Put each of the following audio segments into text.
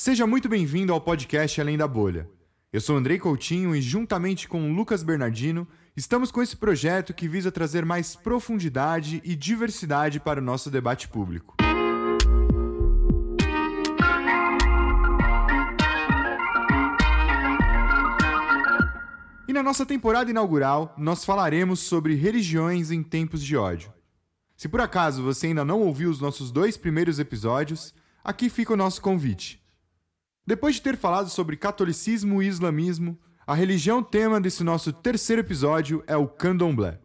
Seja muito bem-vindo ao podcast Além da Bolha. Eu sou Andrei Coutinho e, juntamente com Lucas Bernardino, estamos com esse projeto que visa trazer mais profundidade e diversidade para o nosso debate público. E na nossa temporada inaugural, nós falaremos sobre religiões em tempos de ódio. Se por acaso você ainda não ouviu os nossos dois primeiros episódios, aqui fica o nosso convite. Depois de ter falado sobre catolicismo e islamismo, a religião tema desse nosso terceiro episódio é o candomblé.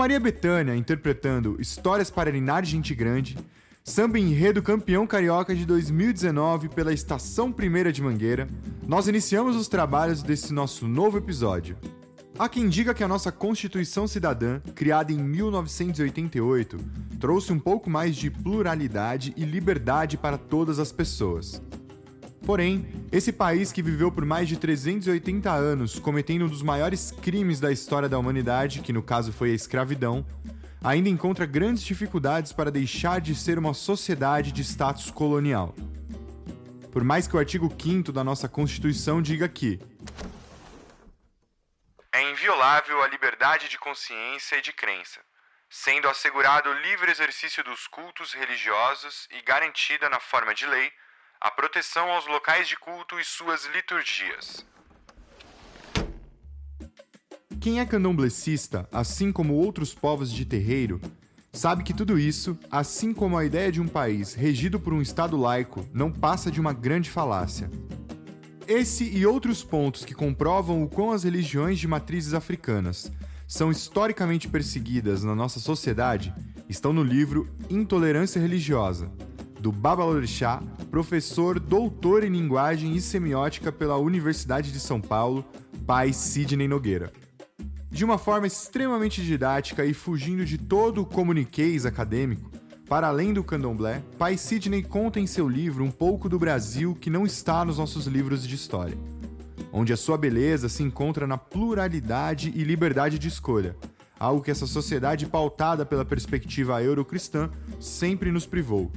Maria Bethânia interpretando Histórias para Ninar Gente Grande, samba enredo campeão carioca de 2019 pela Estação Primeira de Mangueira, nós iniciamos os trabalhos desse nosso novo episódio. Há quem diga que a nossa Constituição Cidadã, criada em 1988, trouxe um pouco mais de pluralidade e liberdade para todas as pessoas. Porém, esse país que viveu por mais de 380 anos cometendo um dos maiores crimes da história da humanidade, que no caso foi a escravidão, ainda encontra grandes dificuldades para deixar de ser uma sociedade de status colonial. Por mais que o artigo 5 da nossa Constituição diga que é inviolável a liberdade de consciência e de crença, sendo assegurado o livre exercício dos cultos religiosos e garantida na forma de lei a proteção aos locais de culto e suas liturgias. Quem é candomblessista, assim como outros povos de terreiro, sabe que tudo isso, assim como a ideia de um país regido por um Estado laico, não passa de uma grande falácia. Esse e outros pontos que comprovam o quão as religiões de matrizes africanas são historicamente perseguidas na nossa sociedade estão no livro Intolerância Religiosa, do Babalorixá, professor doutor em linguagem e semiótica pela Universidade de São Paulo, pai Sidney Nogueira. De uma forma extremamente didática e fugindo de todo o comuniquês acadêmico, para além do candomblé, pai Sidney conta em seu livro um pouco do Brasil que não está nos nossos livros de história, onde a sua beleza se encontra na pluralidade e liberdade de escolha, algo que essa sociedade pautada pela perspectiva eurocristã sempre nos privou.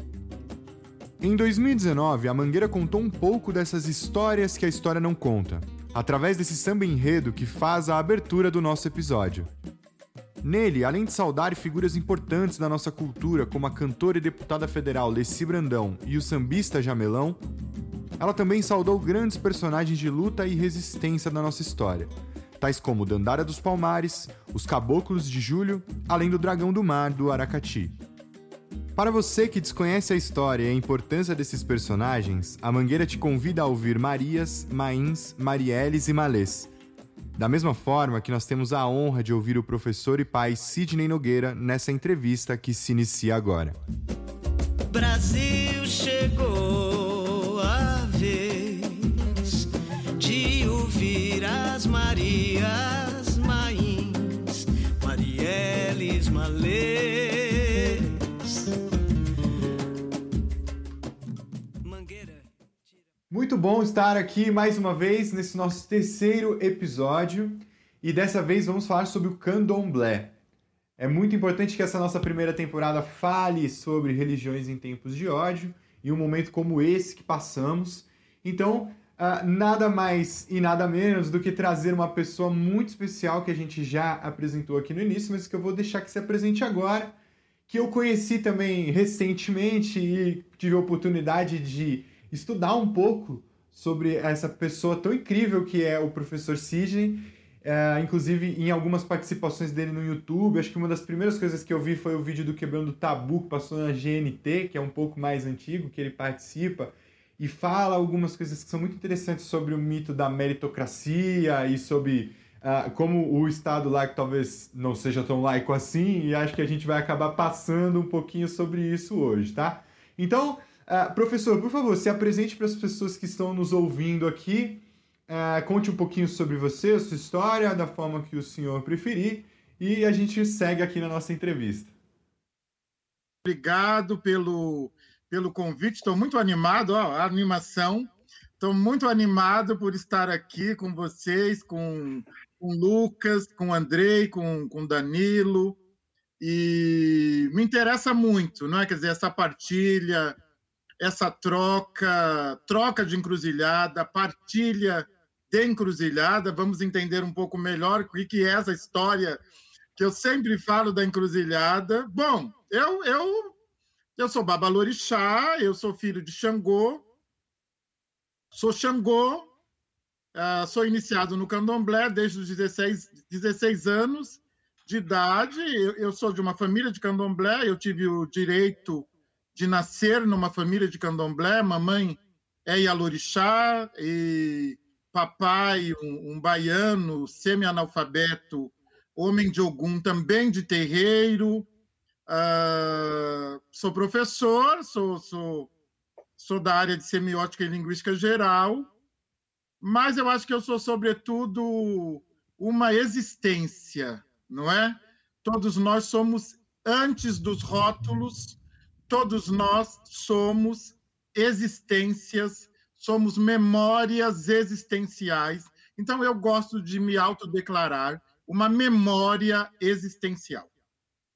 Em 2019, a Mangueira contou um pouco dessas histórias que a história não conta, através desse samba enredo que faz a abertura do nosso episódio. Nele, além de saudar figuras importantes da nossa cultura, como a cantora e deputada federal Leci Brandão e o sambista Jamelão, ela também saudou grandes personagens de luta e resistência da nossa história, tais como Dandara dos Palmares, os Caboclos de Julho, além do Dragão do Mar do Aracati. Para você que desconhece a história e a importância desses personagens, a Mangueira te convida a ouvir Marias, Mains, Marieles e Malês. Da mesma forma que nós temos a honra de ouvir o professor e pai Sidney Nogueira nessa entrevista que se inicia agora. Brasil chegou a vez de ouvir as Marias, Mains, Marieles, Malês. Bom estar aqui mais uma vez nesse nosso terceiro episódio e dessa vez vamos falar sobre o candomblé. É muito importante que essa nossa primeira temporada fale sobre religiões em tempos de ódio e um momento como esse que passamos. Então, uh, nada mais e nada menos do que trazer uma pessoa muito especial que a gente já apresentou aqui no início, mas que eu vou deixar que se apresente agora, que eu conheci também recentemente e tive a oportunidade de estudar um pouco sobre essa pessoa tão incrível que é o professor Sidney. É, inclusive em algumas participações dele no YouTube, acho que uma das primeiras coisas que eu vi foi o vídeo do Quebrando Tabu que passou na GNT, que é um pouco mais antigo, que ele participa. e fala algumas coisas que são muito interessantes sobre o mito da meritocracia e sobre uh, como o Estado laico talvez não seja tão laico assim, e acho que a gente vai acabar passando um pouquinho sobre isso hoje, tá? Então, uh, professor, por favor, se apresente para as pessoas que estão nos ouvindo aqui, uh, conte um pouquinho sobre você, sua história, da forma que o senhor preferir, e a gente segue aqui na nossa entrevista. Obrigado pelo, pelo convite, estou muito animado, ó, a animação. Estou muito animado por estar aqui com vocês, com com Lucas, com Andrei, com o Danilo, e me interessa muito, não é? Quer dizer, essa partilha, essa troca, troca de encruzilhada, partilha de encruzilhada, vamos entender um pouco melhor o que é essa história que eu sempre falo da encruzilhada. Bom, eu eu eu sou Babalorixá, eu sou filho de Xangô, sou Xangô, Uh, sou iniciado no candomblé desde os 16, 16 anos de idade. Eu, eu, sou de uma família de candomblé, eu tive o direito de nascer numa família de candomblé. Mamãe é Yalorixá e papai, um, um baiano semi-analfabeto, homem de Ogum, também de terreiro. Uh, sou professor, sou, sou, sou da área de semiótica e linguística geral mas eu acho que eu sou, sobretudo, uma existência, não é? Todos nós somos antes dos rótulos, todos nós somos existências, somos memórias existenciais. Então, eu gosto de me autodeclarar uma memória existencial.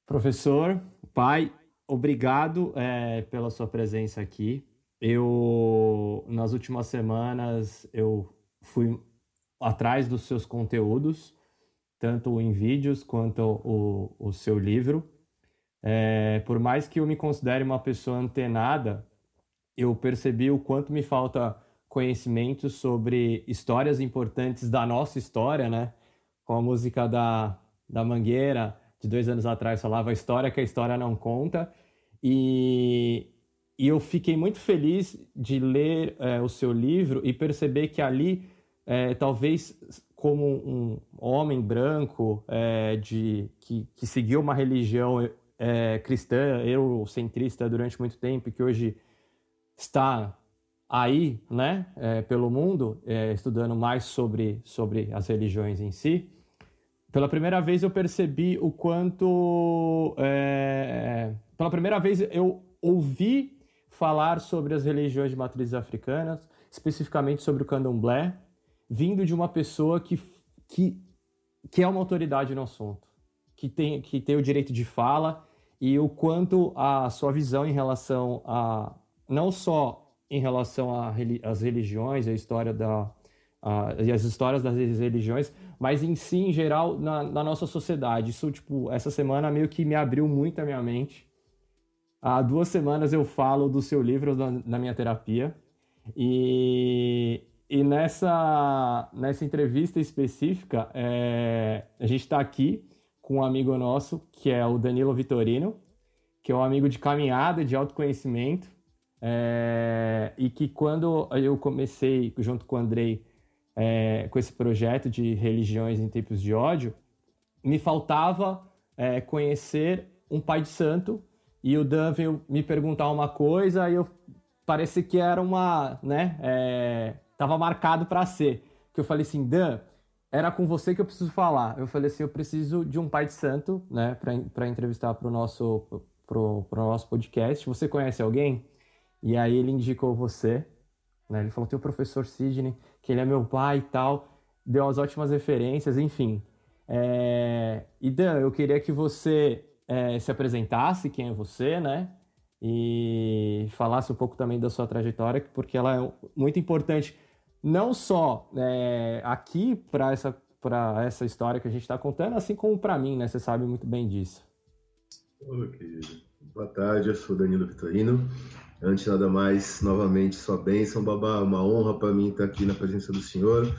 Professor, pai, obrigado é, pela sua presença aqui. Eu, nas últimas semanas, eu fui atrás dos seus conteúdos, tanto em vídeos quanto o, o seu livro. É, por mais que eu me considere uma pessoa antenada, eu percebi o quanto me falta conhecimento sobre histórias importantes da nossa história, né? Com a música da, da Mangueira, de dois anos atrás, falava a história que a história não conta. E, e eu fiquei muito feliz de ler é, o seu livro e perceber que ali é, talvez como um homem branco é, de que, que seguiu uma religião é, cristã, eurocentrista durante muito tempo, que hoje está aí, né, é, pelo mundo, é, estudando mais sobre, sobre as religiões em si, pela primeira vez eu percebi o quanto. É, pela primeira vez eu ouvi falar sobre as religiões de matrizes africanas, especificamente sobre o candomblé, vindo de uma pessoa que, que, que é uma autoridade no assunto, que tem, que tem o direito de fala e o quanto a sua visão em relação a não só em relação às religiões, a história da a, e as histórias das religiões, mas em si, em geral, na, na, nossa sociedade. Isso, tipo, essa semana meio que me abriu muito a minha mente. Há duas semanas eu falo do seu livro na, na minha terapia e e nessa, nessa entrevista específica, é, a gente está aqui com um amigo nosso, que é o Danilo Vitorino, que é um amigo de caminhada, de autoconhecimento, é, e que quando eu comecei, junto com o Andrei, é, com esse projeto de religiões em tempos de ódio, me faltava é, conhecer um pai de santo, e o Dan veio me perguntar uma coisa, e eu parece que era uma, né, tava marcado para ser. Que eu falei assim, Dan, era com você que eu preciso falar. Eu falei assim, eu preciso de um pai de santo, né, para entrevistar para o nosso, pro, pro nosso podcast. Você conhece alguém? E aí ele indicou você, né? Ele falou, tem o professor Sidney, que ele é meu pai e tal. Deu as ótimas referências, enfim. É... E Dan, eu queria que você é, se apresentasse, quem é você, né? E falasse um pouco também da sua trajetória, porque ela é muito importante não só é, aqui para essa, essa história que a gente está contando, assim como para mim, né? Você sabe muito bem disso. Querido. Boa tarde, eu sou Danilo Vitorino. Antes de nada mais, novamente, sua bênção, babá. Uma honra para mim estar aqui na presença do senhor.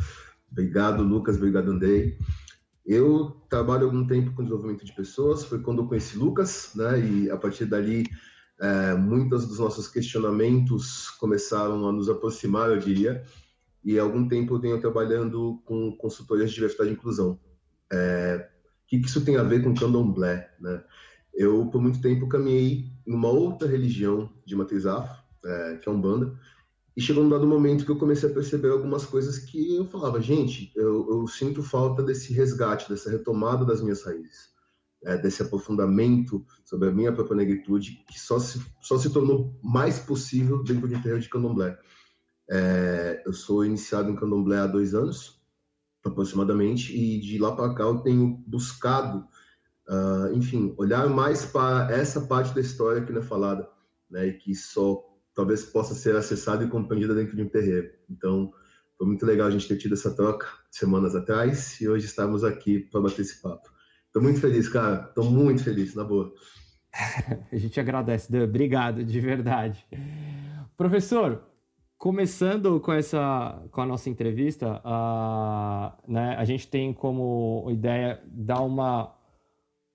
Obrigado, Lucas. Obrigado, Andrei. Eu trabalho algum tempo com desenvolvimento de pessoas. Foi quando eu conheci Lucas, né? E a partir dali é, muitos dos nossos questionamentos começaram a nos aproximar, eu diria, e há algum tempo eu tenho trabalhando com consultorias de diversidade e inclusão. É, o que isso tem a ver com candomblé? Né? Eu, por muito tempo, caminhei em uma outra religião de matriz afro, é, que é Umbanda, e chegou um dado momento que eu comecei a perceber algumas coisas que eu falava, gente, eu, eu sinto falta desse resgate, dessa retomada das minhas raízes, é, desse aprofundamento sobre a minha própria negritude, que só se, só se tornou mais possível dentro do terreiro de candomblé. É, eu sou iniciado em candomblé há dois anos, aproximadamente, e de lá para cá eu tenho buscado, uh, enfim, olhar mais para essa parte da história que não é falada, né, e que só talvez possa ser acessada e compreendida dentro de um terreiro. Então, foi muito legal a gente ter tido essa troca semanas atrás e hoje estamos aqui para bater esse papo. Estou muito feliz, cara. Estou muito feliz, na boa. a gente agradece, Dan. Obrigado, de verdade. Professor, começando com essa com a nossa entrevista, uh, né, a gente tem como ideia dar uma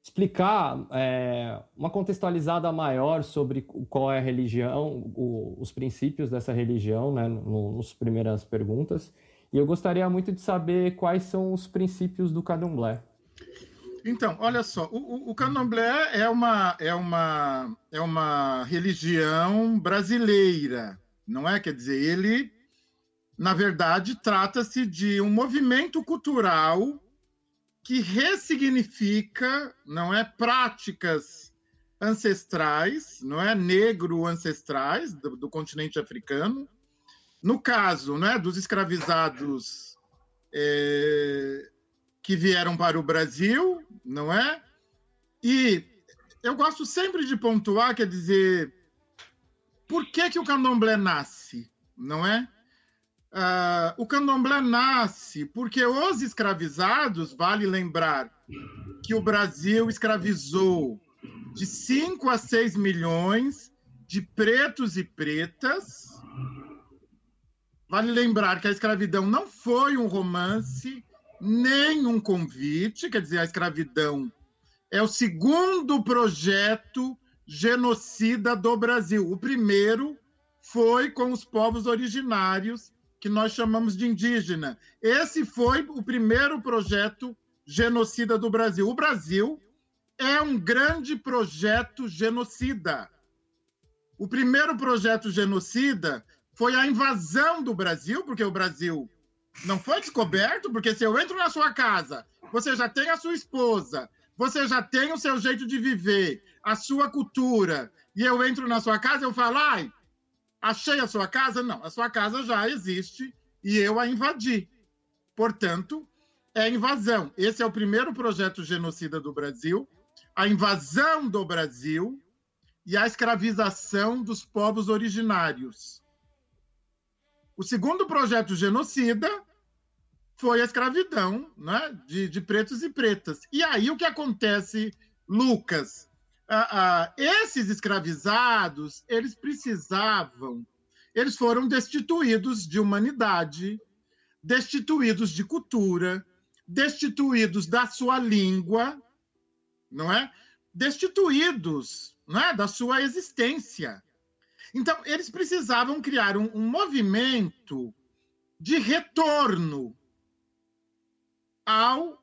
explicar é, uma contextualizada maior sobre qual é a religião, o, os princípios dessa religião, né, no, nas primeiras perguntas. E eu gostaria muito de saber quais são os princípios do candomblé. Então, olha só, o, o candomblé é uma, é, uma, é uma religião brasileira, não é? Quer dizer, ele, na verdade, trata-se de um movimento cultural que ressignifica, não é, práticas ancestrais, não é, negro ancestrais do, do continente africano. No caso, não é, dos escravizados é, que vieram para o Brasil, não é? E eu gosto sempre de pontuar, quer dizer, por que que o candomblé nasce, não é? Uh, o candomblé nasce porque os escravizados, vale lembrar que o Brasil escravizou de 5 a 6 milhões de pretos e pretas. Vale lembrar que a escravidão não foi um romance, nem um convite, quer dizer, a escravidão é o segundo projeto genocida do Brasil. O primeiro foi com os povos originários que nós chamamos de indígena. Esse foi o primeiro projeto genocida do Brasil. O Brasil é um grande projeto genocida. O primeiro projeto genocida foi a invasão do Brasil, porque o Brasil não foi descoberto, porque se eu entro na sua casa, você já tem a sua esposa, você já tem o seu jeito de viver, a sua cultura, e eu entro na sua casa, eu falo, ai, Achei a sua casa? Não, a sua casa já existe e eu a invadi. Portanto, é invasão. Esse é o primeiro projeto genocida do Brasil, a invasão do Brasil e a escravização dos povos originários. O segundo projeto genocida foi a escravidão né, de, de pretos e pretas. E aí o que acontece, Lucas? Ah, ah, esses escravizados, eles precisavam, eles foram destituídos de humanidade, destituídos de cultura, destituídos da sua língua, não é? Destituídos, não é, da sua existência. Então, eles precisavam criar um, um movimento de retorno ao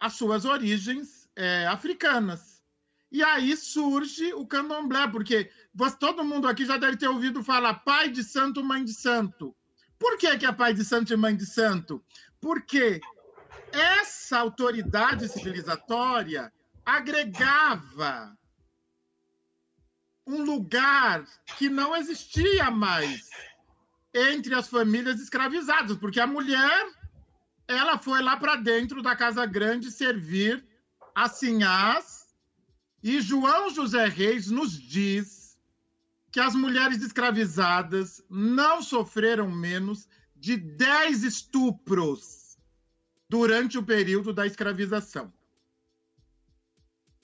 às suas origens é, africanas. E aí surge o candomblé, porque todo mundo aqui já deve ter ouvido falar pai de santo, mãe de santo. Por que, que é pai de santo e mãe de santo? Porque essa autoridade civilizatória agregava um lugar que não existia mais entre as famílias escravizadas, porque a mulher ela foi lá para dentro da casa grande servir a sinhás e João José Reis nos diz que as mulheres escravizadas não sofreram menos de 10 estupros durante o período da escravização.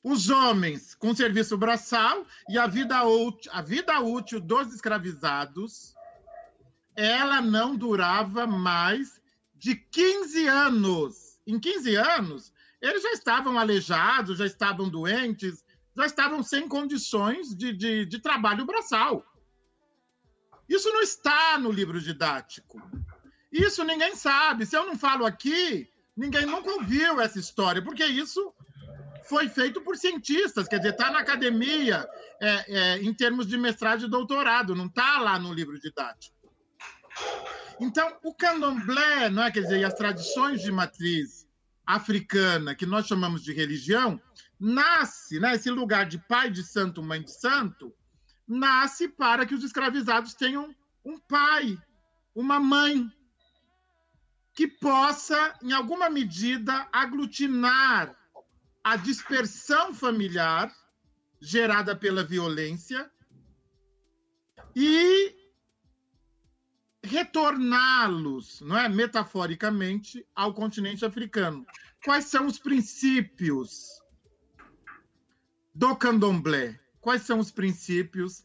Os homens com serviço braçal e a vida útil, a vida útil dos escravizados, ela não durava mais de 15 anos. Em 15 anos, eles já estavam aleijados, já estavam doentes, já estavam sem condições de, de, de trabalho braçal. Isso não está no livro didático. Isso ninguém sabe. Se eu não falo aqui, ninguém nunca ouviu essa história, porque isso foi feito por cientistas, quer dizer, está na academia é, é, em termos de mestrado e doutorado, não está lá no livro didático. Então, o candomblé, não é? quer dizer, as tradições de matriz africana, que nós chamamos de religião, nasce, né, esse lugar de pai de santo, mãe de santo, nasce para que os escravizados tenham um pai, uma mãe, que possa, em alguma medida, aglutinar a dispersão familiar gerada pela violência e retorná-los, não é, metaforicamente, ao continente africano. Quais são os princípios do candomblé? Quais são os princípios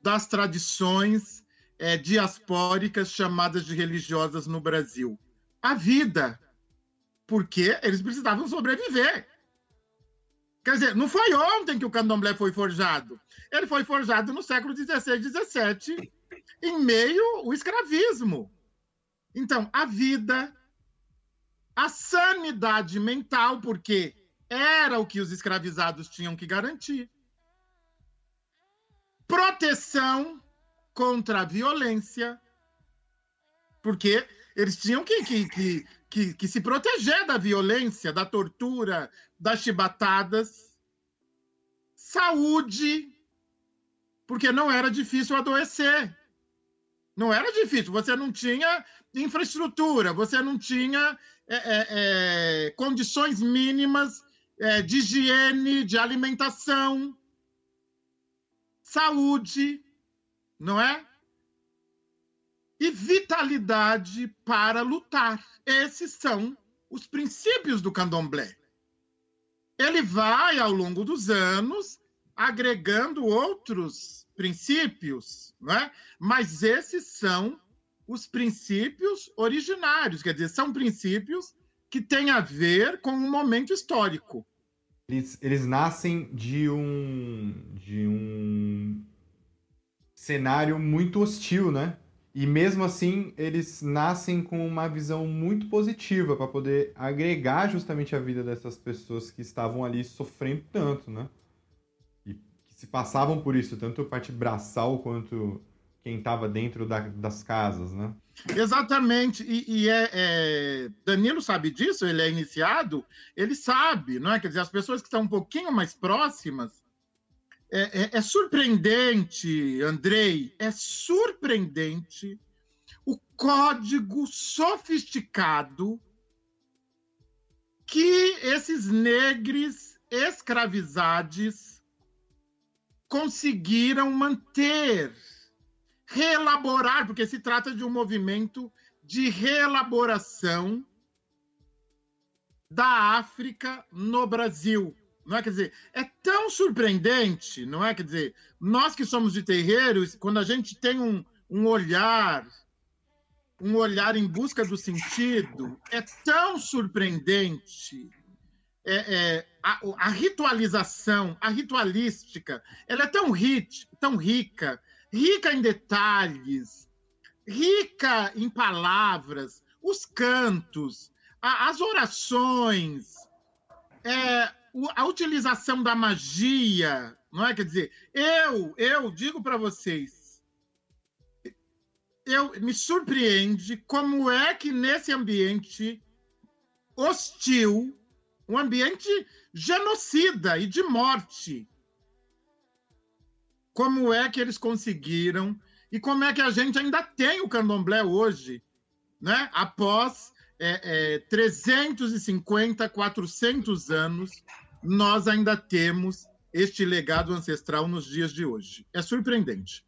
das tradições é, diaspóricas chamadas de religiosas no Brasil? A vida, porque eles precisavam sobreviver. Quer dizer, não foi ontem que o candomblé foi forjado. Ele foi forjado no século XVI, XVII, em meio ao escravismo. Então, a vida, a sanidade mental, porque era o que os escravizados tinham que garantir. Proteção contra a violência, porque eles tinham que, que, que, que, que se proteger da violência, da tortura, das chibatadas. Saúde, porque não era difícil adoecer. Não era difícil, você não tinha infraestrutura, você não tinha é, é, é, condições mínimas é, de higiene, de alimentação, saúde, não é? E vitalidade para lutar. Esses são os princípios do candomblé. Ele vai, ao longo dos anos, agregando outros princípios, não é? mas esses são os princípios originários, quer dizer, são princípios que têm a ver com um momento histórico. Eles, eles nascem de um, de um cenário muito hostil, né? E mesmo assim, eles nascem com uma visão muito positiva para poder agregar justamente a vida dessas pessoas que estavam ali sofrendo tanto, né? se passavam por isso, tanto parte braçal quanto quem estava dentro da, das casas, né? Exatamente, e, e é, é, Danilo sabe disso, ele é iniciado, ele sabe, não é? Quer dizer, as pessoas que estão um pouquinho mais próximas, é, é, é surpreendente, Andrei, é surpreendente o código sofisticado que esses negros escravizados conseguiram manter, reelaborar, porque se trata de um movimento de reelaboração da África no Brasil. Não é? Quer dizer, é tão surpreendente, não é? Quer dizer, nós que somos de terreiros, quando a gente tem um, um olhar, um olhar em busca do sentido, é tão surpreendente é, é, a, a, ritualização, a ritualística, ela é tão, rit, tão rica, rica em detalhes, rica em palavras, os cantos, a, as orações, é, a utilização da magia, não é? Quer dizer, eu, eu digo para vocês, eu me surpreende como é que nesse ambiente hostil um ambiente genocida e de morte. Como é que eles conseguiram e como é que a gente ainda tem o candomblé hoje, né? após é, é, 350, 400 anos, nós ainda temos este legado ancestral nos dias de hoje. É surpreendente.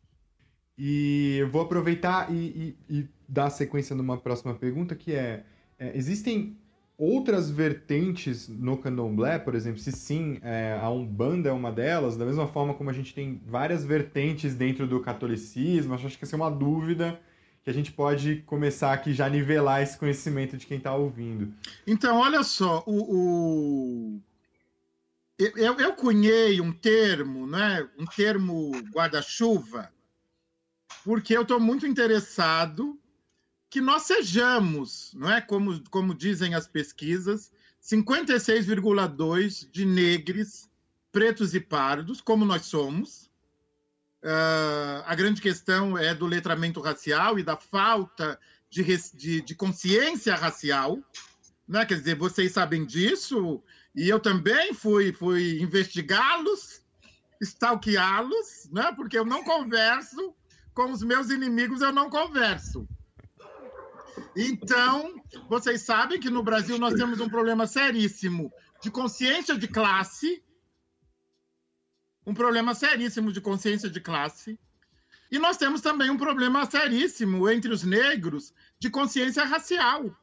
E eu vou aproveitar e, e, e dar sequência numa próxima pergunta, que é, é existem outras vertentes no candomblé, por exemplo, se sim, é, a Umbanda é uma delas, da mesma forma como a gente tem várias vertentes dentro do catolicismo, acho que essa é uma dúvida que a gente pode começar aqui já nivelar esse conhecimento de quem está ouvindo. Então, olha só, o, o... eu, eu cunhei um termo, né? um termo guarda-chuva, porque eu estou muito interessado que nós sejamos, não é? Como, como dizem as pesquisas, 56,2% de negros, pretos e pardos, como nós somos. Uh, a grande questão é do letramento racial e da falta de, de, de consciência racial. Né? Quer dizer, vocês sabem disso, e eu também fui, fui investigá-los, stalkeá-los, né? porque eu não converso com os meus inimigos, eu não converso. Então, vocês sabem que no Brasil nós temos um problema seríssimo de consciência de classe, um problema seríssimo de consciência de classe, e nós temos também um problema seríssimo entre os negros de consciência racial.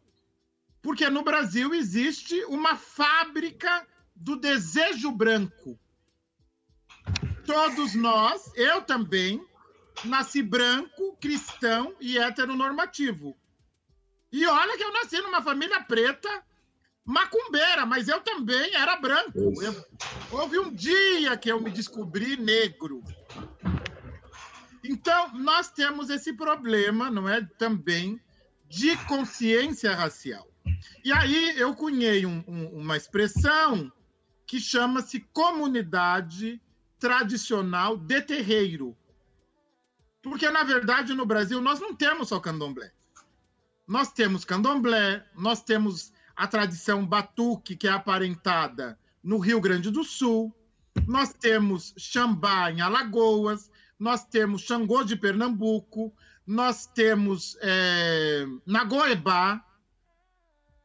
Porque no Brasil existe uma fábrica do desejo branco. Todos nós, eu também, nasci branco, cristão e heteronormativo. E olha que eu nasci numa família preta macumbeira, mas eu também era branco. Eu, houve um dia que eu me descobri negro. Então, nós temos esse problema, não é? Também de consciência racial. E aí eu cunhei um, um, uma expressão que chama-se comunidade tradicional de terreiro. Porque, na verdade, no Brasil, nós não temos só candomblé. Nós temos candomblé, nós temos a tradição batuque, que é aparentada no Rio Grande do Sul, nós temos Xambá em Alagoas, nós temos Xangô de Pernambuco, nós temos é, Nagoebá,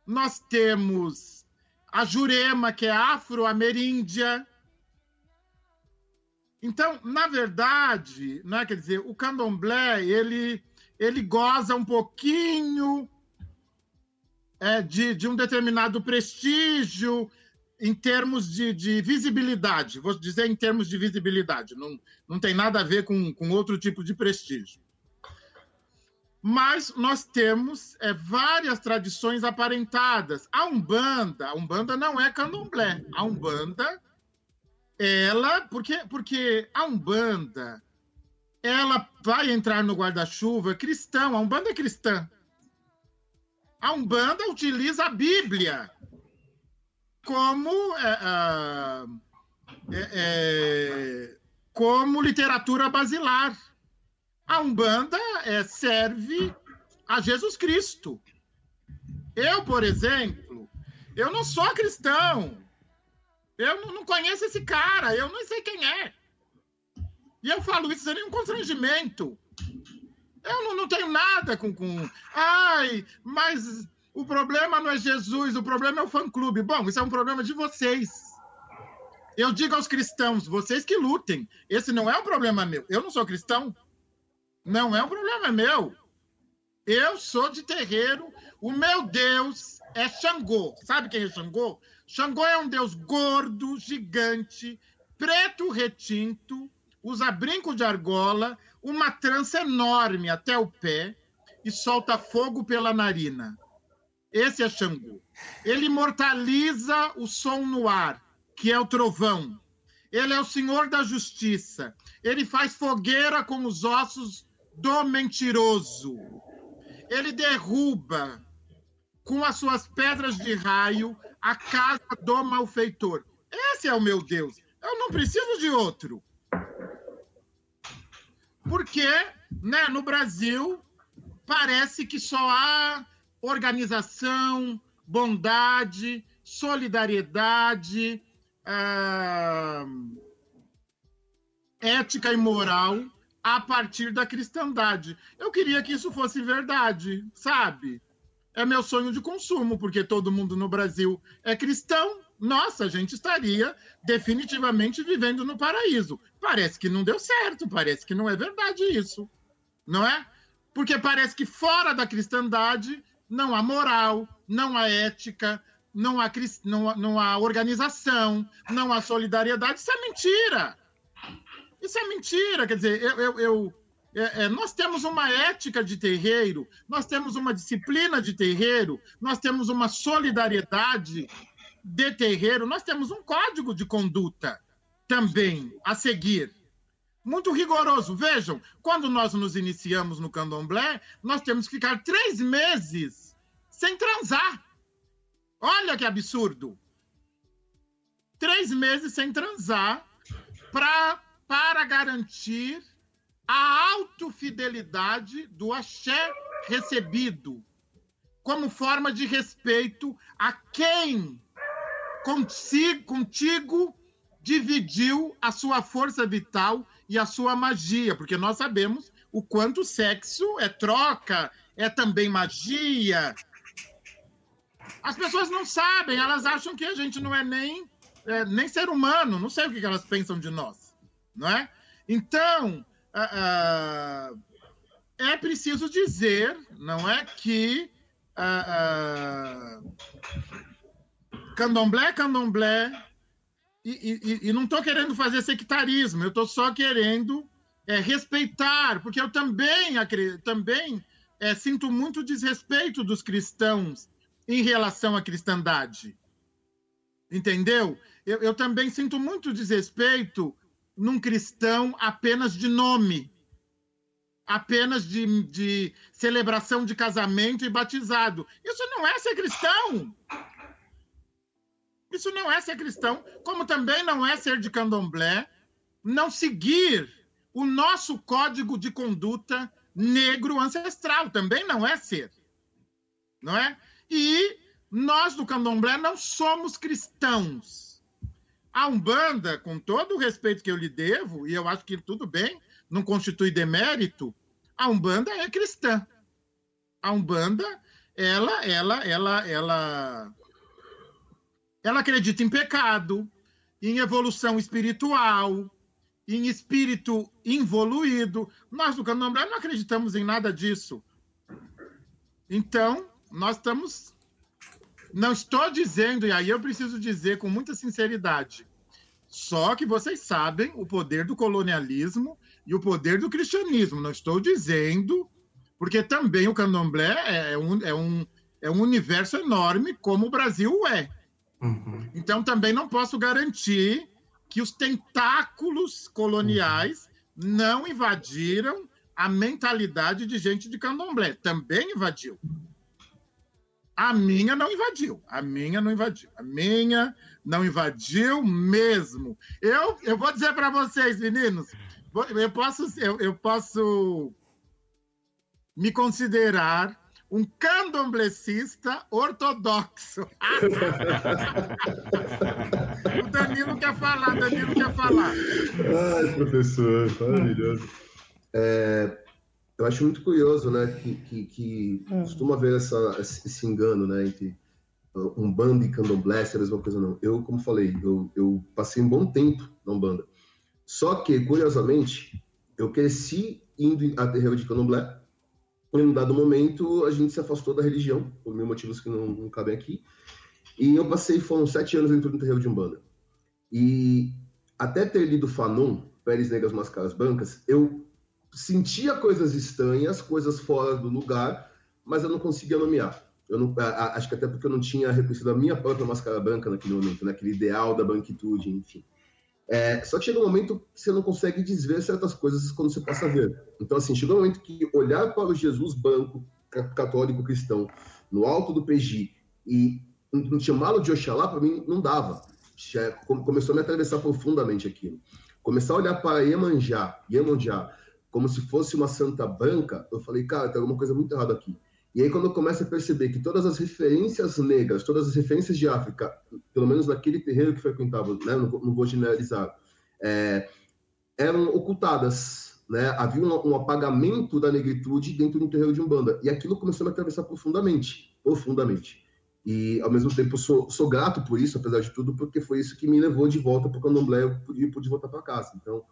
nós temos a Jurema, que é afro-ameríndia. Então, na verdade, né, quer dizer, o candomblé, ele ele goza um pouquinho é, de, de um determinado prestígio em termos de, de, visibilidade. Vou dizer em termos de visibilidade, não, não tem nada a ver com, com outro tipo de prestígio. Mas nós temos é, várias tradições aparentadas. A Umbanda, a Umbanda não é candomblé. A Umbanda, ela, porque, porque a Umbanda ela vai entrar no guarda-chuva cristão. A Umbanda é cristã. A Umbanda utiliza a Bíblia como, é, é, é, como literatura basilar. A Umbanda é, serve a Jesus Cristo. Eu, por exemplo, eu não sou cristão. Eu não conheço esse cara, eu não sei quem é. E eu falo isso sem nenhum constrangimento. Eu não, não tenho nada com, com. Ai, mas o problema não é Jesus, o problema é o fã-clube. Bom, isso é um problema de vocês. Eu digo aos cristãos, vocês que lutem. Esse não é um problema meu. Eu não sou cristão. Não é um problema meu. Eu sou de terreiro. O meu Deus é Xangô. Sabe quem é Xangô? Xangô é um deus gordo, gigante, preto retinto, usa brinco de argola, uma trança enorme até o pé e solta fogo pela narina. Esse é Xangô. Ele imortaliza o som no ar, que é o trovão. Ele é o senhor da justiça. Ele faz fogueira com os ossos do mentiroso. Ele derruba com as suas pedras de raio a casa do malfeitor. Esse é o meu Deus. Eu não preciso de outro. Porque né, no Brasil parece que só há organização, bondade, solidariedade, ah, ética e moral a partir da cristandade. Eu queria que isso fosse verdade, sabe? É meu sonho de consumo, porque todo mundo no Brasil é cristão. Nossa, a gente estaria definitivamente vivendo no paraíso. Parece que não deu certo, parece que não é verdade isso, não é? Porque parece que fora da cristandade não há moral, não há ética, não há, não, não há organização, não há solidariedade. Isso é mentira. Isso é mentira. Quer dizer, eu, eu, eu é, é, nós temos uma ética de terreiro, nós temos uma disciplina de terreiro, nós temos uma solidariedade de terreiro, nós temos um código de conduta também a seguir. Muito rigoroso. Vejam, quando nós nos iniciamos no candomblé, nós temos que ficar três meses sem transar. Olha que absurdo! Três meses sem transar pra, para garantir a autofidelidade do axé recebido, como forma de respeito a quem contigo, contigo dividiu a sua força vital e a sua magia, porque nós sabemos o quanto sexo é troca, é também magia. As pessoas não sabem, elas acham que a gente não é nem, é, nem ser humano, não sei o que elas pensam de nós, não é? Então, uh, uh, é preciso dizer, não é, que uh, candomblé, candomblé, e, e, e não estou querendo fazer sectarismo, eu estou só querendo é, respeitar, porque eu também, também é, sinto muito desrespeito dos cristãos em relação à cristandade. Entendeu? Eu, eu também sinto muito desrespeito num cristão apenas de nome, apenas de, de celebração de casamento e batizado. Isso não é ser cristão. Isso não é ser cristão, como também não é ser de candomblé, não seguir o nosso código de conduta negro ancestral, também não é ser. Não é? E nós do candomblé não somos cristãos. A Umbanda, com todo o respeito que eu lhe devo, e eu acho que tudo bem, não constitui demérito, a Umbanda é cristã. A Umbanda, ela, ela, ela, ela ela acredita em pecado, em evolução espiritual, em espírito involuído. Nós do Candomblé não acreditamos em nada disso. Então, nós estamos. Não estou dizendo, e aí eu preciso dizer com muita sinceridade, só que vocês sabem o poder do colonialismo e o poder do cristianismo. Não estou dizendo, porque também o candomblé é um, é um, é um universo enorme, como o Brasil é. Uhum. Então, também não posso garantir que os tentáculos coloniais uhum. não invadiram a mentalidade de gente de candomblé. Também invadiu. A minha não invadiu. A minha não invadiu. A minha não invadiu mesmo. Eu, eu vou dizer para vocês, meninos, eu posso, eu, eu posso me considerar um candomblecista ortodoxo. o Danilo quer falar, Danilo quer falar. Ai, professor, maravilhoso. É, eu acho muito curioso, né, que, que, que é. costuma haver essa, esse engano, né, entre um bando e candomblé, é a mesma coisa não. Eu, como falei, eu, eu passei um bom tempo na Umbanda. Só que, curiosamente, eu cresci indo a terreiro de candomblé, em um dado momento, a gente se afastou da religião, por mil motivos que não, não cabem aqui. E eu passei, foram sete anos dentro do terreiro de Umbanda. E até ter lido Fanon, Pérez Negras Mascaras Brancas, eu sentia coisas estranhas, coisas fora do lugar, mas eu não conseguia nomear. Eu não, acho que até porque eu não tinha reconhecido a minha própria máscara branca naquele momento, naquele ideal da branquitude, enfim. É, só que chega um momento que você não consegue desver certas coisas quando você passa a ver. Então, assim, chegou um momento que olhar para o Jesus branco, católico cristão, no alto do PG e chamá-lo de Oxalá, para mim, não dava. Começou a me atravessar profundamente aquilo. Começar a olhar para Iemanjá, Iemanjá, como se fosse uma santa branca, eu falei, cara, tem alguma coisa muito errada aqui. E aí, quando eu começo a perceber que todas as referências negras, todas as referências de África, pelo menos naquele terreiro que frequentava, né, não, não vou generalizar, é, eram ocultadas, né? Havia um, um, apagamento da negritude dentro do terreiro de Umbanda. E aquilo começou a me atravessar profundamente, profundamente. E, ao mesmo tempo, sou, sou grato por isso, apesar de tudo, porque foi isso que me levou de volta para o candomblé e pude voltar para casa. Então,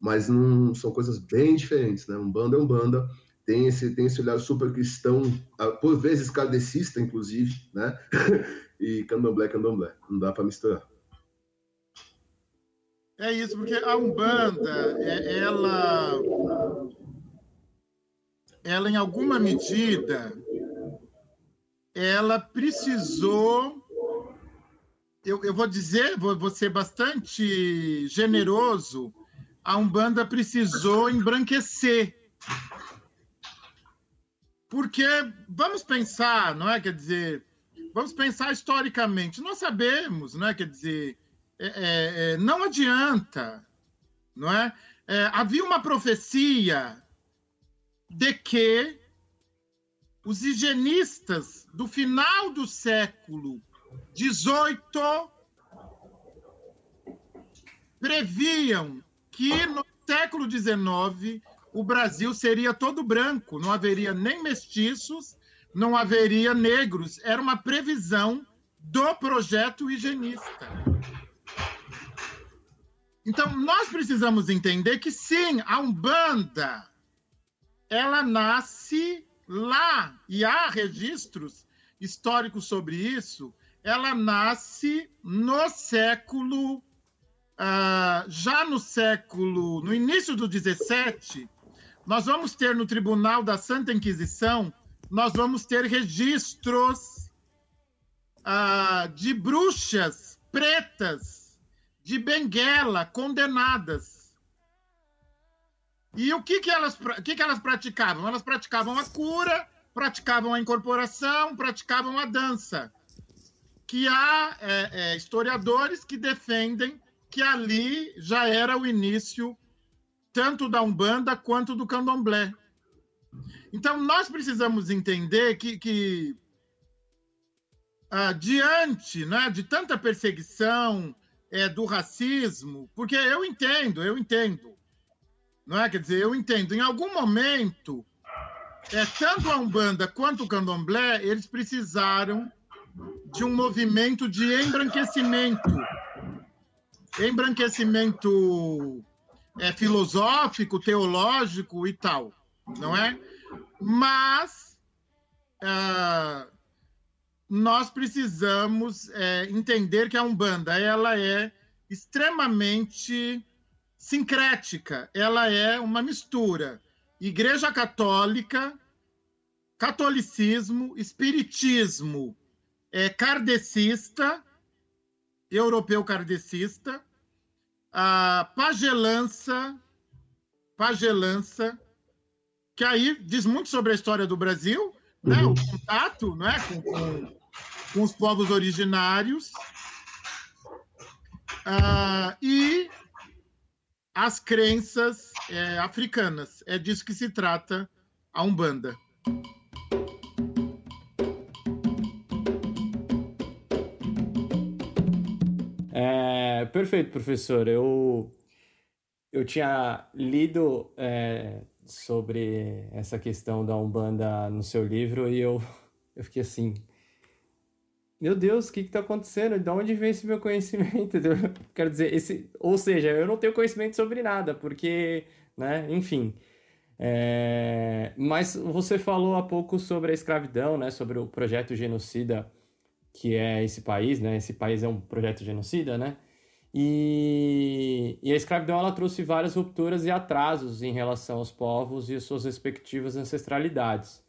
mas não são coisas bem diferentes, né? Umbanda é Umbanda, tem esse, tem esse olhar super cristão, ah, por vezes kardecista, inclusive, né? e candomblé, candomblé. Não dá para misturar. É isso, porque a Umbanda, é, ela, ela em alguma medida, ela precisou eu, eu vou dizer, vou, vou ser bastante generoso, a Umbanda precisou embranquecer. Porque, vamos pensar, não é? Quer dizer, vamos pensar historicamente. Nós sabemos, não é? Quer dizer, é, é, é não adianta, não é? é? Havia uma profecia de que os higienistas do final do século XVIII previam que no século XIX o Brasil seria todo branco, não haveria nem mestiços, não haveria negros. Era uma previsão do projeto higienista. Então, nós precisamos entender que sim, a Umbanda ela nasce lá, e há registros históricos sobre isso, ela nasce no século, uh, já no século, no início do 17, nós vamos ter no Tribunal da Santa Inquisição, nós vamos ter registros uh, de bruxas pretas de Benguela condenadas. E o que, que, elas, o que, que elas praticavam? Elas praticavam a cura, praticavam a incorporação, praticavam a dança. Que há é, é, historiadores que defendem que ali já era o início tanto da Umbanda quanto do Candomblé. Então, nós precisamos entender que, que ah, diante né, de tanta perseguição, é, do racismo, porque eu entendo, eu entendo, não é? Quer dizer, eu entendo. Em algum momento, é, tanto a Umbanda quanto o Candomblé, eles precisaram de um movimento de embranquecimento. Embranquecimento é, filosófico, teológico e tal, não é? Mas uh, nós precisamos é, entender que a Umbanda ela é extremamente sincrética, ela é uma mistura. Igreja Católica, catolicismo, espiritismo é, kardecista, europeu kardecista, a pagelança, pagelança, que aí diz muito sobre a história do Brasil, né? Uhum. o contato né? com, com, com os povos originários, uh, e as crenças é, africanas. É disso que se trata a Umbanda. Perfeito, professor. Eu, eu tinha lido é, sobre essa questão da Umbanda no seu livro e eu, eu fiquei assim. Meu Deus, o que está acontecendo? De onde vem esse meu conhecimento? Quero dizer, esse, ou seja, eu não tenho conhecimento sobre nada, porque, né, enfim. É, mas você falou há pouco sobre a escravidão, né, sobre o projeto genocida que é esse país, né? Esse país é um projeto genocida, né? E, e, a escravidão ela trouxe várias rupturas e atrasos em relação aos povos e suas respectivas ancestralidades.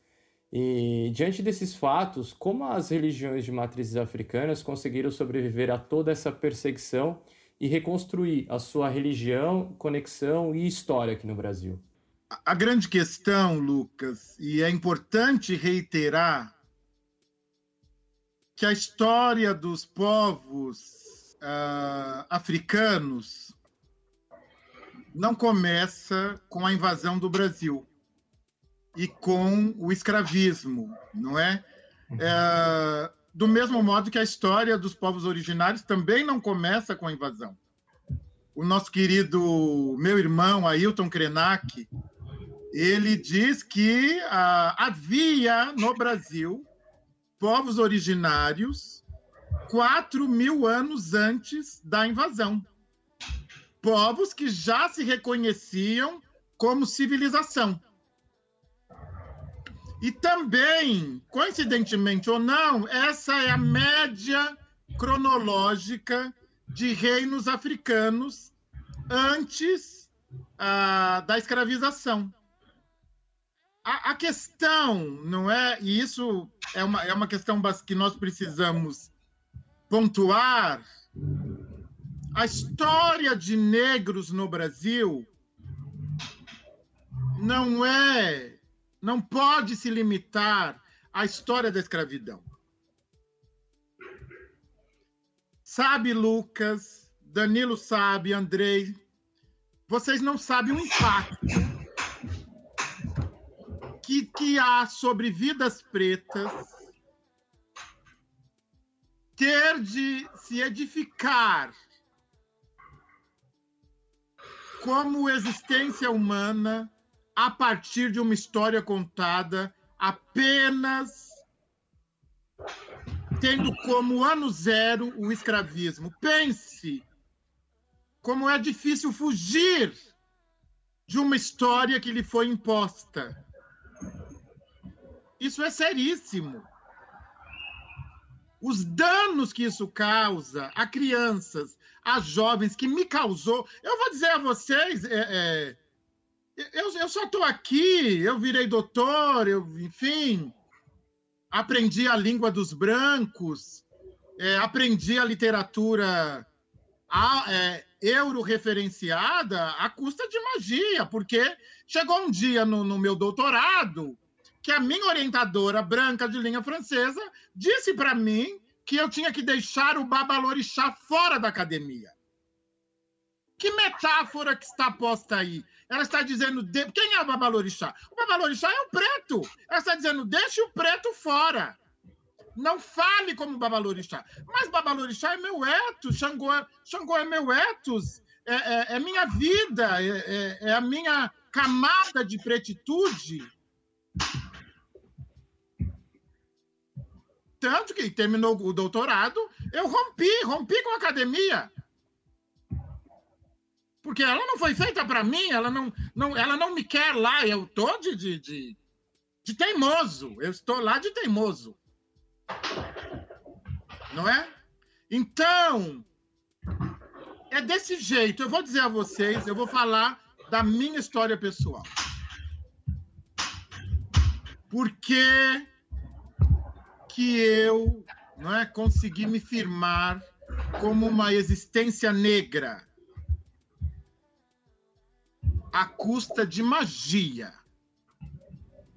E diante desses fatos, como as religiões de matrizes africanas conseguiram sobreviver a toda essa perseguição e reconstruir a sua religião, conexão e história aqui no Brasil? A grande questão, Lucas, e é importante reiterar que a história dos povos uh, africanos não começa com a invasão do Brasil e com o escravismo, não é? é? do mesmo modo que a história dos povos originários também não começa com a invasão. O nosso querido meu irmão Ailton Krenak, ele diz que ah, havia no Brasil povos originários quatro mil anos antes da invasão. Povos que já se reconheciam como civilização. E também, coincidentemente ou não, essa é a média cronológica de reinos africanos antes ah, da escravização. A, a, questão, não é? E isso é uma, é uma questão que nós precisamos pontuar a história de negros no Brasil não é, não pode se limitar à história da escravidão. Sabe, Lucas, Danilo sabe, Andrei, vocês não sabem o impacto que, que há sobre vidas pretas ter de se edificar como existência humana a partir de uma história contada apenas tendo como ano zero o escravismo. Pense como é difícil fugir de uma história que lhe foi imposta. Isso é seríssimo. Os danos que isso causa a crianças, a jovens, que me causou. Eu vou dizer a vocês, é, é, eu, eu só estou aqui, eu virei doutor, eu, enfim, aprendi a língua dos brancos, é, aprendi a literatura é, euro-referenciada à custa de magia, porque chegou um dia no, no meu doutorado que a minha orientadora branca de linha francesa disse para mim que eu tinha que deixar o babalorixá fora da academia. Que metáfora que está posta aí? Ela está dizendo. De... Quem é o babalorixá? O babalorixá é o preto. Ela está dizendo: deixe o preto fora. Não fale como babalorixá. Mas babalorixá é meu etos, Xangô, é, Xangô é meu etos, é, é, é minha vida, é, é, é a minha camada de pretitude. Tanto que terminou o doutorado, eu rompi, rompi com a academia porque ela não foi feita para mim, ela não, não, ela não me quer lá, eu tô de, de, de, de teimoso, eu estou lá de teimoso. Não é? Então, é desse jeito. Eu vou dizer a vocês, eu vou falar da minha história pessoal. Por que, eu não é, consegui me firmar como uma existência negra? à custa de magia.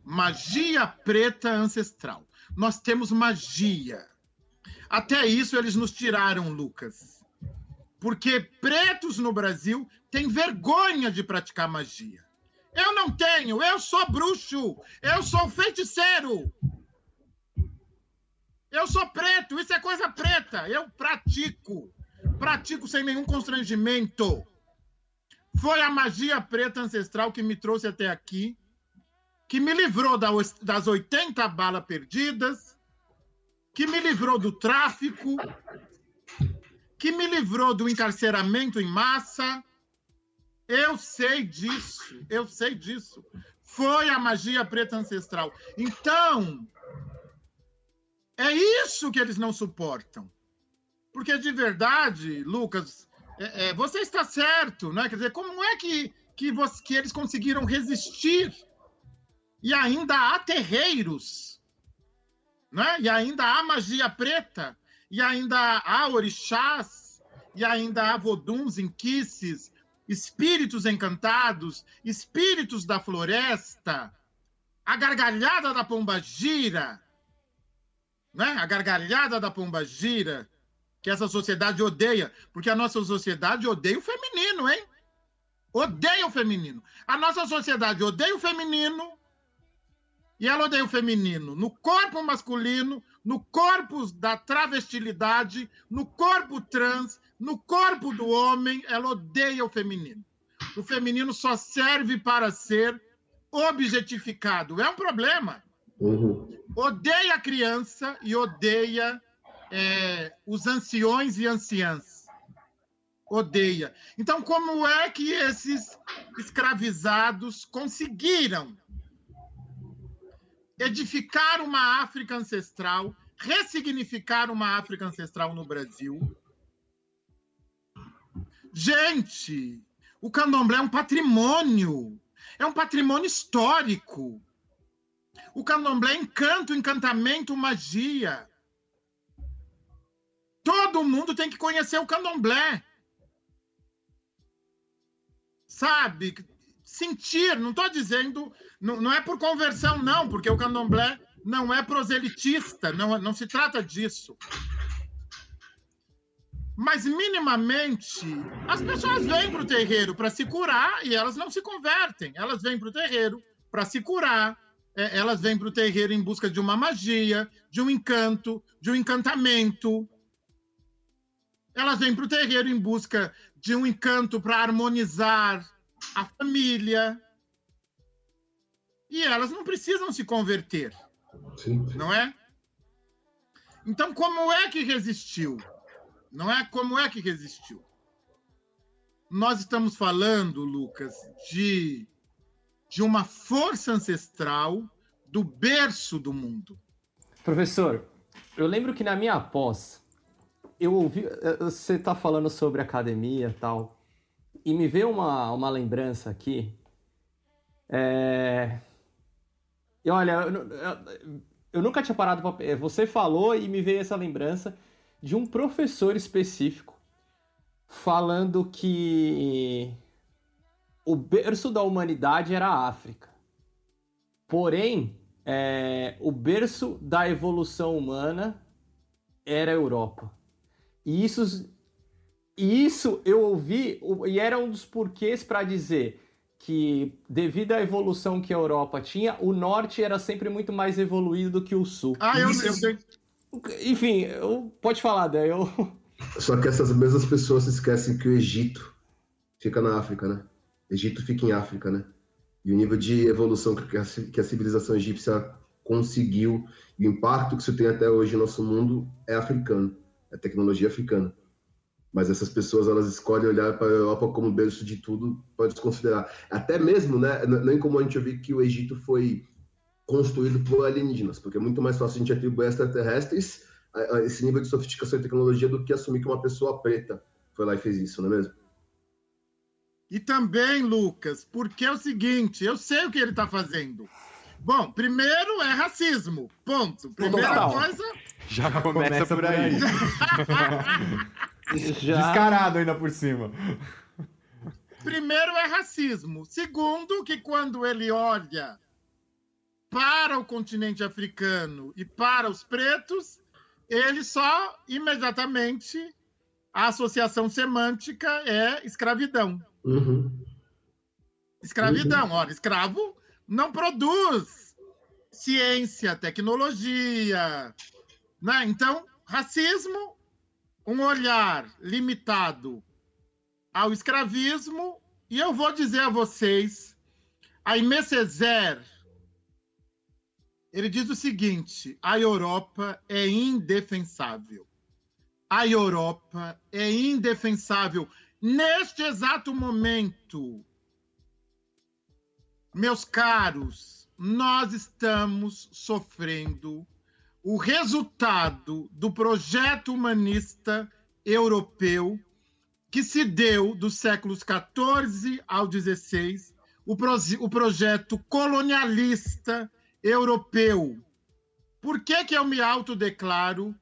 Magia preta ancestral. Nós temos magia. Até isso eles nos tiraram, Lucas. Porque pretos no Brasil têm vergonha de praticar magia. Eu não tenho, eu sou bruxo, eu sou feiticeiro. Eu sou preto, isso é coisa preta. Eu pratico. Pratico sem nenhum constrangimento. Foi a magia preta ancestral que me trouxe até aqui, que me livrou das 80 balas perdidas, que me livrou do tráfico, que me livrou do encarceramento em massa. Eu sei disso, eu sei disso. Foi a magia preta ancestral. Então, é isso que eles não suportam. Porque de verdade, Lucas, é, é, você está certo, né? Quer dizer, como é que, que, você, que eles conseguiram resistir e ainda há terreiros, né? E ainda há magia preta, e ainda há orixás, e ainda há voduns, inquices, espíritos encantados, espíritos da floresta, a gargalhada da pomba gira, né? A gargalhada da pomba gira que essa sociedade odeia, porque a nossa sociedade odeia o feminino, hein? Odeia o feminino. A nossa sociedade odeia o feminino e ela odeia o feminino no corpo masculino, no corpo da travestilidade, no corpo trans, no corpo do homem, ela odeia o feminino. O feminino só serve para ser objetificado. É um problema. Uhum. Odeia a criança e odeia é, os anciões e anciãs. Odeia. Então, como é que esses escravizados conseguiram edificar uma África ancestral, ressignificar uma África ancestral no Brasil? Gente, o candomblé é um patrimônio, é um patrimônio histórico. O candomblé é encanto, encantamento, magia. Todo mundo tem que conhecer o candomblé. Sabe? Sentir, não estou dizendo, não, não é por conversão, não, porque o candomblé não é proselitista, não, não se trata disso. Mas, minimamente, as pessoas vêm para o terreiro para se curar e elas não se convertem. Elas vêm para o terreiro para se curar, é, elas vêm para o terreiro em busca de uma magia, de um encanto, de um encantamento. Elas vêm para o terreiro em busca de um encanto para harmonizar a família. E elas não precisam se converter. Sim. Não é? Então, como é que resistiu? Não é como é que resistiu? Nós estamos falando, Lucas, de, de uma força ancestral do berço do mundo. Professor, eu lembro que na minha pós, eu ouvi. Eh, você está falando sobre academia e tal, e me veio uma, uma lembrança aqui. É, e olha, eu, eu, eu nunca tinha parado para. É, você falou e me veio essa lembrança de um professor específico falando que o berço da humanidade era a África. Porém, é, o berço da evolução humana era a Europa. E isso, isso eu ouvi, e era um dos porquês para dizer que, devido à evolução que a Europa tinha, o norte era sempre muito mais evoluído do que o sul. Ah, eu, eu sei. Enfim, eu, pode falar, daí eu. Só que essas mesmas pessoas se esquecem que o Egito fica na África, né? Egito fica em África, né? E o nível de evolução que a, civilização egípcia conseguiu e o impacto que isso tem até hoje no nosso mundo é africano, é tecnologia africana mas essas pessoas elas escolhem olhar para a Europa como berço de tudo para desconsiderar. Até mesmo, né, nem como a gente ouvir que o Egito foi construído por alienígenas, porque é muito mais fácil a gente atribuir extraterrestres a, a esse nível de sofisticação e tecnologia do que assumir que uma pessoa preta foi lá e fez isso, não é mesmo? E também, Lucas, porque é o seguinte, eu sei o que ele está fazendo. Bom, primeiro é racismo, ponto. Primeira Total. coisa... Já começa, começa por aí. Já... Descarado ainda por cima. Primeiro é racismo. Segundo, que quando ele olha para o continente africano e para os pretos, ele só imediatamente a associação semântica é escravidão. Uhum. Escravidão, uhum. olha, escravo não produz ciência, tecnologia, né? Então, racismo um olhar limitado ao escravismo, e eu vou dizer a vocês, Aimé Césaire, ele diz o seguinte: a Europa é indefensável. A Europa é indefensável. Neste exato momento, meus caros, nós estamos sofrendo o resultado do projeto humanista europeu que se deu dos séculos 14 ao 16, o, o projeto colonialista europeu. Por que, que eu me autodeclaro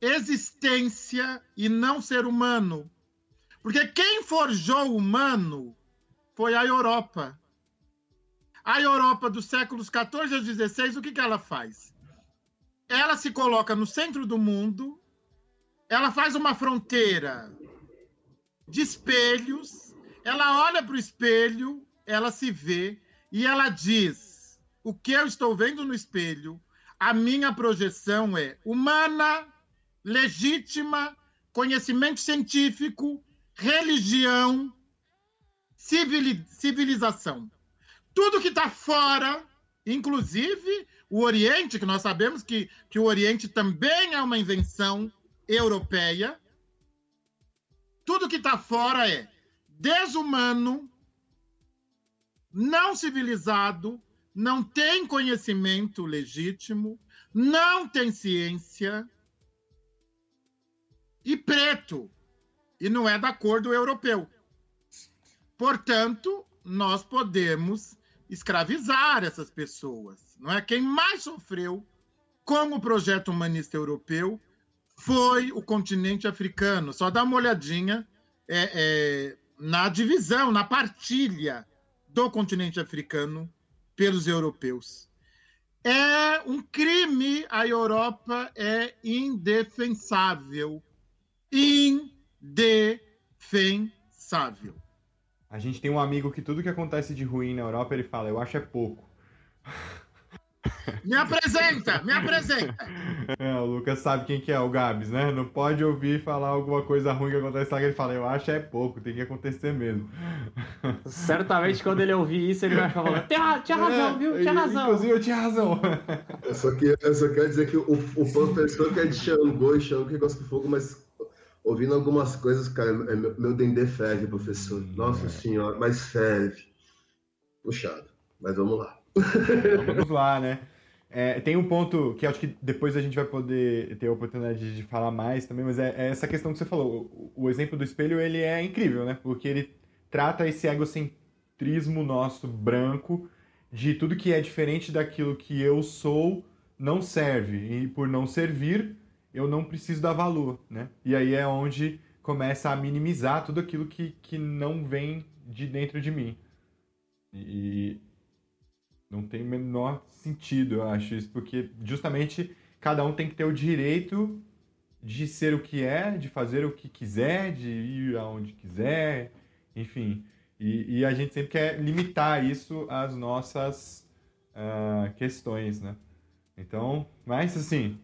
existência e não ser humano? Porque quem forjou o humano foi a Europa. A Europa dos séculos 14 ao 16, o que, que ela faz? ela se coloca no centro do mundo, ela faz uma fronteira de espelhos, ela olha para o espelho, ela se vê e ela diz: o que eu estou vendo no espelho, a minha projeção é humana, legítima, conhecimento científico, religião, civilização. Tudo que está fora, inclusive o Oriente, que nós sabemos que, que o Oriente também é uma invenção europeia, tudo que está fora é desumano, não civilizado, não tem conhecimento legítimo, não tem ciência e preto, e não é da cor do europeu. Portanto, nós podemos escravizar essas pessoas não é? Quem mais sofreu com o projeto humanista europeu foi o continente africano. Só dá uma olhadinha é, é, na divisão, na partilha do continente africano pelos europeus. É um crime, a Europa é indefensável. Indefensável. A gente tem um amigo que tudo que acontece de ruim na Europa, ele fala, eu acho é pouco. Me apresenta, me apresenta. É, o Lucas sabe quem que é o Gabs, né? Não pode ouvir falar alguma coisa ruim que acontece lá que ele fala, eu acho é pouco, tem que acontecer mesmo. Certamente quando ele ouvir isso, ele vai falando, tinha, tinha razão, é, viu? Tinha razão. Inclusive eu tinha razão. Eu só, que, eu só quero dizer que o, o professor que é de Xangô e Xangô que gosta de fogo, mas ouvindo algumas coisas, cara, é meu, meu dendê ferve, professor. Nossa é. senhora, mas ferve. Puxado, mas vamos lá. Vamos lá, né? É, tem um ponto que acho que depois a gente vai poder ter a oportunidade de falar mais também, mas é, é essa questão que você falou. O, o, exemplo do espelho, ele é incrível, né? Porque ele trata esse egocentrismo nosso branco de tudo que é diferente daquilo que eu sou não serve. E por não servir, eu não preciso dar valor, né? E aí é onde começa a minimizar tudo aquilo que, que não vem de dentro de mim. E, não tem o menor sentido, eu acho isso, porque justamente cada um tem que ter o direito de ser o que é, de fazer o que quiser, de ir aonde quiser, enfim. E, e a gente sempre quer limitar isso às nossas uh, questões, né? Então, mas assim,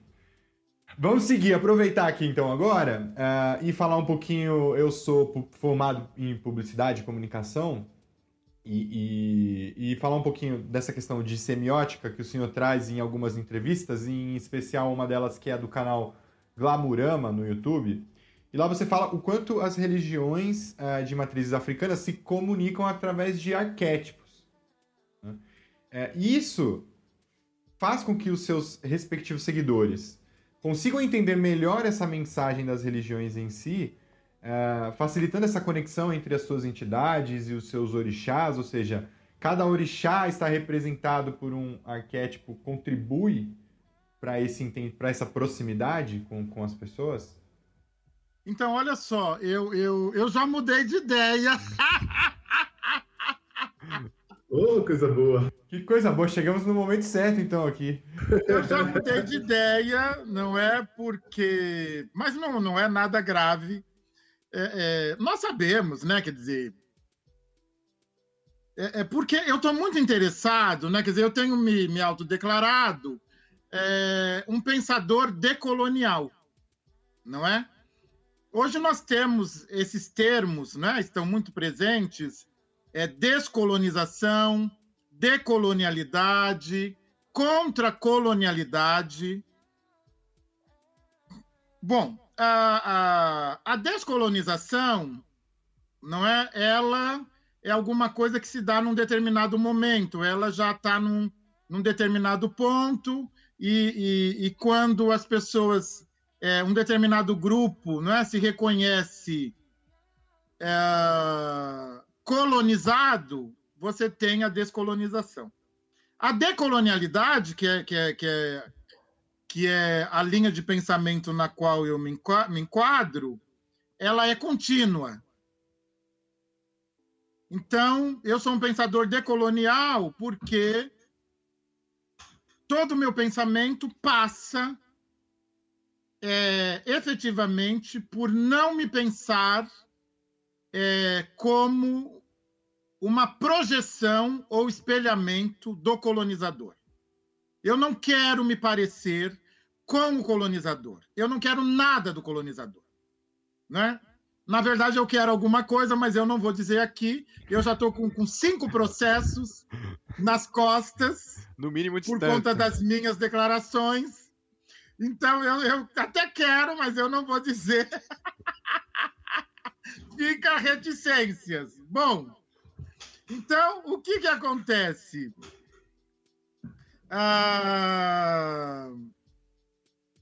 vamos seguir, aproveitar aqui então agora uh, e falar um pouquinho. Eu sou formado em publicidade e comunicação e, e, e, falar um pouquinho dessa questão de semiótica que o senhor traz em algumas entrevistas, em especial uma delas que é do canal Glamurama no YouTube. E lá você fala o quanto as religiões uh, de matrizes africanas se comunicam através de arquétipos. Né? É, isso faz com que os seus respectivos seguidores consigam entender melhor essa mensagem das religiões em si é, facilitando essa conexão entre as suas entidades e os seus orixás, ou seja, cada orixá está representado por um arquétipo, contribui para essa proximidade com, com as pessoas? Então, olha só, eu, eu, eu já mudei de ideia. Ô, oh, coisa boa. Que coisa boa, chegamos no momento certo, então, aqui. Eu já mudei de ideia, não é porque. Mas não, não é nada grave é, é, nós sabemos, né? Quer dizer, é, é porque eu estou muito interessado, né? Quer dizer, eu tenho me, me autodeclarado é, um pensador decolonial, não é? Hoje nós temos esses termos, né? Estão muito presentes: é, descolonização, decolonialidade, contracolonialidade. Bom, a, a, a descolonização, não é? Ela é alguma coisa que se dá num determinado momento, ela já está num, num determinado ponto, e, e, e, quando as pessoas, é, um determinado grupo, não é, se reconhece é, colonizado, você tem a descolonização. A decolonialidade, que é, que é, que é que é a linha de pensamento na qual eu me enquadro, ela é contínua. Então, eu sou um pensador decolonial porque todo o meu pensamento passa é, efetivamente por não me pensar é, como uma projeção ou espelhamento do colonizador. Eu não quero me parecer com o colonizador. Eu não quero nada do colonizador. Né? Na verdade, eu quero alguma coisa, mas eu não vou dizer aqui. Eu já estou com, com, cinco processos nas costas. No mínimo Por conta das minhas declarações. Então, eu, eu até quero, mas eu não vou dizer. Fica reticências. Bom, então, o que, que acontece? Ah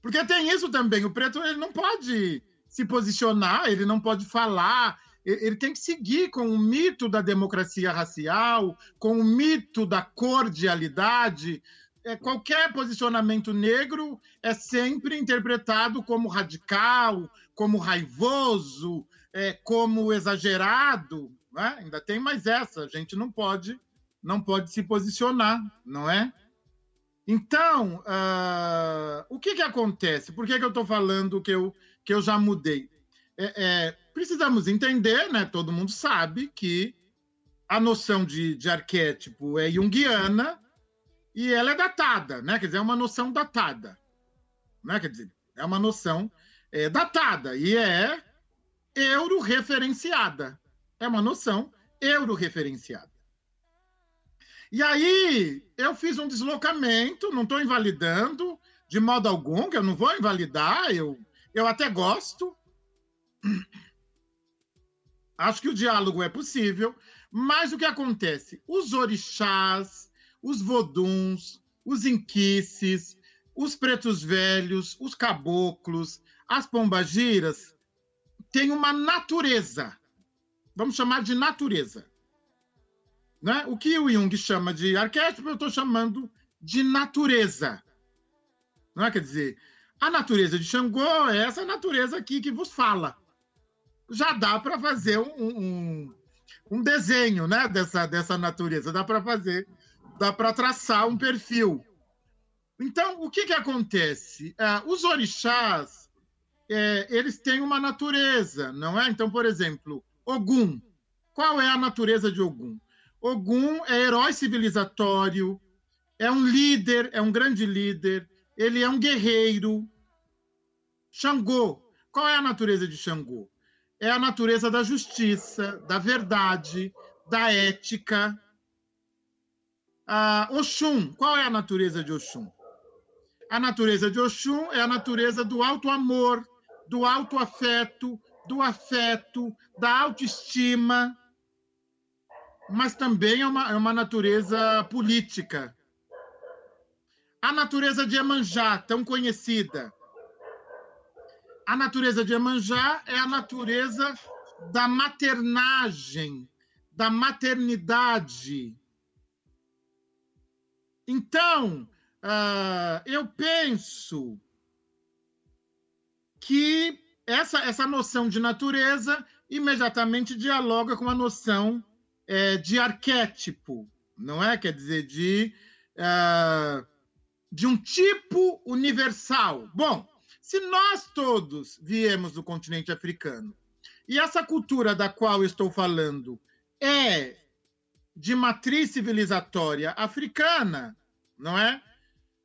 porque tem isso também, o preto ele não pode se posicionar, ele não pode falar, ele tem que seguir com o mito da democracia racial, com o mito da cordialidade, é, qualquer posicionamento negro é sempre interpretado como radical, como raivoso, é, como exagerado. Né? Ainda tem mais essa, a gente não pode, não pode se posicionar, não é? Então, uh, o que, que acontece? Por que, que eu estou falando que eu, que eu já mudei? É, é, precisamos entender, né? Todo mundo sabe que a noção de, de arquétipo é junguiana e ela é datada, né? Quer dizer, é uma noção datada, né? Quer dizer, é uma noção é, datada e é euro-referenciada. É uma noção euro-referenciada. E aí eu fiz um deslocamento, não estou invalidando de modo algum, que eu não vou invalidar, eu, eu até gosto. Acho que o diálogo é possível, mas o que acontece? Os orixás, os voduns, os inquices, os pretos velhos, os caboclos, as pombagiras têm uma natureza. Vamos chamar de natureza. Né? O que o Jung chama de arquétipo, eu estou chamando de natureza. Não é? Quer dizer, a natureza de Xangô é essa natureza aqui que vos fala. Já dá para fazer um, um, um, desenho né? dessa, dessa natureza, dá para fazer, dá para traçar um perfil. Então, o que, que acontece? É, os orixás, é, eles têm uma natureza, não é? Então, por exemplo, Ogum. Qual é a natureza de Ogum? Ogum é herói civilizatório, é um líder, é um grande líder, ele é um guerreiro. Xangô, qual é a natureza de Xangô? É a natureza da justiça, da verdade, da ética. Ah, Oxum, qual é a natureza de Oxum? A natureza de Oxum é a natureza do alto amor, do alto afeto, do afeto, da autoestima mas também é uma, é uma natureza política. A natureza de Emanjá, tão conhecida. A natureza de Emanjá é a natureza da maternagem, da maternidade. Então, uh, eu penso que essa, essa noção de natureza imediatamente dialoga com a noção é, de arquétipo, não é? Quer dizer, de, uh, de um tipo universal. Bom, se nós todos viemos do continente africano e essa cultura da qual estou falando é de matriz civilizatória africana, não é?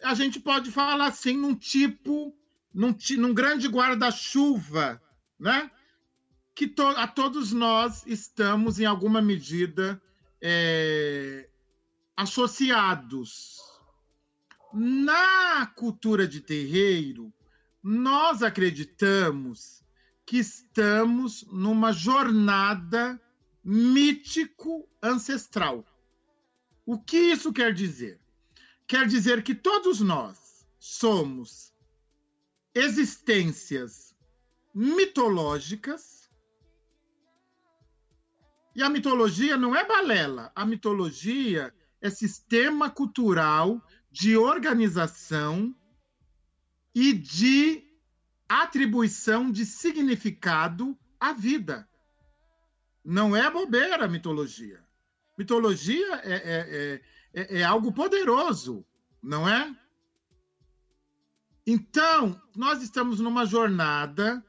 A gente pode falar assim num tipo, num, num grande guarda-chuva, né? que to a todos nós estamos, em alguma medida, é, associados. Na cultura de terreiro, nós acreditamos que estamos numa jornada mítico-ancestral. O que isso quer dizer? Quer dizer que todos nós somos existências mitológicas e a mitologia não é balela, a mitologia é sistema cultural de organização e de atribuição de significado à vida. Não é bobeira a mitologia. Mitologia é, é, é, é algo poderoso, não é? Então, nós estamos numa jornada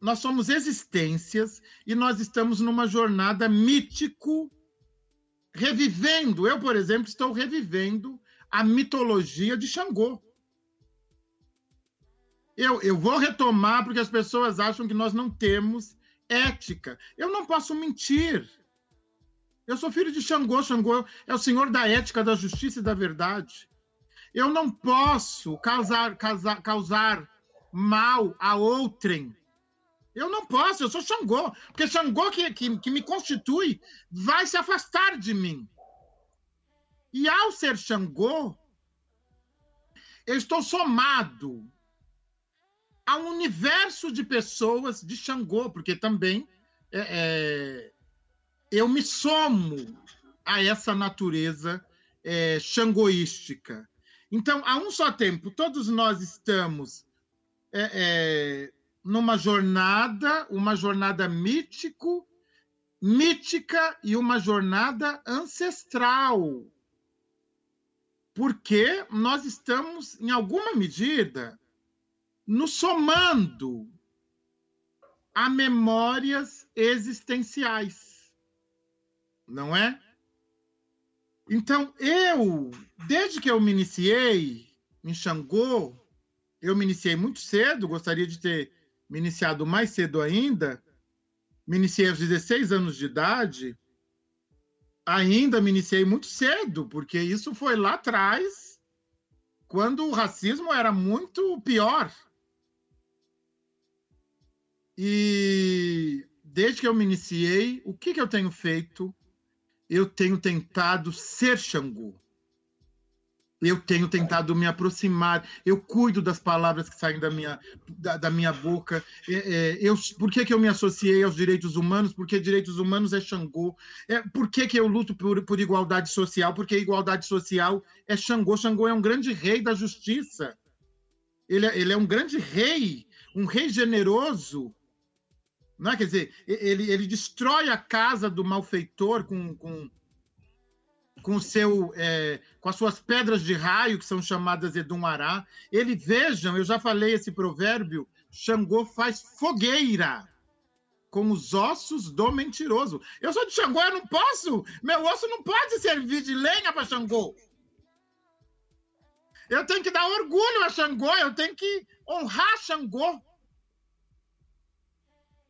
nós somos existências e nós estamos numa jornada mítico, revivendo. Eu, por exemplo, estou revivendo a mitologia de Xangô. Eu, eu vou retomar porque as pessoas acham que nós não temos ética. Eu não posso mentir. Eu sou filho de Xangô. Xangô é o senhor da ética, da justiça e da verdade. Eu não posso causar, causar, causar mal a outrem eu não posso, eu sou Xangô. Porque Xangô, que, que, que me constitui, vai se afastar de mim. E ao ser Xangô, eu estou somado a um universo de pessoas de Xangô, porque também é, é, eu me somo a essa natureza é, xangoística. Então, a um só tempo, todos nós estamos é, é, numa jornada, uma jornada mítico, mítica e uma jornada ancestral. Porque nós estamos, em alguma medida, nos somando a memórias existenciais. Não é? Então, eu, desde que eu me iniciei em Xangô, eu me iniciei muito cedo, gostaria de ter me iniciado mais cedo ainda. Me iniciei aos 16 anos de idade. Ainda me iniciei muito cedo, porque isso foi lá atrás, quando o racismo era muito pior. E desde que eu me iniciei, o que, que eu tenho feito? Eu tenho tentado ser Xangô. Eu tenho tentado me aproximar, eu cuido das palavras que saem da minha, da, da minha boca. É, é, eu, por que, que eu me associei aos direitos humanos? Porque direitos humanos é Xangô. É, por que, que eu luto por, por igualdade social? Porque igualdade social é Xangô. Xangô é um grande rei da justiça. Ele é, ele é um grande rei, um rei generoso. Não é? Quer dizer, ele, ele destrói a casa do malfeitor com, com com o seu é, com as suas pedras de raio que são chamadas Edumará. Ele vejam, eu já falei esse provérbio, Xangô faz fogueira com os ossos do mentiroso. Eu sou de Xangô, eu não posso, meu osso não pode servir de lenha para Xangô. Eu tenho que dar orgulho a Xangô, eu tenho que honrar Xangô.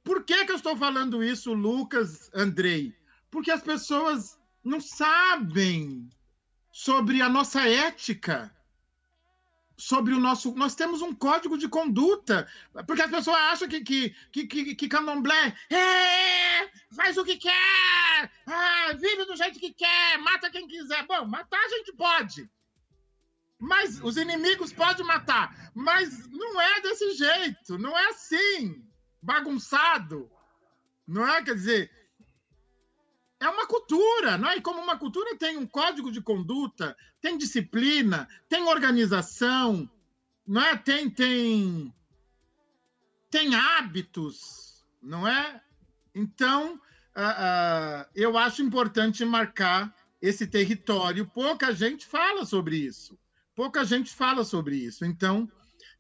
Por que, que eu estou falando isso, Lucas, Andrei? Porque as pessoas não sabem sobre a nossa ética, sobre o nosso. Nós temos um código de conduta, porque as pessoas acham que, que, que, que, que candomblé é, faz o que quer, ah, vive do jeito que quer, mata quem quiser. Bom, matar a gente pode. Mas os inimigos podem matar. Mas não é desse jeito, não é assim, bagunçado. Não é? Quer dizer, é uma cultura, não é? E como uma cultura tem um código de conduta, tem disciplina, tem organização, não é? Tem tem tem hábitos, não é? Então, uh, uh, eu acho importante marcar esse território. Pouca gente fala sobre isso. Pouca gente fala sobre isso. Então,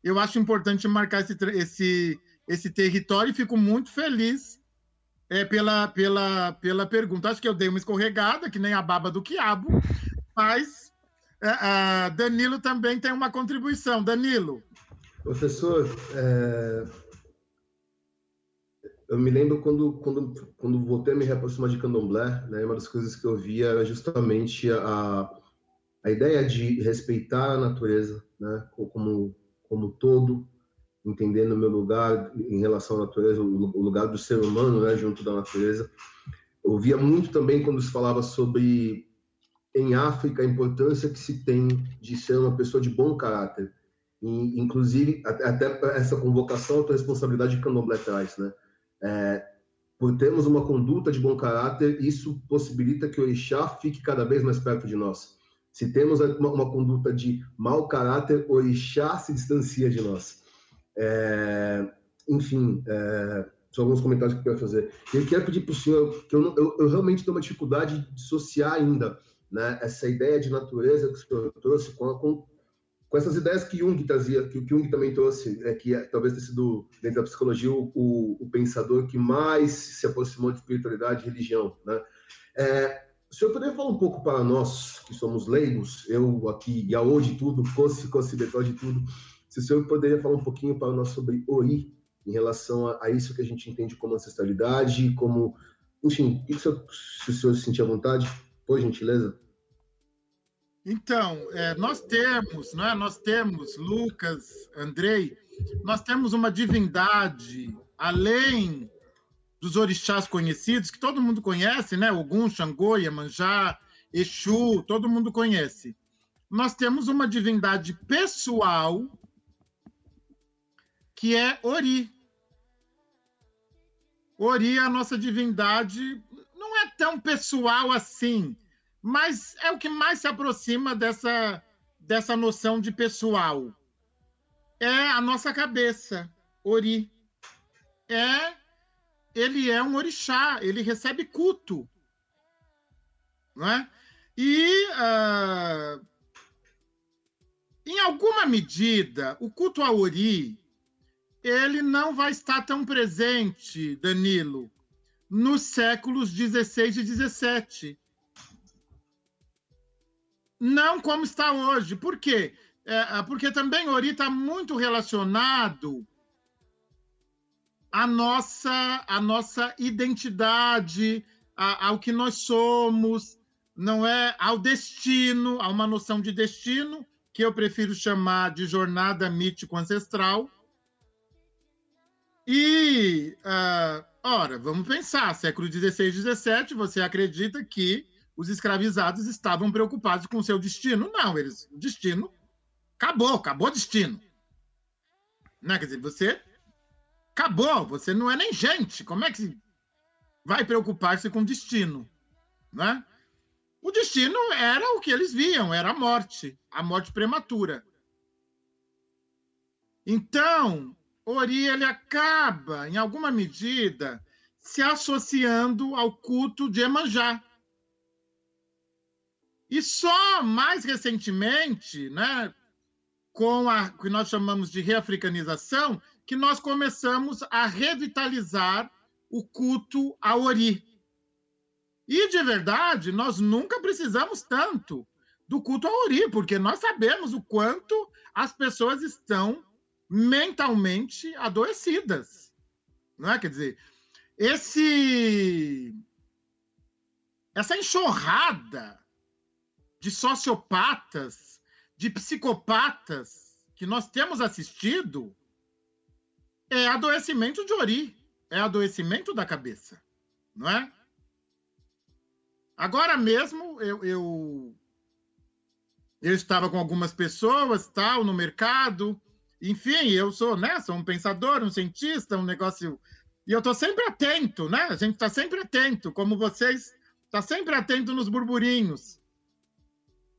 eu acho importante marcar esse, esse, esse território e fico muito feliz é, pela, pela, pela pergunta. Acho que eu dei uma escorregada, que nem a baba do quiabo, mas é, Danilo também tem uma contribuição. Danilo. Professor, é... eu me lembro quando, quando, quando voltei a me reaproximar de candomblé, né, uma das coisas que eu via era justamente a, a ideia de respeitar a natureza né, como, como todo, entendendo o meu lugar em relação à natureza, o lugar do ser humano, né, junto da natureza. Eu via muito também quando se falava sobre em África a importância que se tem de ser uma pessoa de bom caráter. E, inclusive, até essa convocação, a responsabilidade de candomblé traz, né? É, por termos uma conduta de bom caráter, isso possibilita que o Orixá fique cada vez mais perto de nós. Se temos uma, uma conduta de mau caráter, o Orixá se distancia de nós. É, enfim, é, são alguns comentários que eu quero fazer. Eu quero pedir para o senhor, que eu, eu, eu, realmente tenho uma dificuldade de dissociar ainda né, essa ideia de natureza que o senhor trouxe com, com, com essas ideias que Jung trazia, que o Jung também trouxe, é, que talvez tenha sido, dentro da psicologia, o, o, pensador que mais se aproximou de espiritualidade e religião. Né? É, o senhor poderia falar um pouco para nós, que somos leigos, eu aqui, e a hoje tudo, fosse, fosse de tudo, se o senhor poderia falar um pouquinho para nós sobre OI, em relação a, a, isso que a gente entende como ancestralidade, como. Enfim, o senhor, se o senhor se sentir à vontade, por gentileza. Então, é, nós temos, não é? Nós temos, Lucas, Andrei, nós temos uma divindade além dos orixás conhecidos, que todo mundo conhece, né? Ogum, Xangô, Iemanjá, Exu, todo mundo conhece. Nós temos uma divindade pessoal que é Ori. Ori, a nossa divindade, não é tão pessoal assim, mas é o que mais se aproxima dessa, dessa noção de pessoal? É a nossa cabeça, Ori. É, ele é um orixá, ele recebe culto, não é? E uh, em alguma medida, o culto a Ori ele não vai estar tão presente, Danilo, nos séculos 16 e 17. Não como está hoje. Por quê? É, porque também Ori está muito relacionado à nossa, à nossa identidade, ao que nós somos, não é? Ao destino, a uma noção de destino, que eu prefiro chamar de jornada mítico ancestral e, uh, ora, vamos pensar, século XVI e XVII, você acredita que os escravizados estavam preocupados com seu destino? Não, eles, o destino acabou, acabou o destino. Né? Quer dizer, você acabou, você não é nem gente, como é que vai preocupar-se com o destino? Né? O destino era o que eles viam, era a morte, a morte prematura. Então, Ori ele acaba, em alguma medida, se associando ao culto de Emanjá. E só mais recentemente, né, com a que nós chamamos de reafricanização, que nós começamos a revitalizar o culto a Ori. E, de verdade, nós nunca precisamos tanto do culto a Ori, porque nós sabemos o quanto as pessoas estão mentalmente adoecidas. Não é? Quer dizer, esse essa enxurrada de sociopatas, de psicopatas que nós temos assistido é adoecimento de Ori, é adoecimento da cabeça, não é? Agora mesmo eu, eu, eu estava com algumas pessoas tal no mercado enfim, eu sou, né, sou um pensador, um cientista, um negócio. E eu estou sempre atento, né? A gente está sempre atento, como vocês, está sempre atento nos burburinhos.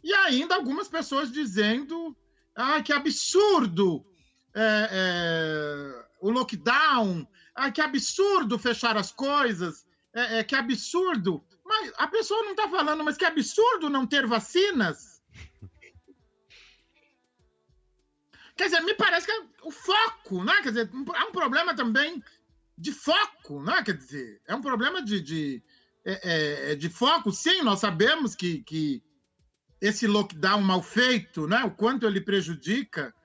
E ainda algumas pessoas dizendo: ah, que absurdo é, é, o lockdown, ah, que absurdo fechar as coisas, é, é que absurdo. Mas a pessoa não está falando, mas que absurdo não ter vacinas. Quer dizer, me parece que é o foco, né? Quer dizer, é um problema também de foco, né? Quer dizer, é um problema de, de, é, é, é, de foco. Sim, nós sabemos que, que esse lockdown mal feito, né? O quanto ele prejudica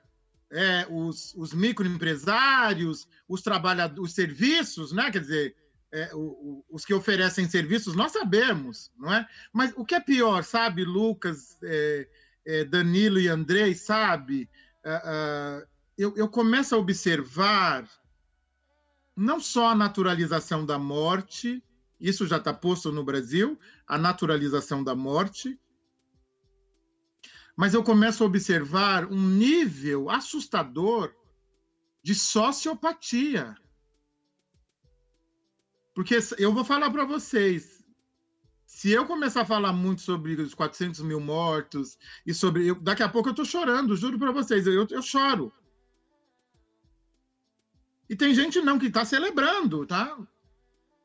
é, os, os microempresários, os trabalhadores, os serviços, né? Quer dizer, é, o, o, os que oferecem serviços, nós sabemos, não é? Mas o que é pior, sabe, Lucas, é, é Danilo e Andrei, sabe? Uh, eu, eu começo a observar não só a naturalização da morte, isso já está posto no Brasil, a naturalização da morte, mas eu começo a observar um nível assustador de sociopatia. Porque eu vou falar para vocês, se eu começar a falar muito sobre os 400 mil mortos e sobre. Eu, daqui a pouco eu estou chorando, juro para vocês, eu, eu choro. E tem gente não que está celebrando, tá?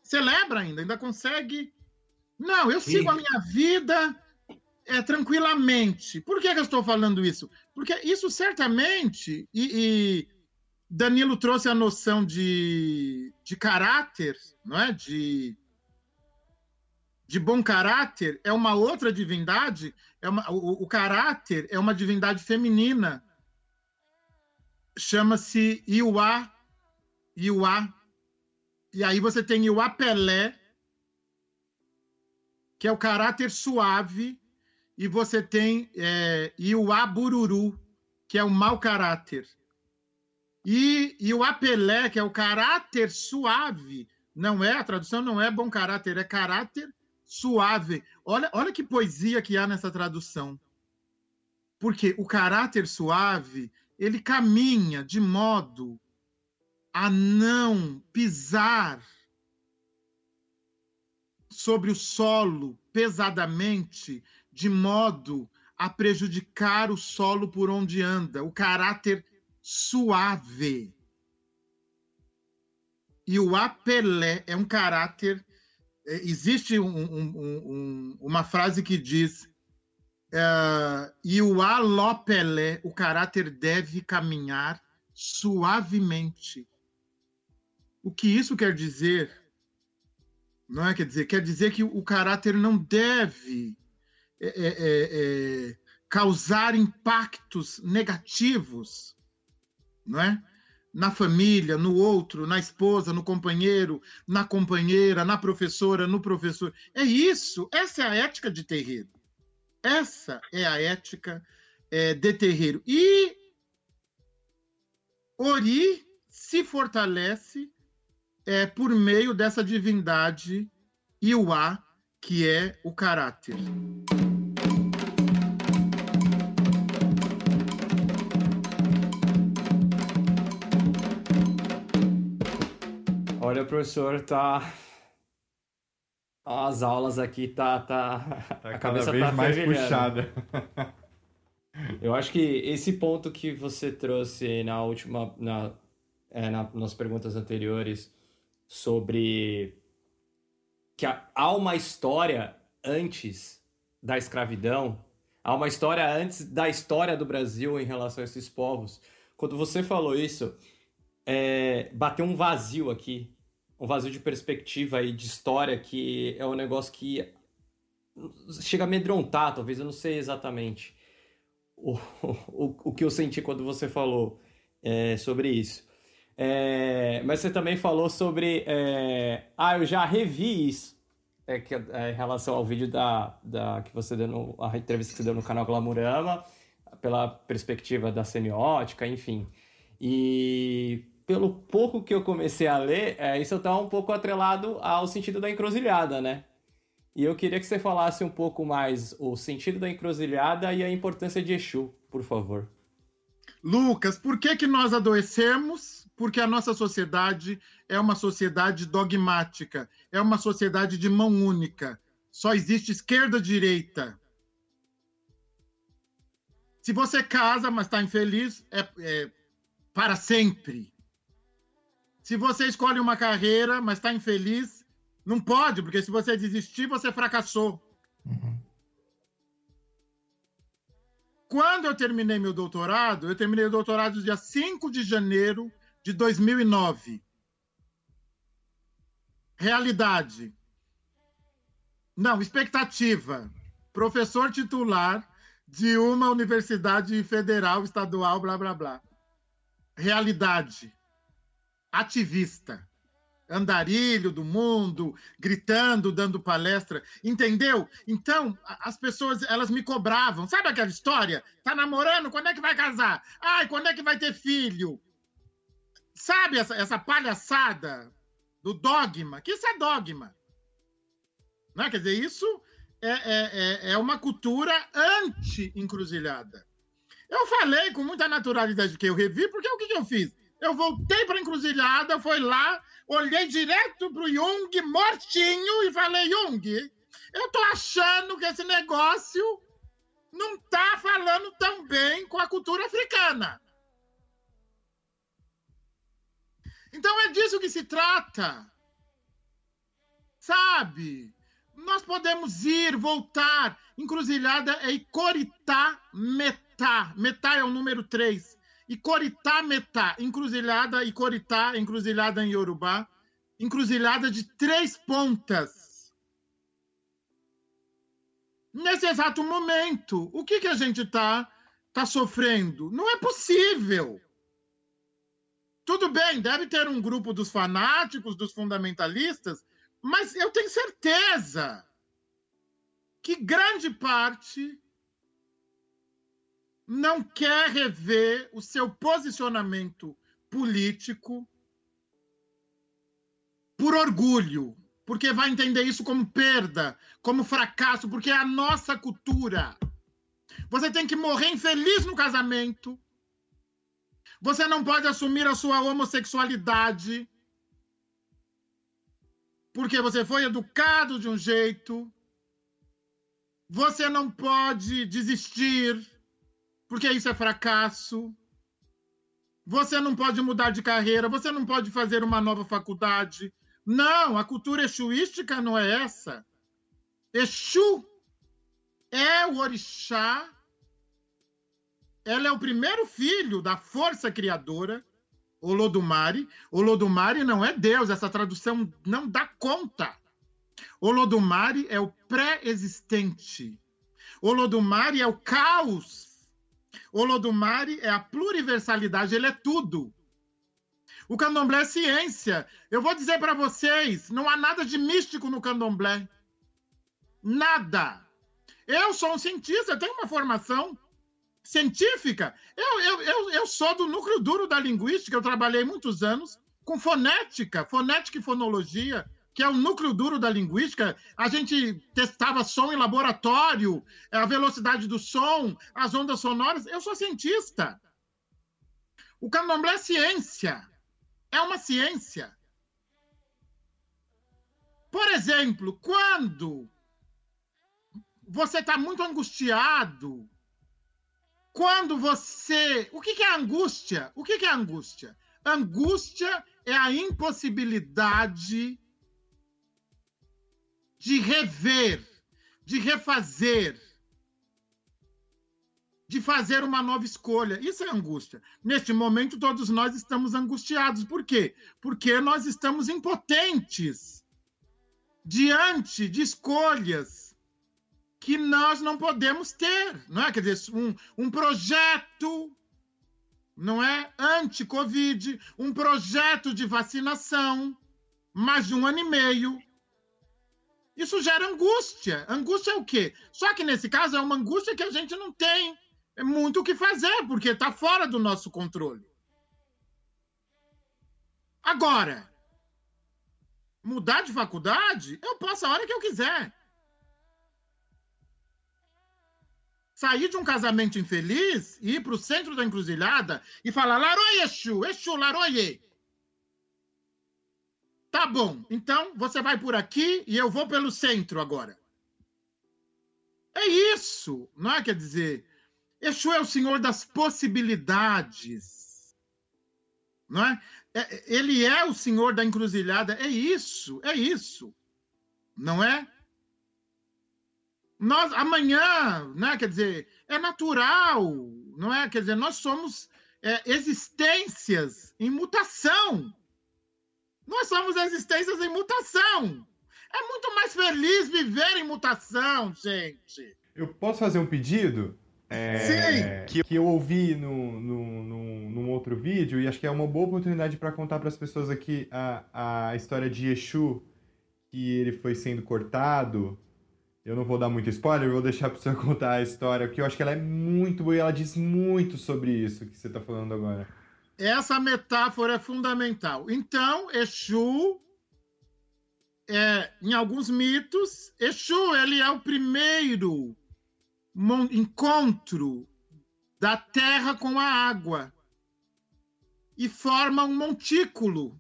Celebra ainda, ainda consegue. Não, eu Sim. sigo a minha vida é, tranquilamente. Por que, que eu estou falando isso? Porque isso certamente. E, e Danilo trouxe a noção de, de caráter, não é? De de bom caráter é uma outra divindade, é uma, o, o caráter é uma divindade feminina. Chama-se Iuá. Iuá. E aí você tem Iuá Pelé, que é o caráter suave, e você tem é, Iuá Bururu, que é o mau caráter. E Iuá Pelé, que é o caráter suave, não é, a tradução não é bom caráter, é caráter suave. Olha, olha que poesia que há nessa tradução. Porque o caráter suave, ele caminha de modo a não pisar sobre o solo pesadamente, de modo a prejudicar o solo por onde anda, o caráter suave. E o apelé é um caráter. É, existe um, um, um, uma frase que diz: uh, e o alopelé, o caráter deve caminhar suavemente. O que isso quer dizer? Não é? Quer dizer, quer dizer que o caráter não deve é, é, é, é, causar impactos negativos, não é? Na família, no outro, na esposa, no companheiro, na companheira, na professora, no professor. É isso. Essa é a ética de terreiro. Essa é a ética é, de terreiro. E Ori se fortalece é, por meio dessa divindade Iwa, que é o caráter. Olha, professor, tá. As aulas aqui tá. tá... tá a cabeça tá mais puxada. Eu acho que esse ponto que você trouxe na última. Na, é, na, nas perguntas anteriores sobre que há uma história antes da escravidão, há uma história antes da história do Brasil em relação a esses povos. Quando você falou isso, é, bateu um vazio aqui, um vazio de perspectiva e de história que é um negócio que chega a amedrontar, talvez, eu não sei exatamente o, o, o que eu senti quando você falou é, sobre isso. É, mas você também falou sobre. É, ah, eu já revi isso. É, que, é, em relação ao vídeo da, da, que você deu no, a entrevista que você deu no canal Glamurama, pela perspectiva da semiótica, enfim. E pelo pouco que eu comecei a ler, é, isso está um pouco atrelado ao sentido da encruzilhada, né? E eu queria que você falasse um pouco mais o sentido da encruzilhada e a importância de Exu, por favor. Lucas, por que, que nós adoecemos porque a nossa sociedade é uma sociedade dogmática, é uma sociedade de mão única. Só existe esquerda e direita. Se você casa, mas está infeliz, é, é, para sempre. Se você escolhe uma carreira, mas está infeliz, não pode, porque se você desistir, você fracassou. Uhum. Quando eu terminei meu doutorado, eu terminei o doutorado dia 5 de janeiro de 2009. Realidade. Não, expectativa. Professor titular de uma universidade federal, estadual, blá, blá, blá. Realidade. Ativista. Andarilho do mundo, gritando, dando palestra. Entendeu? Então, as pessoas, elas me cobravam. Sabe aquela história? Tá namorando? Quando é que vai casar? Ai, quando é que vai ter filho? Sabe essa, essa palhaçada do dogma? Que isso é dogma. Não é? Quer dizer, isso é, é, é, é uma cultura anti-encruzilhada. Eu falei com muita naturalidade que eu revi, porque o que, que eu fiz? Eu voltei para encruzilhada, fui lá, olhei direto para o Jung, mortinho, e falei: Jung, eu estou achando que esse negócio não está falando tão bem com a cultura africana. Então é disso que se trata. Sabe? Nós podemos ir, voltar. Encruzilhada é Icoritá Metá. Metá é o número 3. Icoritá Metá. Encruzilhada, Icoritá, encruzilhada em Yorubá. Encruzilhada de três pontas. Nesse exato momento, o que, que a gente está tá sofrendo? Não é possível. Tudo bem, deve ter um grupo dos fanáticos, dos fundamentalistas, mas eu tenho certeza que grande parte não quer rever o seu posicionamento político por orgulho, porque vai entender isso como perda, como fracasso, porque é a nossa cultura. Você tem que morrer infeliz no casamento você não pode assumir a sua homossexualidade porque você foi educado de um jeito. Você não pode desistir, porque isso é fracasso. Você não pode mudar de carreira, você não pode fazer uma nova faculdade. Não, a cultura exuística não é essa. Exu é o orixá, ela é o primeiro filho da força criadora, Olodumare. Olodumare não é Deus, essa tradução não dá conta. Olodumare é o pré-existente. Olodumare é o caos Olodumare é a pluriversalidade, ele é tudo. O candomblé é ciência. Eu vou dizer para vocês, não há nada de místico no candomblé. Nada. Eu sou um cientista, tenho uma formação científica. Eu, eu, eu, eu sou do núcleo duro da linguística, eu trabalhei muitos anos com fonética, fonética e fonologia que é o núcleo duro da linguística, a gente testava som em laboratório, a velocidade do som, as ondas sonoras. Eu sou cientista. O candomblé é ciência. É uma ciência. Por exemplo, quando você está muito angustiado, quando você. O que é angústia? O que é angústia? Angústia é a impossibilidade de rever, de refazer, de fazer uma nova escolha. Isso é angústia. Neste momento, todos nós estamos angustiados. Por quê? Porque nós estamos impotentes diante de escolhas que nós não podemos ter, não é? Quer dizer, um, um projeto, não é? Anti-Covid, um projeto de vacinação, mais de um ano e meio, isso gera angústia. Angústia é o quê? Só que nesse caso é uma angústia que a gente não tem muito o que fazer, porque está fora do nosso controle. Agora, mudar de faculdade, eu posso a hora que eu quiser. Sair de um casamento infeliz, ir para o centro da encruzilhada e falar Laroye Exu, Exu, Laroye. Tá bom, então você vai por aqui e eu vou pelo centro agora. É isso, não é? Quer dizer, Exu é o senhor das possibilidades, não é? é? Ele é o senhor da encruzilhada, é isso, é isso, não é? Nós, amanhã, né, quer dizer, é natural, não é? Quer dizer, nós somos é, existências em mutação. Nós somos existências em mutação. É muito mais feliz viver em mutação, gente. Eu posso fazer um pedido? É, Sim. Que, que eu ouvi no, no, no, num outro vídeo e acho que é uma boa oportunidade para contar para as pessoas aqui a, a história de Exu, que ele foi sendo cortado. Eu não vou dar muito spoiler, eu vou deixar para você contar a história, porque eu acho que ela é muito boa e ela diz muito sobre isso que você está falando agora. Essa metáfora é fundamental. Então, Exu, é, em alguns mitos, Exu ele é o primeiro encontro da terra com a água e forma um montículo.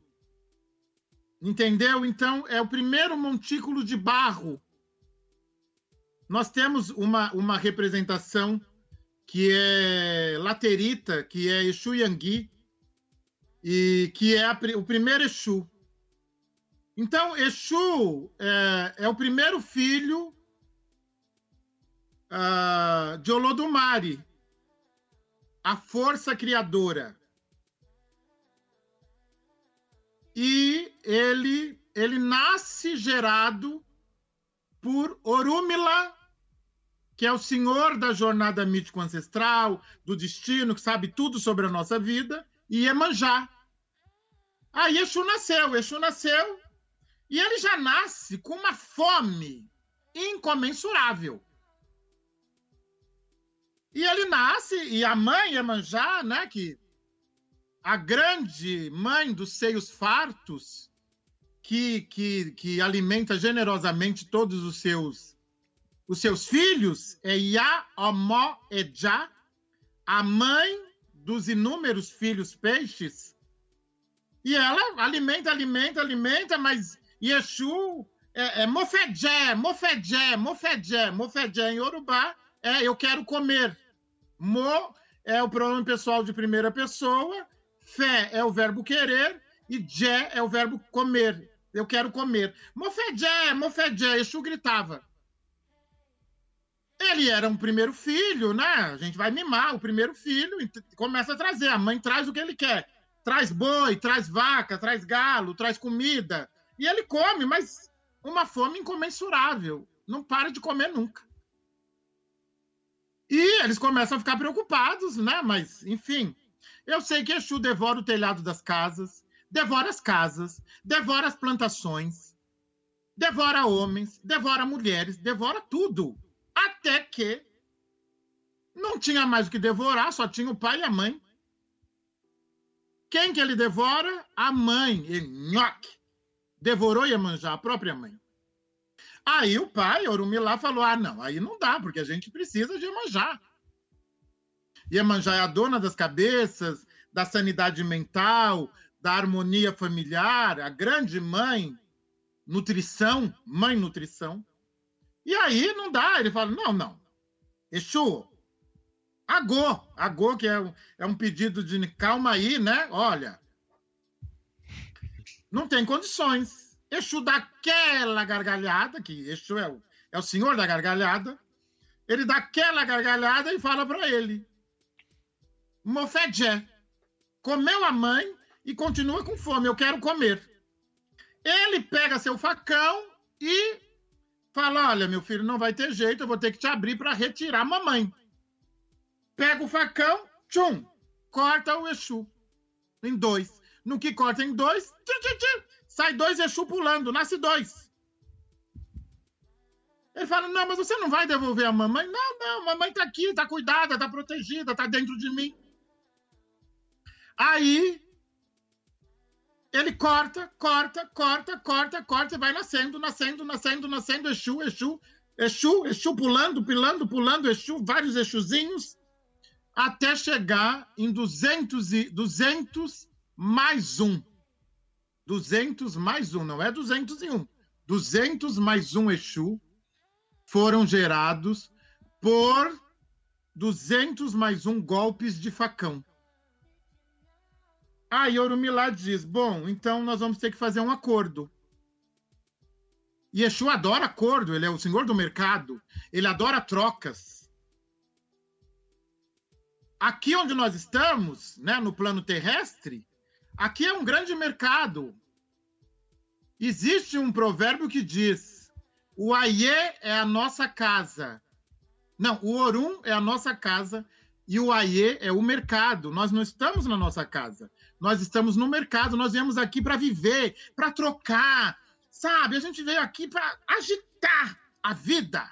Entendeu? Então, é o primeiro montículo de barro. Nós temos uma, uma representação que é laterita, que é Exu Yangui, e que é a, o primeiro Exu. Então, Exu é, é o primeiro filho uh, de Olodumare, a força criadora. E ele, ele nasce gerado por Orúmila, que é o senhor da jornada mítico ancestral, do destino, que sabe tudo sobre a nossa vida, e Iemanjá. Aí Exu nasceu, Exu nasceu, e ele já nasce com uma fome incomensurável. E ele nasce, e a mãe Iemanjá, né, que a grande mãe dos seios fartos, que, que, que alimenta generosamente todos os seus os seus filhos, é Ya, Omó, Ejá, a mãe dos inúmeros filhos peixes, e ela alimenta, alimenta, alimenta, mas Yeshu é, é mofedé, mofedé, mofedé, mofedé em Yorubá é eu quero comer. Mo é o pronome pessoal de primeira pessoa, fé é o verbo querer e jé é o verbo comer. Eu quero comer. Mofedé, mofedé, Exu gritava. Ele era um primeiro filho, né? A gente vai mimar o primeiro filho e começa a trazer. A mãe traz o que ele quer. Traz boi, traz vaca, traz galo, traz comida. E ele come, mas uma fome incomensurável. Não para de comer nunca. E eles começam a ficar preocupados, né? Mas, enfim, eu sei que Exu devora o telhado das casas, devora as casas, devora as plantações, devora homens, devora mulheres, devora tudo. Até que não tinha mais o que devorar, só tinha o pai e a mãe. Quem que ele devora? A mãe, ele, nhoque. Devorou Iemanjá, a própria mãe. Aí o pai, Orumilá, falou: ah, não, aí não dá, porque a gente precisa de Iemanjá. Iemanjá é a dona das cabeças, da sanidade mental, da harmonia familiar, a grande mãe, nutrição, mãe nutrição. E aí não dá, ele fala: não, não. Exu, agô, agô, que é, é um pedido de calma aí, né? Olha, não tem condições. Exu dá aquela gargalhada, que Exu é o, é o senhor da gargalhada, ele dá aquela gargalhada e fala para ele: Mofedé, comeu a mãe e continua com fome, eu quero comer. Ele pega seu facão e Fala, olha, meu filho, não vai ter jeito, eu vou ter que te abrir para retirar a mamãe. Pega o facão, tchum, corta o Exu em dois. No que corta em dois, sai dois Exu pulando, nasce dois. Ele fala, não, mas você não vai devolver a mamãe? Não, não, mamãe tá aqui, tá cuidada, tá protegida, tá dentro de mim. Aí ele corta, corta, corta, corta, corta e vai nascendo, nascendo, nascendo, nascendo, Exu, Exu, Exu, Exu pulando, pulando, pulando, Exu, vários Exuzinhos, até chegar em 200, e, 200 mais um. 200 mais um, não é 201. 200 mais um Exu foram gerados por 200 mais um golpes de facão. Aí Orumilá diz: Bom, então nós vamos ter que fazer um acordo. E adora acordo, ele é o senhor do mercado, ele adora trocas. Aqui onde nós estamos, né, no plano terrestre, aqui é um grande mercado. Existe um provérbio que diz: o Aie é a nossa casa. Não, o Orum é a nossa casa e o Aie é o mercado. Nós não estamos na nossa casa. Nós estamos no mercado, nós viemos aqui para viver, para trocar, sabe? A gente veio aqui para agitar a vida.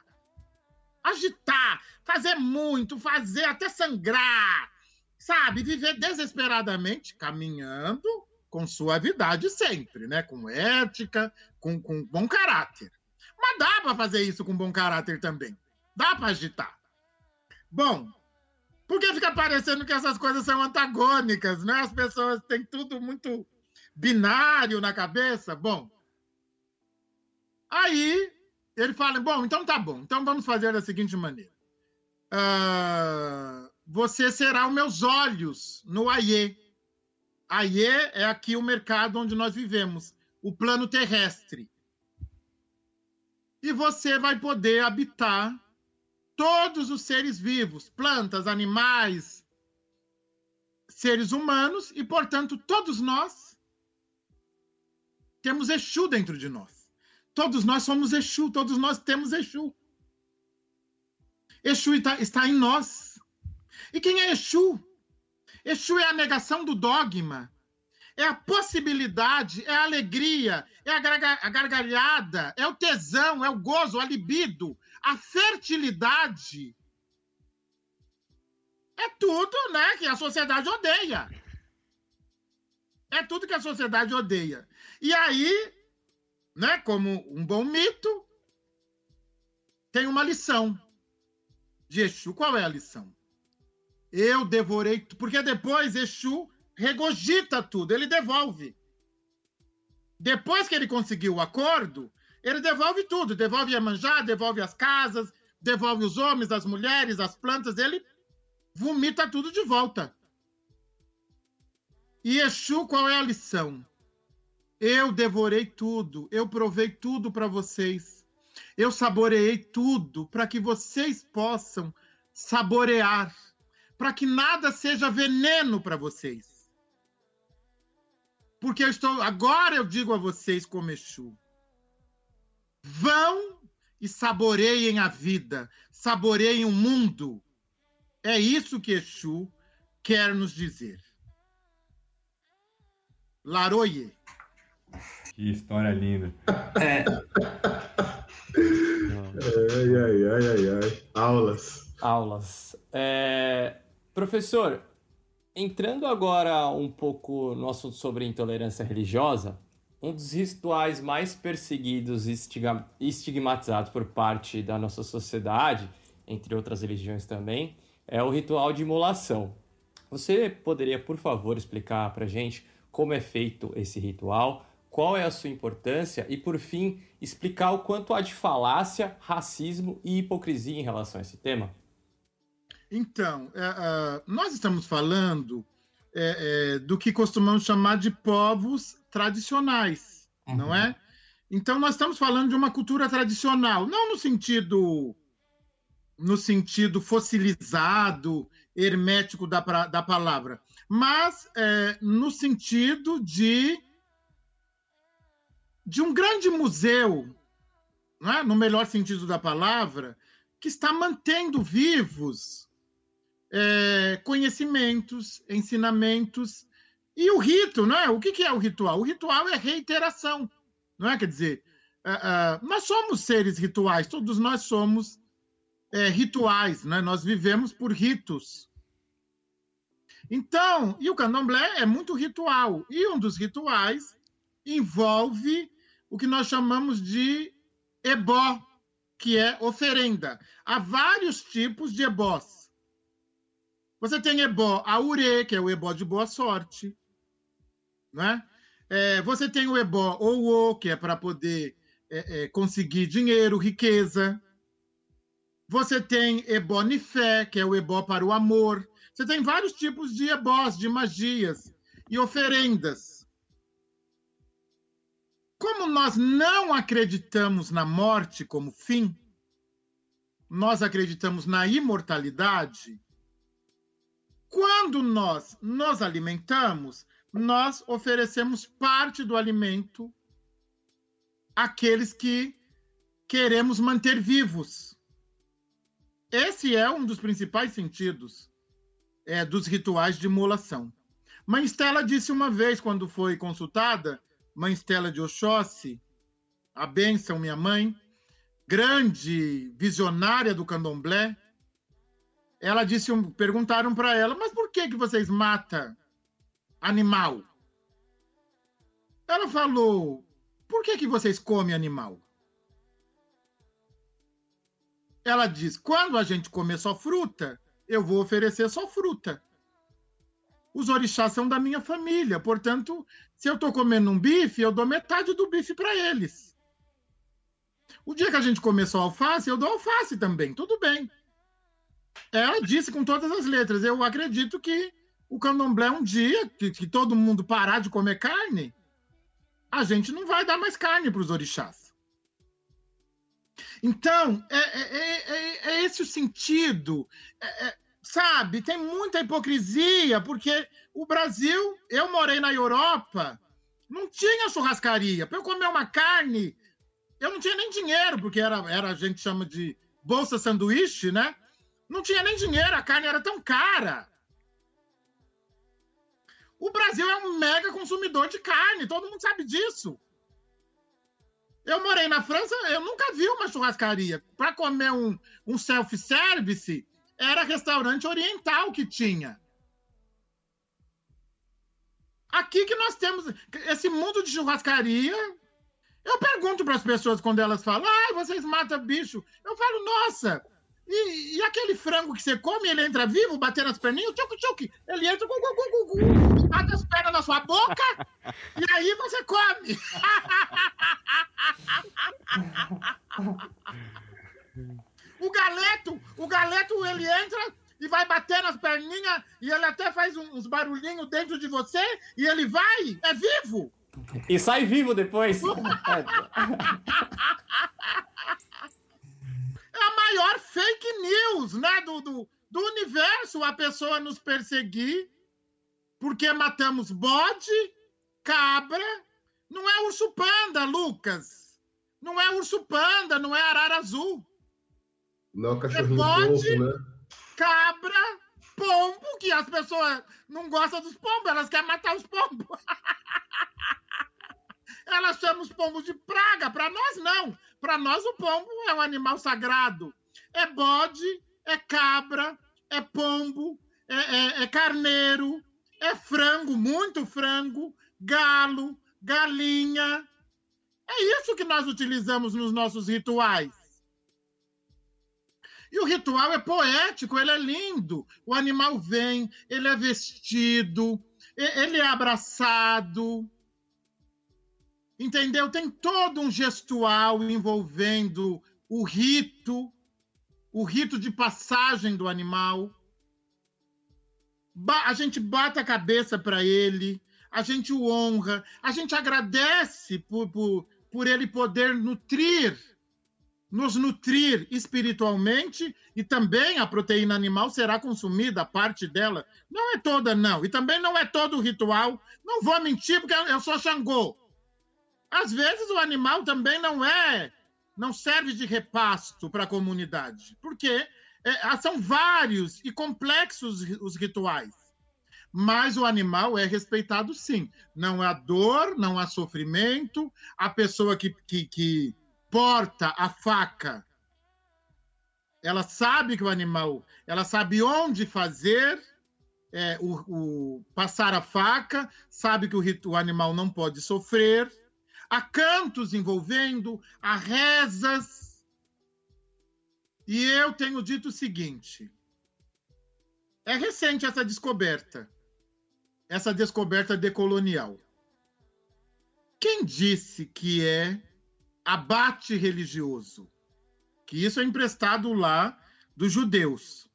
Agitar, fazer muito, fazer até sangrar, sabe? Viver desesperadamente, caminhando com suavidade sempre, né? Com ética, com, com bom caráter. Mas dá para fazer isso com bom caráter também. Dá para agitar. Bom, porque fica parecendo que essas coisas são antagônicas, né? As pessoas têm tudo muito binário na cabeça. Bom, aí ele fala: bom, então tá bom, então vamos fazer da seguinte maneira. Uh, você será os meus olhos no Aie. Aie é aqui o mercado onde nós vivemos, o plano terrestre. E você vai poder habitar todos os seres vivos, plantas, animais, seres humanos, e, portanto, todos nós temos Exu dentro de nós. Todos nós somos Exu, todos nós temos Exu. Exu está, em nós. E quem é Exu? Exu é a negação do dogma, é a possibilidade, é a alegria, é a gargalhada, é o tesão, é o gozo, a libido, a fertilidade é tudo, né, que a sociedade odeia. É tudo que a sociedade odeia. E aí, né, como um bom mito, tem uma lição de Exu. Qual é a lição? Eu devorei, porque depois Exu regogita tudo, ele devolve. Depois que ele conseguiu o acordo, Ele devolve tudo, devolve a manjar, devolve as casas, devolve os homens, as mulheres, as plantas, ele vomita tudo de volta. E Exu, qual é a lição? Eu devorei tudo, eu provei tudo para vocês. Eu saboreei tudo para que vocês possam saborear, para que nada seja veneno para vocês. Porque eu estou, agora eu digo a vocês como Exu, vão e saboreiem a vida, saboreiem o mundo. É isso que Exu quer nos dizer. Laroye. Que história linda. É. ai, ai, ai, ai, ai. Aulas. Aulas. É... Professor, entrando agora um pouco no assunto sobre intolerância religiosa, um dos rituais mais perseguidos e estigmatizados por parte da nossa sociedade, entre outras religiões também, é o ritual de imolação. Você poderia, por favor, explicar para gente como é feito esse ritual, qual é a sua importância e, por fim, explicar o quanto há de falácia, racismo e hipocrisia em relação a esse tema? Então, é, é, nós estamos falando é, do que costumamos chamar de povos tradicionais, uhum. não é? Então nós estamos falando de uma cultura tradicional, não no sentido no sentido fossilizado, hermético da, da palavra, mas é, no sentido de de um grande museu, é? no melhor sentido da palavra, que está mantendo vivos é, conhecimentos, ensinamentos e o rito, não é? O que, que é o ritual? O ritual é reiteração, não é? Quer dizer, uh, uh, nós somos seres rituais, todos nós somos é, rituais, né? Nós vivemos por ritos. Então, e o candomblé é muito ritual. E um dos rituais envolve o que nós chamamos de ebó, que é oferenda. Há vários tipos de ebós. Você tem ebó aurê, que é o ebó de boa sorte. Né? É, você tem o ebó ou o, que é para poder é, é, conseguir dinheiro, riqueza. Você tem ebó nifé, que é o ebó para o amor. Você tem vários tipos de ebós, de magias e oferendas. Como nós não acreditamos na morte como fim, nós acreditamos na imortalidade. Quando nós nos alimentamos, nós oferecemos parte do alimento àqueles que queremos manter vivos. Esse é um dos principais sentidos é, dos rituais de imolação. Mãe Stella disse uma vez, quando foi consultada, Mãe Stella de Oxóssi, a bênção, minha mãe, grande visionária do candomblé, ela disse, perguntaram para ela, mas por que, que vocês matam animal. Ela falou: por que, que vocês comem animal? Ela diz: quando a gente comer só fruta, eu vou oferecer só fruta. Os orixás são da minha família, portanto, se eu estou comendo um bife, eu dou metade do bife para eles. O dia que a gente comer só alface, eu dou alface também, tudo bem. Ela disse com todas as letras: eu acredito que o candomblé um dia, que, que todo mundo parar de comer carne, a gente não vai dar mais carne para os orixás. Então, é, é, é, é esse o sentido. sabe, tem muita hipocrisia, porque o Brasil, eu morei na Europa, não tinha churrascaria. Para eu comer uma carne, eu não tinha nem dinheiro, porque era, era a gente chama de bolsa sanduíche, né? Não tinha nem dinheiro, a carne era tão cara. O Brasil é um mega consumidor de carne, todo mundo sabe disso. Eu morei na França, eu nunca vi uma churrascaria. Para comer um, um self-service, era restaurante oriental que tinha. Aqui que nós temos esse mundo de churrascaria. Eu pergunto para as pessoas quando elas falam, ah, vocês matam bicho. Eu falo, nossa, e, e, aquele frango que você come, ele entra vivo, batendo as perninhas, tchuc, tchuc, ele entra, gu, gu, gu, gu, bate as pernas na sua boca, e aí você come. o galeto, o galeto, ele entra e vai bater nas perninhas e ele até faz uns barulhinhos dentro de você e ele vai, é vivo. E sai vivo depois. é a maior fake news, né, do, do, do universo, a pessoa nos perseguir porque matamos bode, cabra, não é urso panda, Lucas. Não é urso panda, não é arara azul. Não, cachorrinho é bode, né? cabra, pombo, que as pessoas não gostam dos pombos, elas querem matar os pombos. elas chamam os pombos de praga, para nós não. Para nós o pombo é um animal sagrado. É bode, é cabra, é pombo, é, é, é carneiro, é frango, muito frango, galo, galinha. É isso que nós utilizamos nos nossos rituais. E o ritual é poético, ele é lindo. O animal vem, ele é vestido, ele é abraçado. Entendeu? Tem todo um gestual envolvendo o rito, o rito de passagem do animal. A gente bate a cabeça para ele, a gente o honra, a gente agradece por, por, por ele poder nutrir, nos nutrir espiritualmente e também a proteína animal será consumida, parte dela. Não é toda, não. E também não é todo o ritual. Não vou mentir, porque eu sou Xangô. Às vezes o animal também não é, não serve de repasto para a comunidade, porque é, são vários e complexos os rituais. Mas o animal é respeitado sim. Não há dor, não há sofrimento. A pessoa que, que, que porta a faca, ela sabe que o animal, ela sabe onde fazer é, o, o, passar a faca, sabe que o, o animal não pode sofrer há cantos envolvendo, há rezas. E eu tenho dito o seguinte: é recente essa descoberta, essa descoberta decolonial. Quem disse que é abate religioso? Que isso é emprestado lá dos judeus.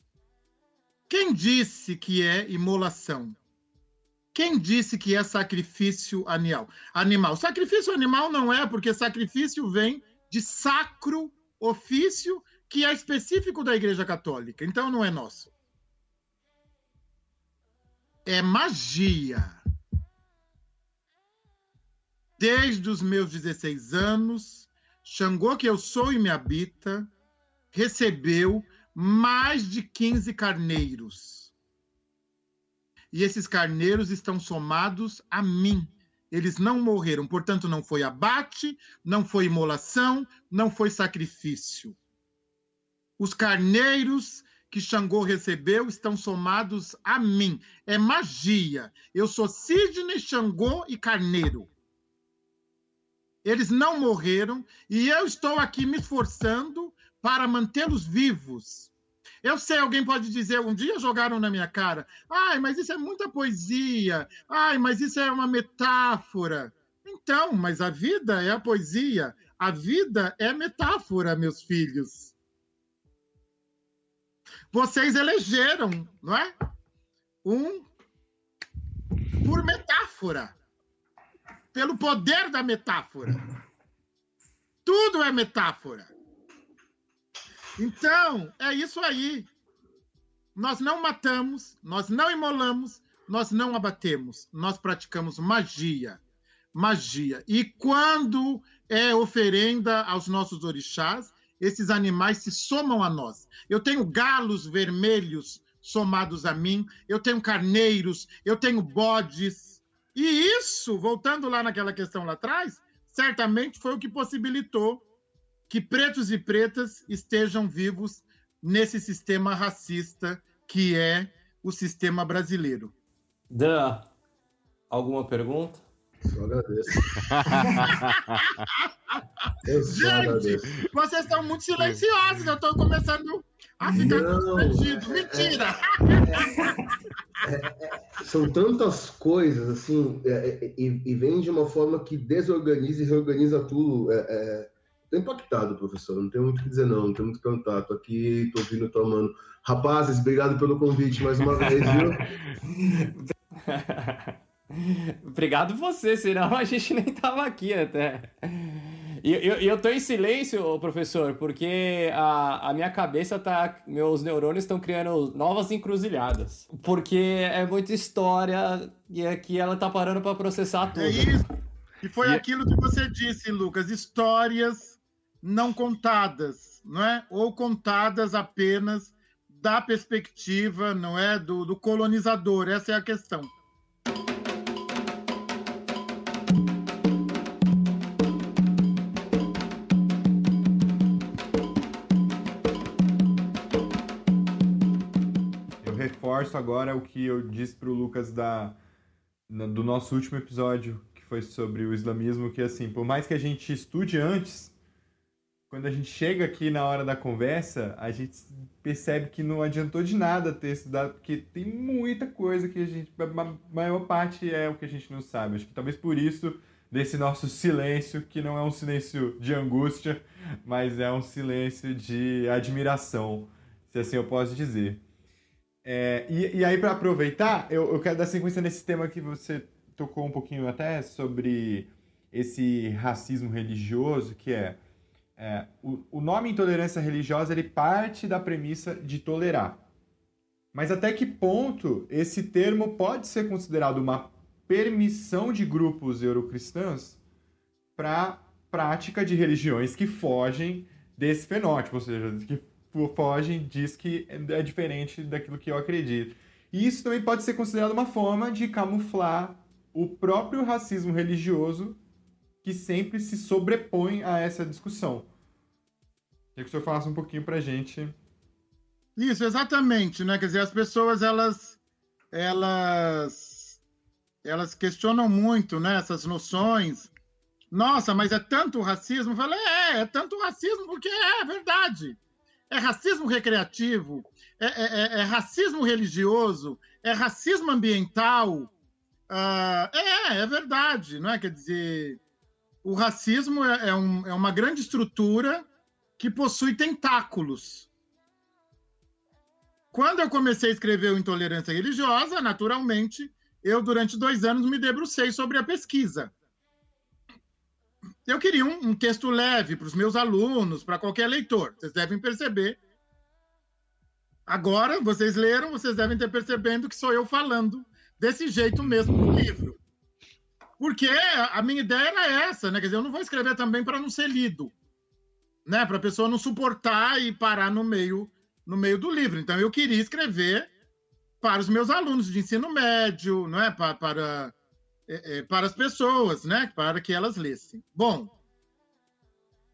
Quem disse que é imolação? Quem disse que é sacrifício animal? Animal. Sacrifício animal não é, porque sacrifício vem de sacro ofício, que é específico da Igreja Católica. Então não é nosso. É magia. Desde os meus 16 anos, Xangô, que eu sou e me habita, recebeu mais de 15 carneiros e esses carneiros estão somados a mim. Eles não morreram, portanto, não foi abate, não foi imolação, não foi sacrifício. Os carneiros que Xangô recebeu estão somados a mim. É magia. Eu sou Sidney, Xangô e Carneiro. Eles não morreram e eu estou aqui me esforçando para mantê-los vivos. Eu sei, alguém pode dizer, um dia jogaram na minha cara, ai, mas isso é muita poesia, ai, mas isso é uma metáfora. Então, mas a vida é a poesia, a vida é metáfora, meus filhos. Vocês elegeram, não é? Um por metáfora, pelo poder da metáfora. Tudo é metáfora. Então, é isso aí. Nós não matamos, nós não imolamos, nós não abatemos, nós praticamos magia. Magia. E quando é oferenda aos nossos orixás, esses animais se somam a nós. Eu tenho galos vermelhos somados a mim, eu tenho carneiros, eu tenho bodes. E isso, voltando lá naquela questão lá atrás, certamente foi o que possibilitou que pretos e pretas estejam vivos nesse sistema racista que é o sistema brasileiro. Dan, alguma pergunta? Só agradeço. Gente, agradeço. vocês estão muito silenciosos, eu estou começando a ficar constrangido. É, Mentira! É, é, é, são tantas coisas, assim, e, e, vem de uma forma que desorganiza e reorganiza tudo tô impactado, professor. Não tenho muito o que dizer, não. Não tenho muito o que perguntar. Tô aqui, tô ouvindo, tô amando. Rapazes, obrigado pelo convite mais uma vez, viu? obrigado você, senão a gente nem tava aqui até. E eu, eu tô em silêncio, professor, porque a, a minha cabeça tá. Meus neurônios estão criando novas encruzilhadas. Porque é muita história e aqui ela tá parando para processar tudo. É isso. E foi e... aquilo que você disse, Lucas: histórias não contadas, não é? Ou contadas apenas da perspectiva, não é, do, do colonizador. Essa é a questão. reforço agora o que eu disse para o Lucas da, do nosso último episódio, que foi sobre o islamismo, que assim, por mais que a gente estude antes, quando a gente chega aqui na hora da conversa, a gente percebe que não adiantou de nada ter estudado, porque tem muita coisa que a gente, a maior parte é o que a gente não sabe. Acho que talvez por isso desse nosso silêncio, que não é um silêncio de angústia, mas é um silêncio de admiração, se assim eu posso dizer. É, e, e aí, para aproveitar, eu, eu quero dar sequência nesse tema que você tocou um pouquinho até sobre esse racismo religioso, que é, é o, o nome intolerância religiosa ele parte da premissa de tolerar. Mas até que ponto esse termo pode ser considerado uma permissão de grupos eurocristãos para prática de religiões que fogem desse fenótipo, ou seja, que fogem diz que é diferente daquilo que eu acredito. E isso também pode ser considerado uma forma de camuflar o próprio racismo religioso que sempre se sobrepõe a essa discussão. Queria que o senhor falasse um pouquinho para a gente. Isso, exatamente, né? Quer dizer, as pessoas elas elas elas questionam muito, né? Essas noções. Nossa, mas é tanto racismo? Eu falei, é, é tanto racismo porque é, é verdade é racismo recreativo, é, é, é, é racismo religioso, é racismo ambiental. Uh, é, é verdade, não é? Quer dizer, o racismo é, é, um, é uma grande estrutura que possui tentáculos. Quando eu comecei a escrever o Intolerância Religiosa, naturalmente, eu, durante dois anos, me debrucei sobre a pesquisa. Eu queria um, um texto leve para os meus alunos, para qualquer leitor. Vocês devem perceber. Agora, vocês leram, vocês devem ter percebendo que sou eu falando desse jeito mesmo no livro. Porque a minha ideia era essa, né? Quer dizer, eu não vou escrever também para não ser lido, né? Para a pessoa não suportar e parar no meio no meio do livro. Então eu queria escrever para os meus alunos de ensino médio, não é? Para, para é, é, para as pessoas, né? Para que elas lessem. Bom,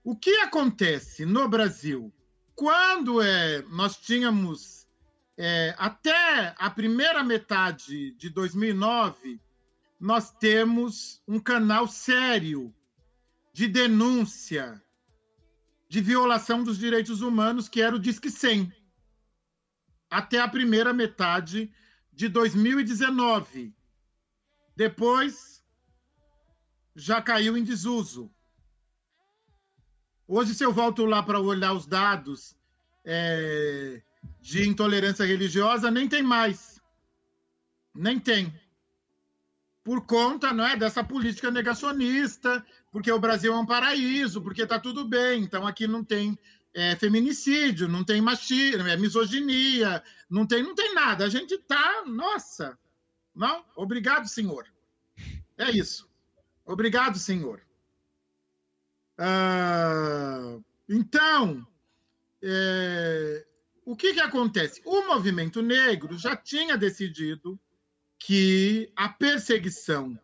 o que acontece no Brasil quando é, nós tínhamos é, até a primeira metade de 2009 nós temos um canal sério de denúncia de violação dos direitos humanos que era o Disque 100 até a primeira metade de 2019 depois, já caiu em desuso. Hoje, se eu volto lá para olhar os dados é, de intolerância religiosa, nem tem mais. Nem tem. Por conta não é, dessa política negacionista, porque o Brasil é um paraíso, porque está tudo bem, então aqui não tem é, feminicídio, não tem machismo, é misoginia, não tem, não tem nada. A gente está, nossa, não? Obrigado, senhor. É isso. Obrigado, senhor. Ah, então, é, o que, que acontece? O movimento negro já tinha decidido que a perseguição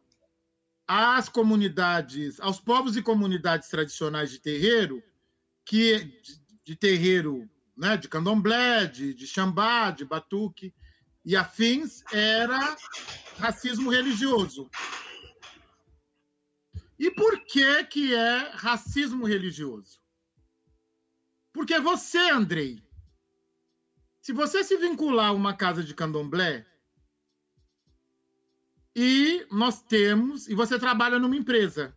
às comunidades, aos povos e comunidades tradicionais de terreiro, que de, de terreiro, né, de candomblé, de, de xambá, de batuque, e afins era racismo religioso. E por que, que é racismo religioso? Porque você, Andrei, se você se vincular a uma casa de candomblé, e nós temos, e você trabalha numa empresa.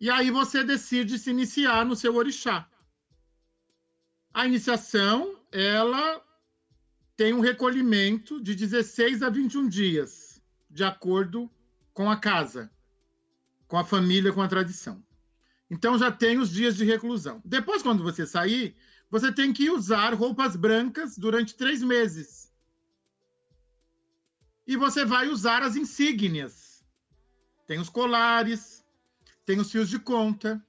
E aí você decide se iniciar no seu orixá. A iniciação, ela tem um recolhimento de 16 a 21 dias, de acordo com a casa, com a família, com a tradição. Então já tem os dias de reclusão. Depois, quando você sair, você tem que usar roupas brancas durante três meses. E você vai usar as insígnias. Tem os colares, tem os fios de conta.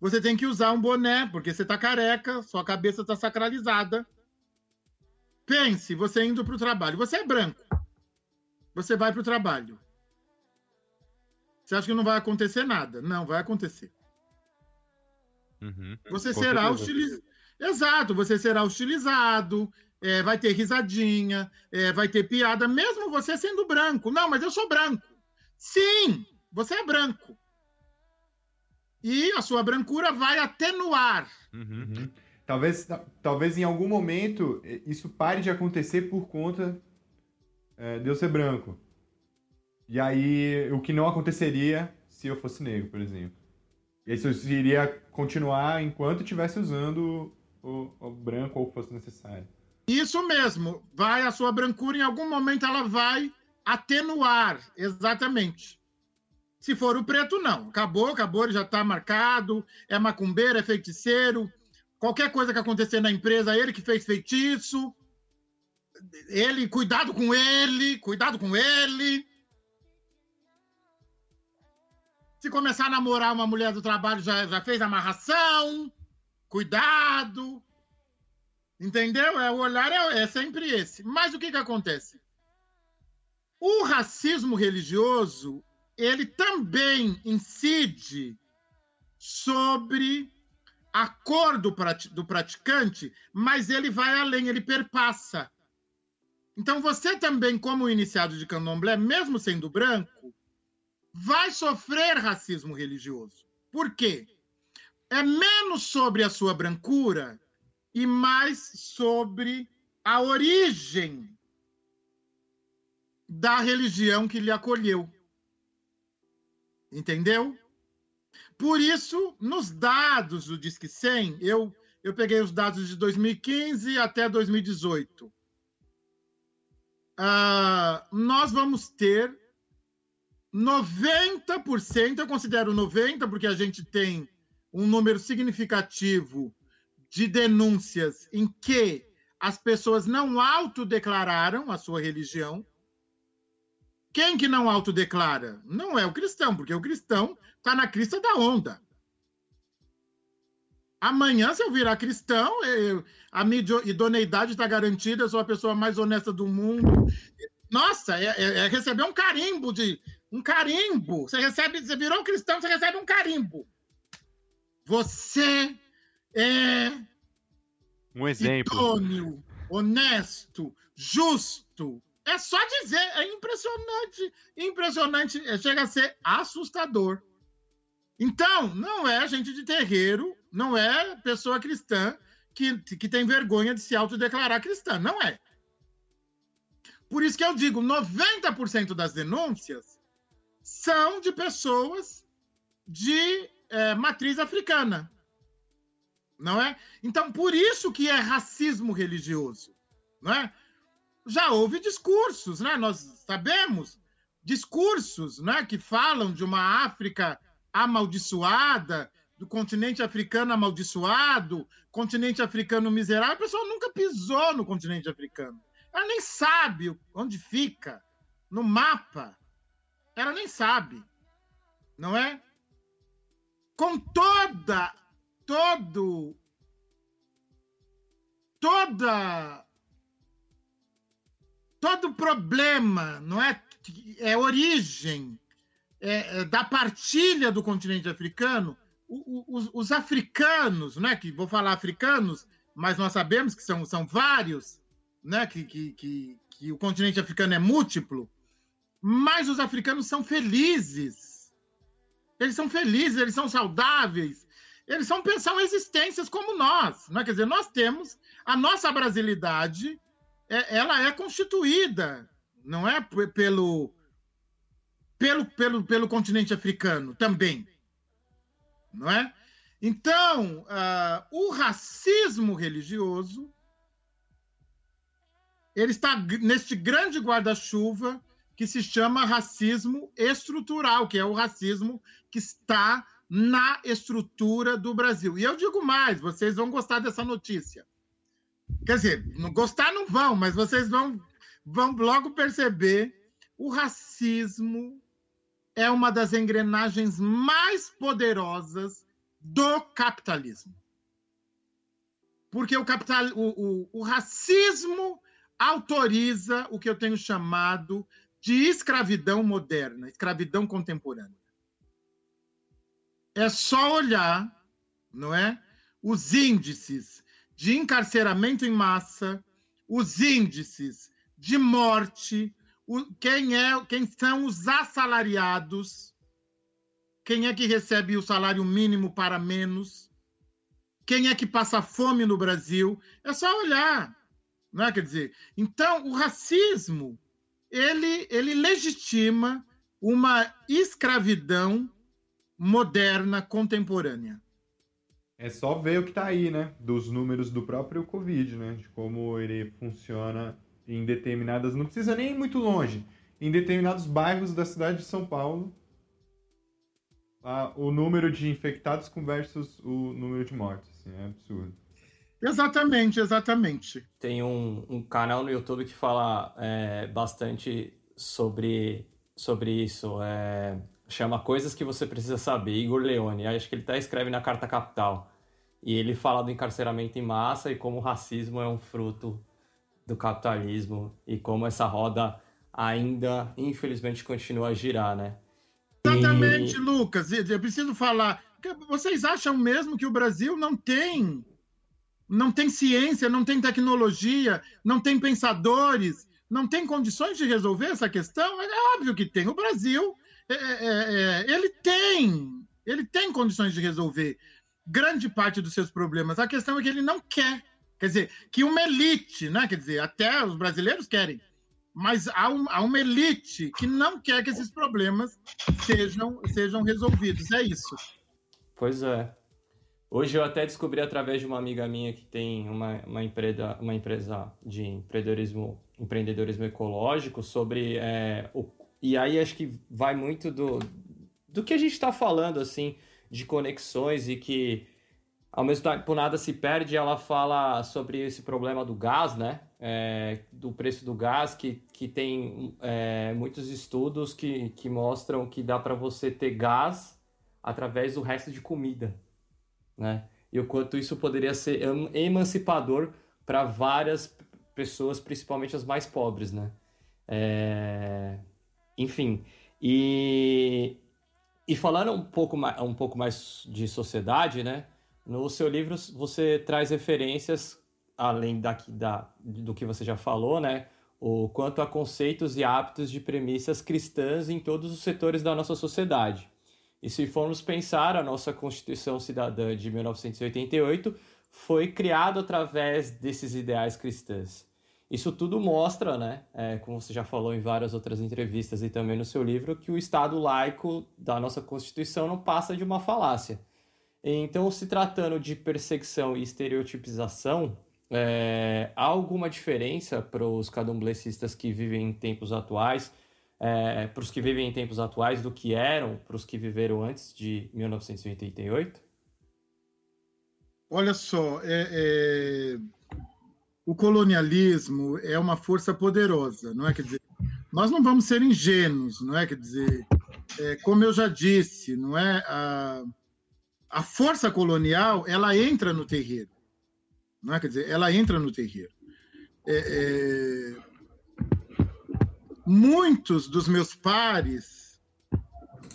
Você tem que usar um boné, porque você está careca, sua cabeça está sacralizada. Pense, você indo para o trabalho. Você é branco. Você vai para o trabalho. Você acha que não vai acontecer nada? Não, vai acontecer. Uhum. Você Com será utilizado. Exato, você será utilizado, é, vai ter risadinha, é, vai ter piada, mesmo você sendo branco. Não, mas eu sou branco. Sim, você é branco. E a sua brancura vai atenuar. Uhum. uhum. Talvez, talvez em algum momento é, isso pare de acontecer por conta é, de eu ser branco. E aí, o que não aconteceria se eu fosse negro, por exemplo. E isso iria continuar enquanto estivesse usando o, o, branco ou fosse necessário. Isso mesmo. Vai a sua brancura, em algum momento ela vai atenuar. Exatamente. Se for o preto, não. Acabou, acabou, ele já está marcado. É macumbeiro, é feiticeiro. Qualquer coisa que acontecer na empresa, ele que fez feitiço. Ele, cuidado com ele, cuidado com ele. Se começar a namorar uma mulher do trabalho, já, já fez amarração. Cuidado. Entendeu? É, o olhar é, é sempre esse. Mas o que, que acontece? O racismo religioso, ele também incide sobre a cor do, do praticante, mas ele vai além, ele perpassa. Então, você também, como iniciado de candomblé, mesmo sendo branco, vai sofrer racismo religioso. Por quê? É menos sobre a sua brancura e mais sobre a origem da religião que lhe acolheu. Entendeu? Por isso, nos dados do Disque 100, eu, eu peguei os dados de 2015 até 2018. Uh, ah, nós vamos ter 90%, eu considero 90%, porque a gente tem um número significativo de denúncias em que as pessoas não autodeclararam a sua religião. Quem que não autodeclara? Não é o cristão, porque o cristão está na crista da onda. Amanhã, se eu virar cristão, eu, a minha idoneidade está garantida, eu sou a pessoa mais honesta do mundo. Nossa, é, é, é receber um carimbo de um carimbo. Você recebe, você virou cristão, você recebe um carimbo. Você é um exemplo. Idôneo, honesto, justo. É só dizer, é impressionante, impressionante, é, chega a ser assustador. Então, não é gente de terreiro, não é pessoa cristã que, que tem vergonha de se autodeclarar cristã, não é. Por isso que eu digo, 90% das denúncias são de pessoas de é, matriz africana. Não é? Então, por isso que é racismo religioso. Não é? Já houve discursos, né? nós sabemos, discursos né? que falam de uma África amaldiçoada, do continente africano amaldiçoado, continente africano miserável. A pessoa nunca pisou no continente africano. Ela nem sabe onde fica, no mapa. Ela nem sabe, não é? Com toda, todo, toda, todo problema, não é? É origem é, é da partilha do continente africano. Os, os, africanos, né? Que vou falar africanos, mas nós sabemos que são, são vários, né? Que, que, que, que o continente africano é múltiplo mas os africanos são felizes. Eles são felizes, eles são saudáveis, eles são, são existências como nós. Né? Quer dizer, nós temos a nossa brasilidade, é, ela é constituída, não é pelo, pelo, pelo, pelo continente africano também. não é? Então, uh, o racismo religioso ele está neste grande guarda-chuva que se chama racismo estrutural, que é o racismo que está na estrutura do Brasil. E eu digo mais, vocês vão gostar dessa notícia. Quer dizer, não gostar não vão, mas vocês vão, vão logo perceber o racismo é uma das engrenagens mais poderosas do capitalismo. Porque o, capital, o, o, o racismo autoriza o que eu tenho chamado de escravidão moderna, escravidão contemporânea. É só olhar, não é? Os índices de encarceramento em massa, os índices de morte, o, quem é, quem são os assalariados, quem é que recebe o salário mínimo para menos, quem é que passa fome no Brasil, é só olhar, não é? Quer dizer, então o racismo ele, ele legitima uma escravidão moderna, contemporânea. É só ver o que está aí, né? Dos números do próprio Covid, né? De como ele funciona em determinadas. Não precisa nem ir muito longe. Em determinados bairros da cidade de São Paulo, a, o número de infectados versus o número de mortes. Assim, é absurdo. Exatamente, exatamente. Tem um, um canal no YouTube que fala é, bastante sobre, sobre isso. É, chama Coisas que Você Precisa Saber, Igor Leone. Acho que ele até escreve na Carta Capital. E ele fala do encarceramento em massa e como o racismo é um fruto do capitalismo e como essa roda ainda, infelizmente, continua a girar, né? Exatamente, e... Lucas. Eu preciso falar. Vocês acham mesmo que o Brasil não tem não tem ciência, não tem tecnologia, não tem pensadores, não tem condições de resolver essa questão? É óbvio que tem. O Brasil, é, é, é, ele tem, ele tem condições de resolver grande parte dos seus problemas. A questão é que ele não quer. Quer dizer, que uma elite, né? Quer dizer, até os brasileiros querem, mas há, um, há uma elite que não quer que esses problemas sejam, sejam resolvidos. É isso. Pois é. Hoje eu até descobri através de uma amiga minha que tem uma, uma, empresa, uma empresa de empreendedorismo, empreendedorismo ecológico sobre é, o, e aí acho que vai muito do, do que a gente está falando assim de conexões e que ao mesmo tempo nada se perde. Ela fala sobre esse problema do gás, né? É, do preço do gás que, que tem é, muitos estudos que, que mostram que dá para você ter gás através do resto de comida né? E o quanto isso poderia ser emancipador para várias pessoas, principalmente as mais pobres, né? É... Enfim, e, e falando um pouco, mais, um pouco mais de sociedade, né? No seu livro você traz referências, além daqui, da, do que você já falou, né? O quanto a conceitos e hábitos de premissas cristãs em todos os setores da nossa sociedade. E se formos pensar, a nossa Constituição Cidadã de 1988 foi criada através desses ideais cristãs. Isso tudo mostra, né, é, como você já falou em várias outras entrevistas e também no seu livro, que o Estado laico da nossa Constituição não passa de uma falácia. Então, se tratando de perseguição e estereotipização, é, há alguma diferença para os candomblecistas que vivem em tempos atuais é, para os que vivem em tempos atuais do que eram para os que viveram antes de 1988? Olha só, é, é... o colonialismo é uma força poderosa, não é? Quer dizer, nós não vamos ser ingênuos, não é? Quer dizer, é, como eu já disse, não é? A, a força colonial ela entra no terreiro, não é? Quer dizer, ela entra no terreiro. É, é muitos dos meus pares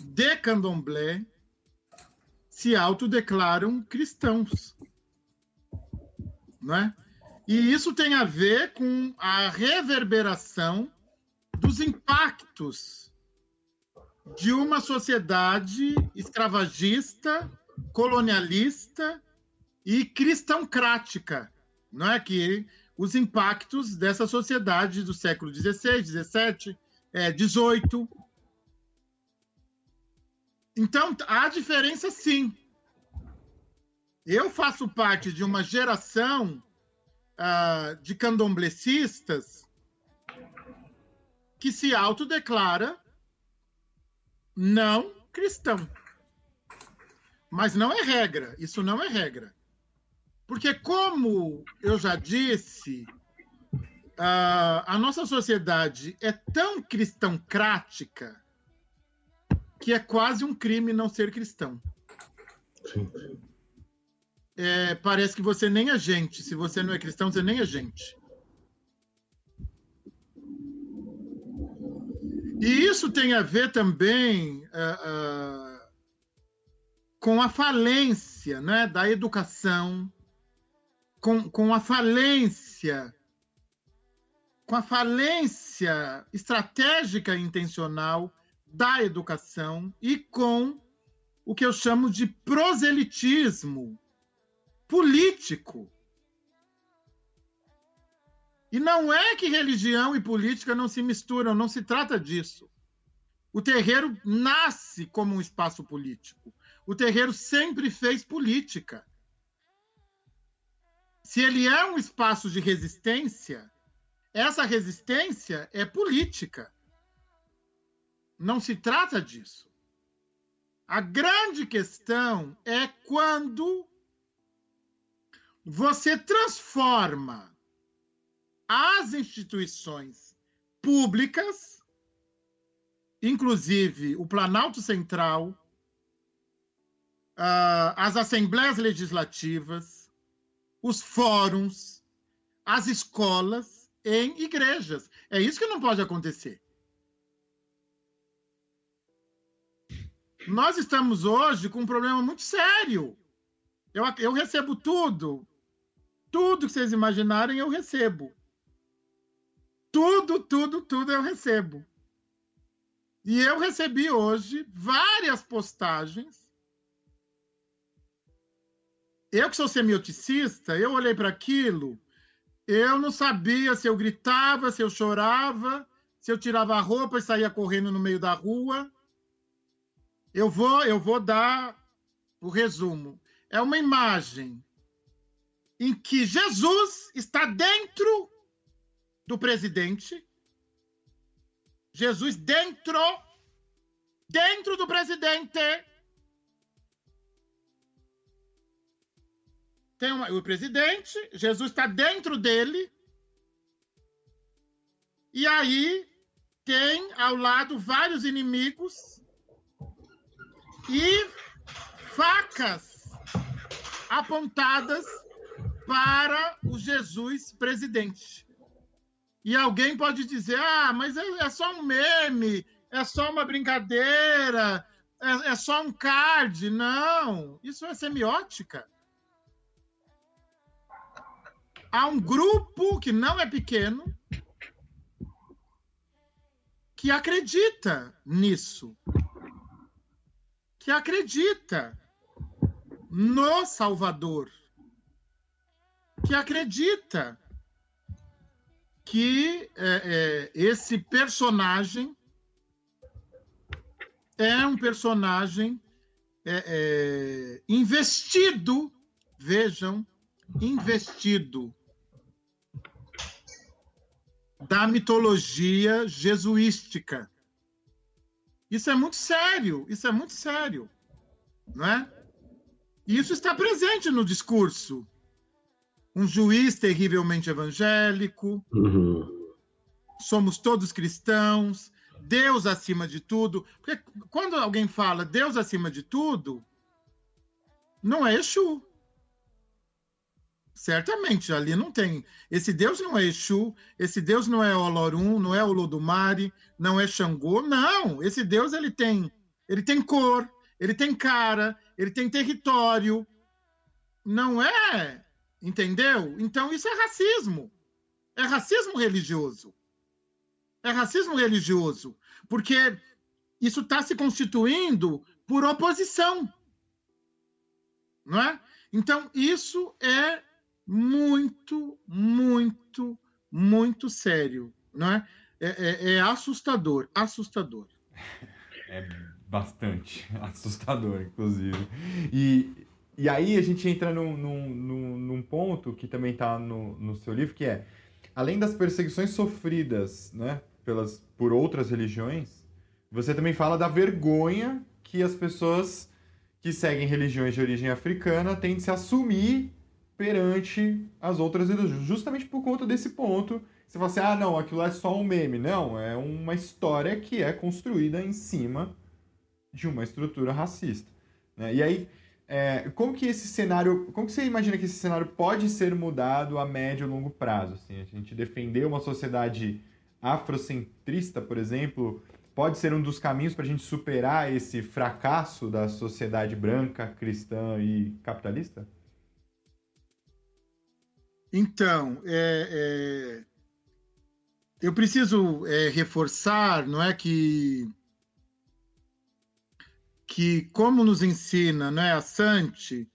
de candomblé se autodeclaram cristãos. Né? E isso tem a ver com a reverberação dos impactos de uma sociedade escravagista, colonialista e cristãocrática, não é que os impactos dessa sociedade do século XVI, XVII, XVIII. Então, há diferença sim. Eu faço parte de uma geração uh, de candomblecistas que se autodeclara não cristão. Mas não é regra, isso não é regra. Porque, como eu já disse, uh, a nossa sociedade é tão cristãocrática que é quase um crime não ser cristão. É, parece que você nem é gente. Se você não é cristão, você nem é gente. E isso tem a ver também uh, uh, com a falência né, da educação, com, com a falência, com a falência estratégica e intencional da educação e com o que eu chamo de proselitismo político. E não é que religião e política não se misturam, não se trata disso. O terreiro nasce como um espaço político. O terreiro sempre fez política. Se ele é um espaço de resistência, essa resistência é política. Não se trata disso. A grande questão é quando você transforma as instituições públicas, inclusive o Planalto Central, uh, as assembleias legislativas, os fóruns, as escolas em igrejas. É isso que não pode acontecer. Nós estamos hoje com um problema muito sério. Eu, eu recebo tudo. Tudo que vocês imaginarem, eu recebo. Tudo, tudo, tudo eu recebo. E eu recebi hoje várias postagens. Eu que sou semioticista, eu olhei para aquilo, eu não sabia se eu gritava, se eu chorava, se eu tirava a roupa e saía correndo no meio da rua. Eu vou, eu vou dar o resumo. É uma imagem em que Jesus está dentro do presidente. Jesus dentro, dentro do presidente. Tem uma, o presidente, Jesus está dentro dele. E aí tem ao lado vários inimigos e facas apontadas para o Jesus presidente. E alguém pode dizer: ah, mas é, é só um meme, é só uma brincadeira, é, é só um card. Não, isso é semiótica. Há um grupo que não é pequeno que acredita nisso, que acredita no Salvador, que acredita que é, é, esse personagem é um personagem é, é, investido, vejam, investido da mitologia jesuística. Isso é muito sério, isso é muito sério, não é? E isso está presente no discurso um juiz terrivelmente evangélico, uhum. somos todos cristãos, Deus acima de tudo. Porque quando alguém fala Deus acima de tudo, não é Exu. Certamente, ali não tem. Esse Deus não é Exu, esse Deus não é Olorum, não é Olodumare, não é Xangô, não. Esse Deus ele tem, ele tem cor, ele tem cara, ele tem território. Não é Entendeu? Então isso é racismo. É racismo religioso. É racismo religioso. Porque isso está se constituindo por oposição. Não é? Então, isso é muito, muito, muito sério. Não é? É, é, é assustador. Assustador. É bastante assustador, inclusive. E e aí a gente entra num, num, num ponto que também está no, no seu livro, que é, além das perseguições sofridas né, pelas, por outras religiões, você também fala da vergonha que as pessoas que seguem religiões de origem africana têm de se assumir perante as outras religiões, justamente por conta desse ponto. Você fala assim, ah, não, aquilo é só um meme. Não, é uma história que é construída em cima de uma estrutura racista. Né? E aí, é, como que esse cenário, como que você imagina que esse cenário pode ser mudado a médio e longo prazo? Assim, a gente defender uma sociedade afrocentrista, por exemplo, pode ser um dos caminhos para a gente superar esse fracasso da sociedade branca, cristã e capitalista? Então, é, é, eu preciso é, reforçar, não é que que, como nos ensina né, a Santi,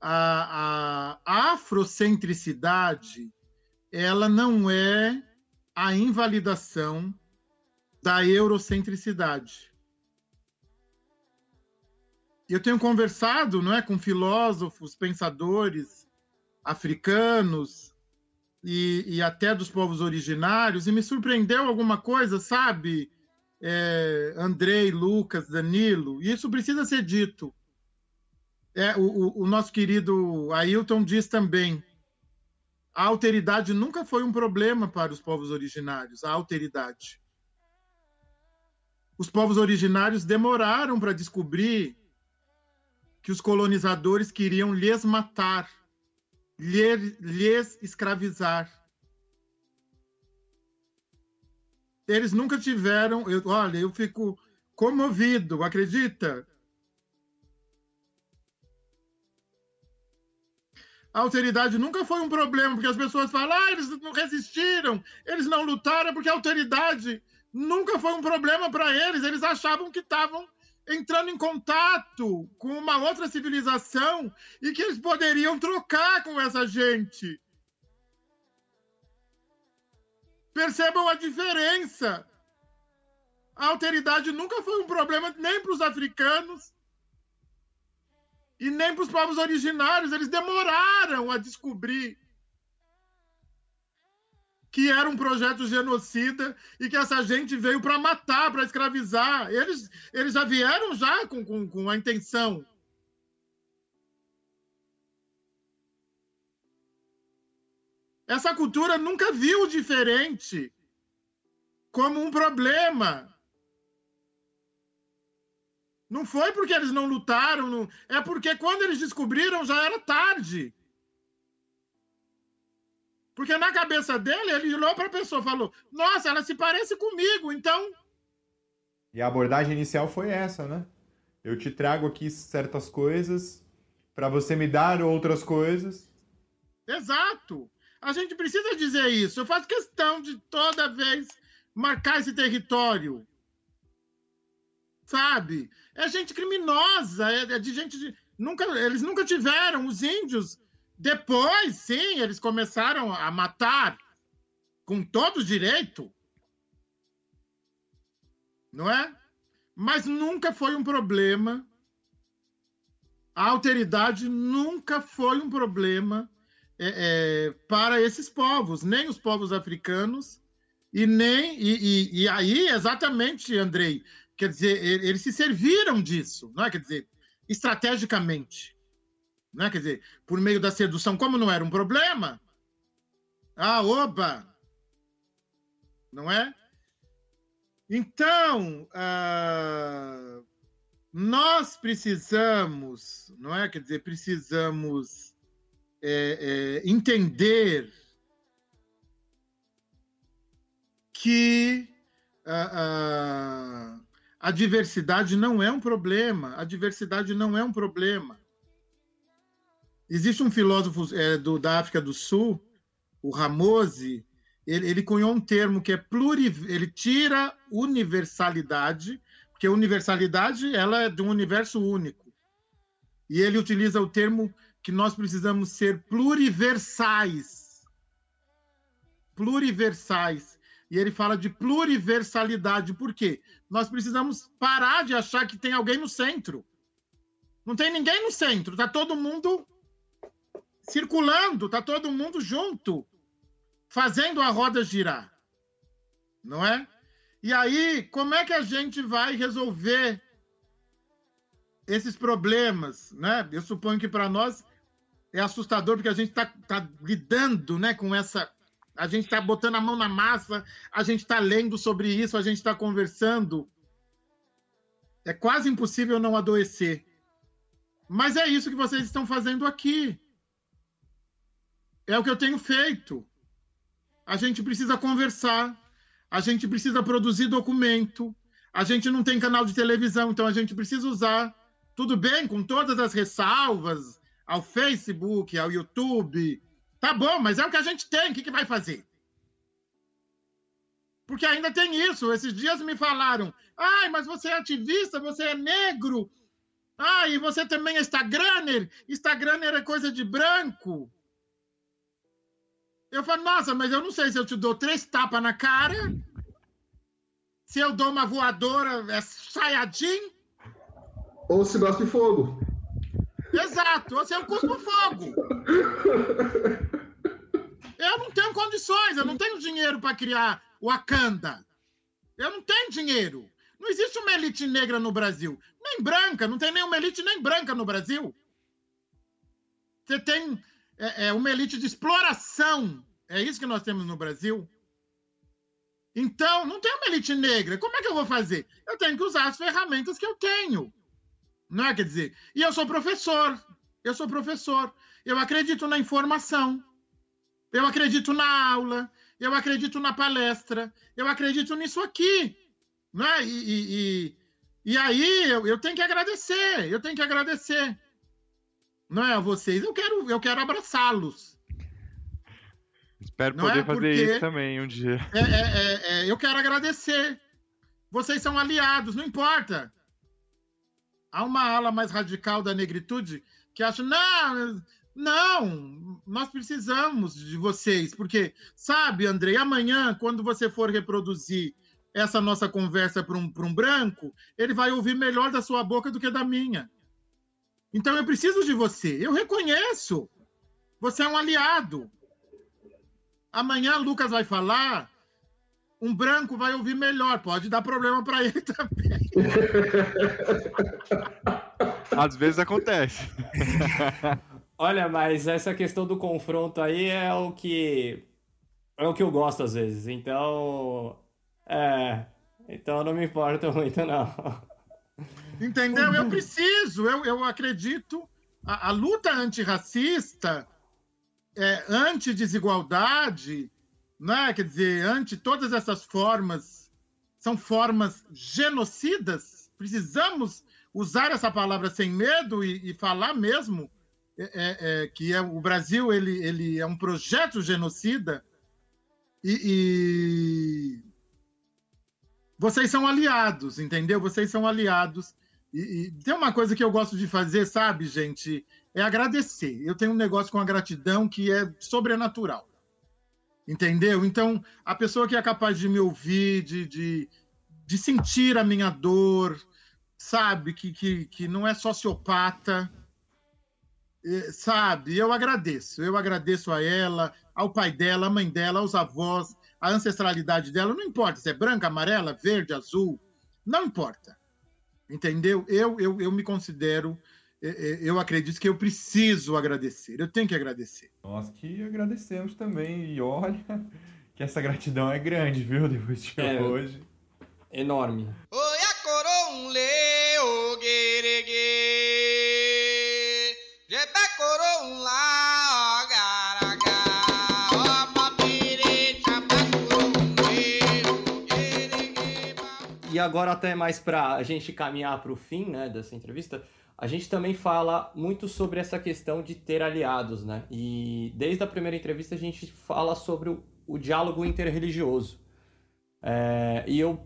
a, a afrocentricidade ela não é a invalidação da eurocentricidade. Eu tenho conversado não é, com filósofos, pensadores africanos e, e até dos povos originários, e me surpreendeu alguma coisa, sabe? É, Andrei, Lucas, Danilo, isso precisa ser dito. É, o, o, nosso querido Ailton diz também: a alteridade nunca foi um problema para os povos originários, a alteridade. Os povos originários demoraram para descobrir que os colonizadores queriam lhes matar, lhes, lhes escravizar. Eles nunca tiveram. Eu, olha, eu fico comovido, acredita? A alteridade nunca foi um problema, porque as pessoas falam, ah, eles não resistiram, eles não lutaram, porque a alteridade nunca foi um problema para eles. Eles achavam que estavam entrando em contato com uma outra civilização e que eles poderiam trocar com essa gente. Percebam a diferença. A alteridade nunca foi um problema nem para os africanos e nem para os povos originários. Eles demoraram a descobrir que era um projeto genocida e que essa gente veio para matar, para escravizar. Eles, eles já vieram já com, com, com a intenção Essa cultura nunca viu o diferente como um problema. Não foi porque eles não lutaram, não... é porque quando eles descobriram já era tarde. Porque na cabeça dele, ele olhou para a pessoa e falou: Nossa, ela se parece comigo, então. E a abordagem inicial foi essa, né? Eu te trago aqui certas coisas para você me dar outras coisas. Exato. A gente precisa dizer isso. Eu faço questão de toda vez marcar esse território. Sabe? É gente criminosa, é, é de gente de. Nunca, eles nunca tiveram, os índios. Depois, sim, eles começaram a matar com todo direito. Não é? Mas nunca foi um problema. A alteridade nunca foi um problema é, é, para esses povos, nem os povos africanos e nem e, e, e, aí exatamente, Andrei, quer dizer, eles se serviram disso, não é? Quer dizer, estrategicamente, não é? Quer dizer, por meio da sedução, como não era um problema, ah, oba, não é? Então, ah, nós precisamos, não é? Quer dizer, precisamos é, é, entender que a, a, a, diversidade não é um problema. A diversidade não é um problema. Existe um filósofo é, do, da África do Sul, o Ramose, ele, ele cunhou um termo que é pluri, ele tira universalidade, porque universalidade ela é de um universo único. E ele utiliza o termo que nós precisamos ser pluriversais. Pluriversais. E ele fala de pluriversalidade. Por quê? Nós precisamos parar de achar que tem alguém no centro. Não tem ninguém no centro, tá todo mundo circulando, tá todo mundo junto, fazendo a roda girar. Não é? E aí, como é que a gente vai resolver esses problemas, né? Eu suponho que para nós é assustador porque a gente está tá lidando, né, com essa a gente está botando a mão na massa, a gente está lendo sobre isso, a gente está conversando. É quase impossível não adoecer. Mas é isso que vocês estão fazendo aqui. É o que eu tenho feito. A gente precisa conversar, a gente precisa produzir documento, a gente não tem canal de televisão, então a gente precisa usar. Tudo bem, com todas as ressalvas ao Facebook, ao YouTube, Tá bom, mas é o que a gente tem, o que, que vai fazer? Porque ainda tem isso. Esses dias me falaram: ai, mas você é ativista, você é negro. Ai, você também é Instagramer. Instagramer é coisa de branco. Eu falo, nossa, mas eu não sei se eu te dou três tapas na cara, se eu dou uma voadora, é saiadinho. Ou se gosta de fogo. Exato, você é um cuspo fogo. Eu não tenho condições, eu não tenho dinheiro para criar Wakanda. Eu não tenho dinheiro. Não existe uma elite negra no Brasil, nem branca, não tem nenhuma elite nem branca no Brasil. Você tem é, é, uma elite de exploração. É isso que nós temos no Brasil. Então, não tem uma elite negra. Como é que eu vou fazer? Eu tenho que usar as ferramentas que eu tenho. Não é? Quer dizer, e eu sou professor, eu sou professor, eu acredito na informação, eu acredito na aula, eu acredito na palestra, eu acredito nisso aqui. Não é? E, e, e, e aí eu, eu tenho que agradecer, eu tenho que agradecer. Não é a vocês, eu quero, eu quero abraçá-los. Espero não poder é? fazer Porque isso também um dia. É, é, é, é, eu quero agradecer. Vocês são aliados, não importa. Há uma ala mais radical da negritude que acha, não, não, nós precisamos de vocês, porque, sabe, Andrei, amanhã, quando você for reproduzir essa nossa conversa para um, um branco, ele vai ouvir melhor da sua boca do que da minha. Então eu preciso de você. Eu reconheço. Você é um aliado. Amanhã Lucas vai falar, um branco vai ouvir melhor. Pode dar problema para ele também. Às vezes acontece. Olha, mas essa questão do confronto aí é o que é o que eu gosto às vezes. Então, é, então não me importa muito não. Entendeu? Eu preciso, eu, eu acredito. A, a luta antirracista, é, anti-desigualdade, né? quer dizer, ante todas essas formas, são formas genocidas. Precisamos usar essa palavra sem medo e, e falar mesmo é, é, é, que é, o Brasil ele, ele é um projeto genocida e, e, vocês são aliados, entendeu? Vocês são aliados. E, e, tem uma coisa que eu gosto de fazer, sabe, gente? É agradecer. Eu tenho um negócio com a gratidão que é sobrenatural. Entendeu? Então, a pessoa que é capaz de me ouvir, de, de, de sentir a minha dor, sabe, que, que, que não é sociopata, sabe, eu agradeço. Eu agradeço a ela, ao pai dela, à mãe dela, aos avós, a ancestralidade dela. Não importa se é branca, amarela, verde, azul, não importa. Entendeu? Eu, eu, eu me considero, eu acredito que eu preciso agradecer, eu tenho que agradecer. Nós que agradecemos também, e olha que essa gratidão é grande, viu, depois de é, hoje. Enorme. E agora até mais para a gente caminhar para o fim né, dessa entrevista, a gente também fala muito sobre essa questão de ter aliados, né? E desde a primeira entrevista a gente fala sobre o, o diálogo interreligioso. É, e eu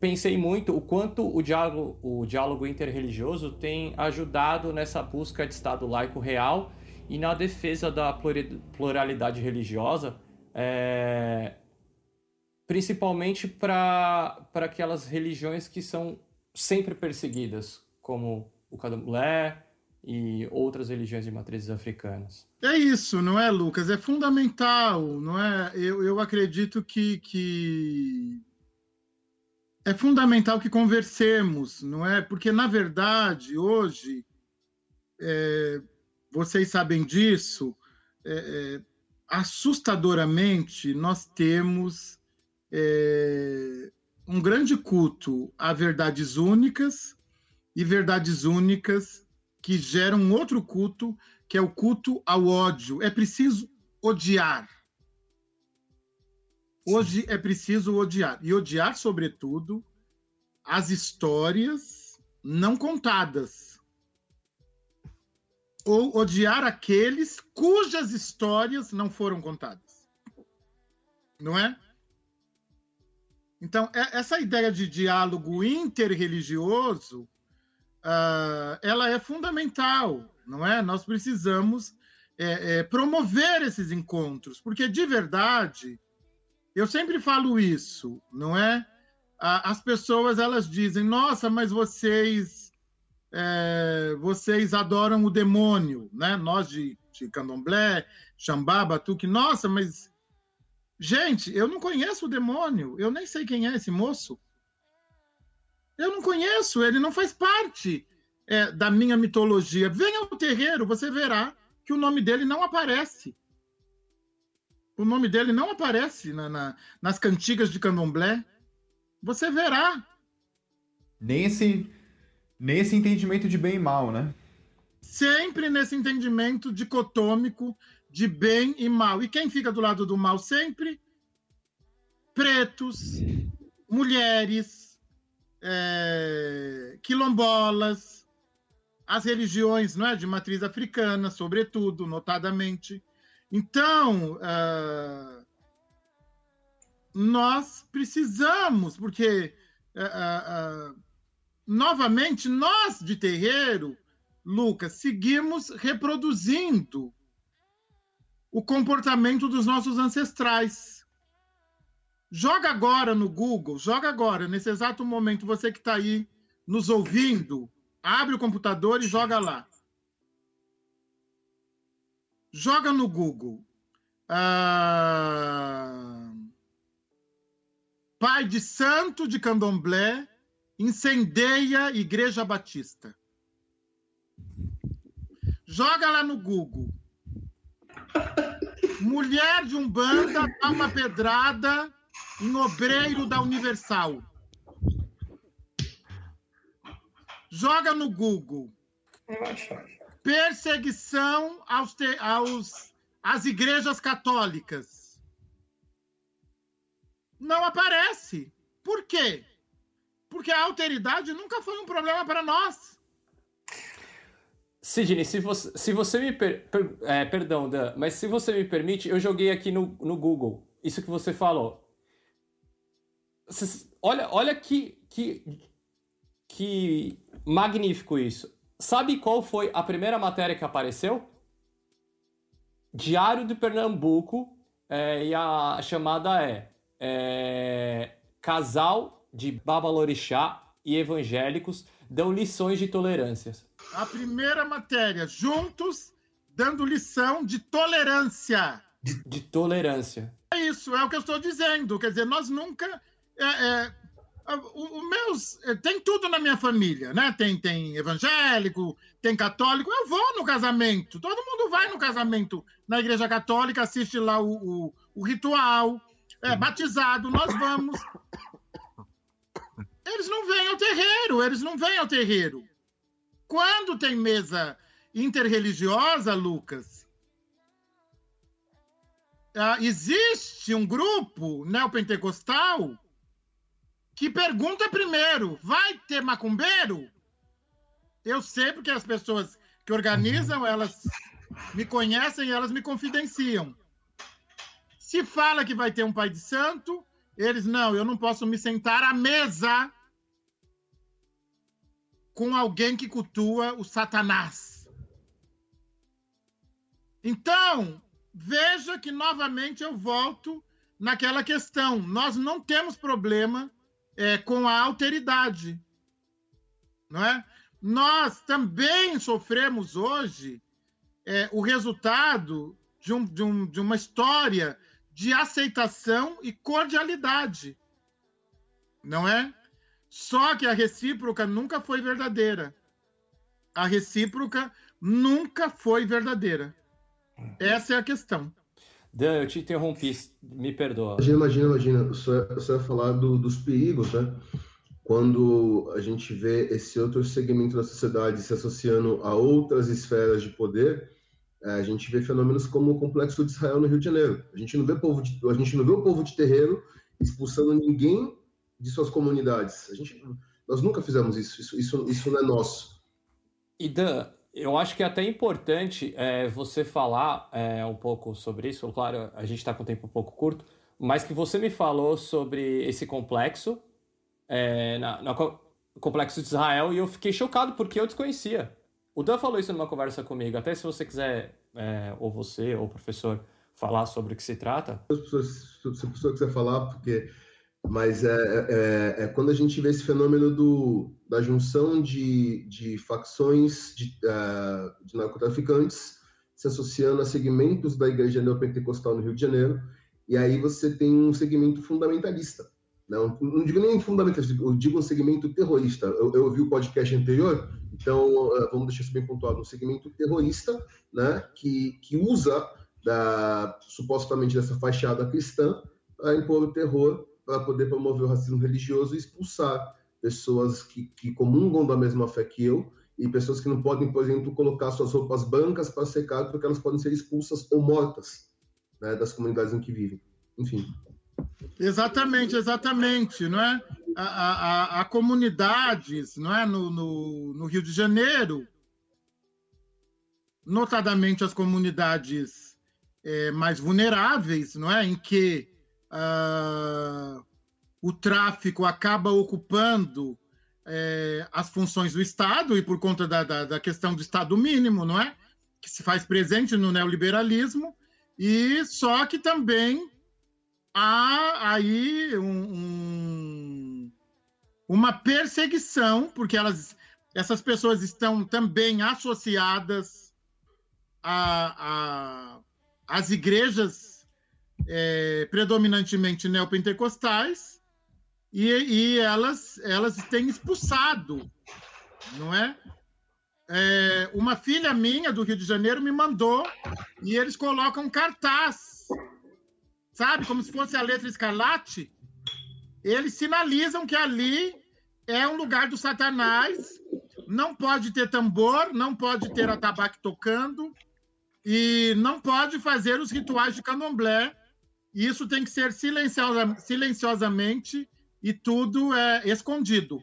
pensei muito o quanto o diálogo, o diálogo interreligioso tem ajudado nessa busca de Estado laico real e na defesa da pluralidade religiosa, é, principalmente para aquelas religiões que são sempre perseguidas, como o candomblé, e outras religiões de matrizes africanas. É isso, não é, Lucas? É fundamental, não é? Eu, eu acredito que, que é fundamental que conversemos, não é? Porque, na verdade, hoje, é, vocês sabem disso, é, é, assustadoramente, nós temos é, um grande culto a verdades únicas e verdades únicas que geram um outro culto, que é o culto ao ódio. É preciso odiar. Hoje é preciso odiar. E odiar, sobretudo, as histórias não contadas. Ou odiar aqueles cujas histórias não foram contadas. Não é? Então, é, essa ideia de diálogo interreligioso, uh, ela é fundamental, não é? Nós precisamos é, é, promover esses encontros, porque de verdade, eu sempre falo isso, não é? As pessoas elas dizem: Nossa, mas vocês é, vocês adoram o demônio, né? Nós de, de Candomblé, Xambá, Batuque, nossa, mas gente, eu não conheço o demônio, eu nem sei quem é esse moço. Eu não conheço, ele não faz parte é, da minha mitologia. Venha ao terreiro, você verá que o nome dele não aparece. O nome dele não aparece na, na, nas cantigas de candomblé. Você verá. Nem esse, nem esse entendimento de bem e mal, né? Sempre nesse entendimento dicotômico de bem e mal. E quem fica do lado do mal sempre? Pretos, mulheres, é, quilombolas, as religiões não é, de matriz africana, sobretudo, notadamente. Então, uh, nós precisamos, porque, uh, uh, novamente, nós de terreiro, Lucas, seguimos reproduzindo o comportamento dos nossos ancestrais. Joga agora no Google, joga agora, nesse exato momento, você que está aí nos ouvindo, abre o computador e joga lá. Joga no Google. Ah, pai de santo de candomblé incendeia Igreja Batista. Joga lá no Google. Mulher de Umbanda dá uma pedrada em obreiro da Universal. Joga no Google. Perseguição aos, te, aos às igrejas católicas. Não aparece. Por quê? Porque a alteridade nunca foi um problema para nós. Sidney, se você, se você me. Per, per, é, perdão, Dan, mas se você me permite, eu joguei aqui no, no Google isso que você falou. Olha, olha que, que, que magnífico isso. Sabe qual foi a primeira matéria que apareceu? Diário de Pernambuco, é, e a chamada é, é Casal de Babalorixá e Evangélicos dão lições de tolerâncias. A primeira matéria, juntos dando lição de tolerância. De, de tolerância. É isso, é o que eu estou dizendo. Quer dizer, nós nunca. É, é, o, o, meus. É, tem tudo na minha família, né? Tem, tem evangélico, tem católico. Eu vou no casamento. Todo mundo vai no casamento na igreja católica, assiste lá o, o, o ritual. É, batizado, nós vamos. Eles não vêm ao terreiro, eles não vêm ao terreiro. Quando tem mesa interreligiosa, Lucas, uh, existe um grupo neopentecostal que pergunta primeiro: vai ter macumbeiro? Eu sei porque as pessoas que organizam, elas me conhecem e elas me confidenciam. Se fala que vai ter um pai de santo, eles não, eu não posso me sentar à mesa com alguém que cultua o Satanás. Então, veja que novamente eu volto naquela questão. Nós não temos problema é, com a alteridade, não é? nós também sofremos hoje é, o resultado de, um, de, um, de uma história de aceitação e cordialidade. Não é? Só que a recíproca nunca foi verdadeira. A recíproca nunca foi verdadeira. Essa é a questão. Dan, eu te interrompi, me perdoa. Imagina, imagina, imagina. Você, você vai falar do, dos perigos, né? Quando a gente vê esse outro segmento da sociedade se associando a outras esferas de poder, é, a gente vê fenômenos como o complexo de Israel no Rio de Janeiro. A gente não vê povo de, a gente não vê o povo de terreiro expulsando ninguém de suas comunidades. A gente, nós nunca fizemos isso. Isso, isso, isso não é nosso. E Dan, eu acho que é até importante é, você falar é, um pouco sobre isso. Claro, a gente está com o tempo um pouco curto, mas que você me falou sobre esse complexo, é, na, na, complexo de Israel, e eu fiquei chocado porque eu desconhecia. O Dan falou isso numa conversa comigo. Até se você quiser, é, ou você, ou o professor, falar sobre o que se trata. Se a pessoa quiser falar, porque mas é, é, é, quando a gente vê esse fenômeno do, da junção de, de facções de, uh, de narcotraficantes se associando a segmentos da igreja neopentecostal no Rio de Janeiro, e aí você tem um segmento fundamentalista. Não, não digo nem fundamentalista, eu digo um segmento terrorista. Eu, eu ouvi o podcast anterior, então uh, vamos deixar isso bem pontuado. Um segmento terrorista né, que, que usa da, supostamente dessa fachada cristã para impor o terror para poder promover o racismo religioso e expulsar pessoas que, que comungam da mesma fé que eu e pessoas que não podem, por exemplo, colocar suas roupas brancas para secar porque elas podem ser expulsas ou mortas né, das comunidades em que vivem. Enfim. Exatamente, exatamente, não é? Há, comunidades, não é, no, no, no, Rio de Janeiro, notadamente as comunidades é, mais vulneráveis, não é, em que uh, o tráfico acaba ocupando é, as funções do Estado e por conta da, da, da, questão do Estado mínimo, não é? Que se faz presente no neoliberalismo e só que também há aí um, um, uma perseguição porque elas essas pessoas estão também associadas às igrejas é, predominantemente neopentecostais e, e elas, elas têm expulsado, não é? é? Uma filha minha do Rio de Janeiro me mandou e eles colocam cartaz, sabe, como se fosse a letra escarlate. Eles sinalizam que ali é um lugar do Satanás, não pode ter tambor, não pode ter atabaque tocando e não pode fazer os rituais de candomblé isso tem que ser silenciosa, silenciosamente e tudo é escondido.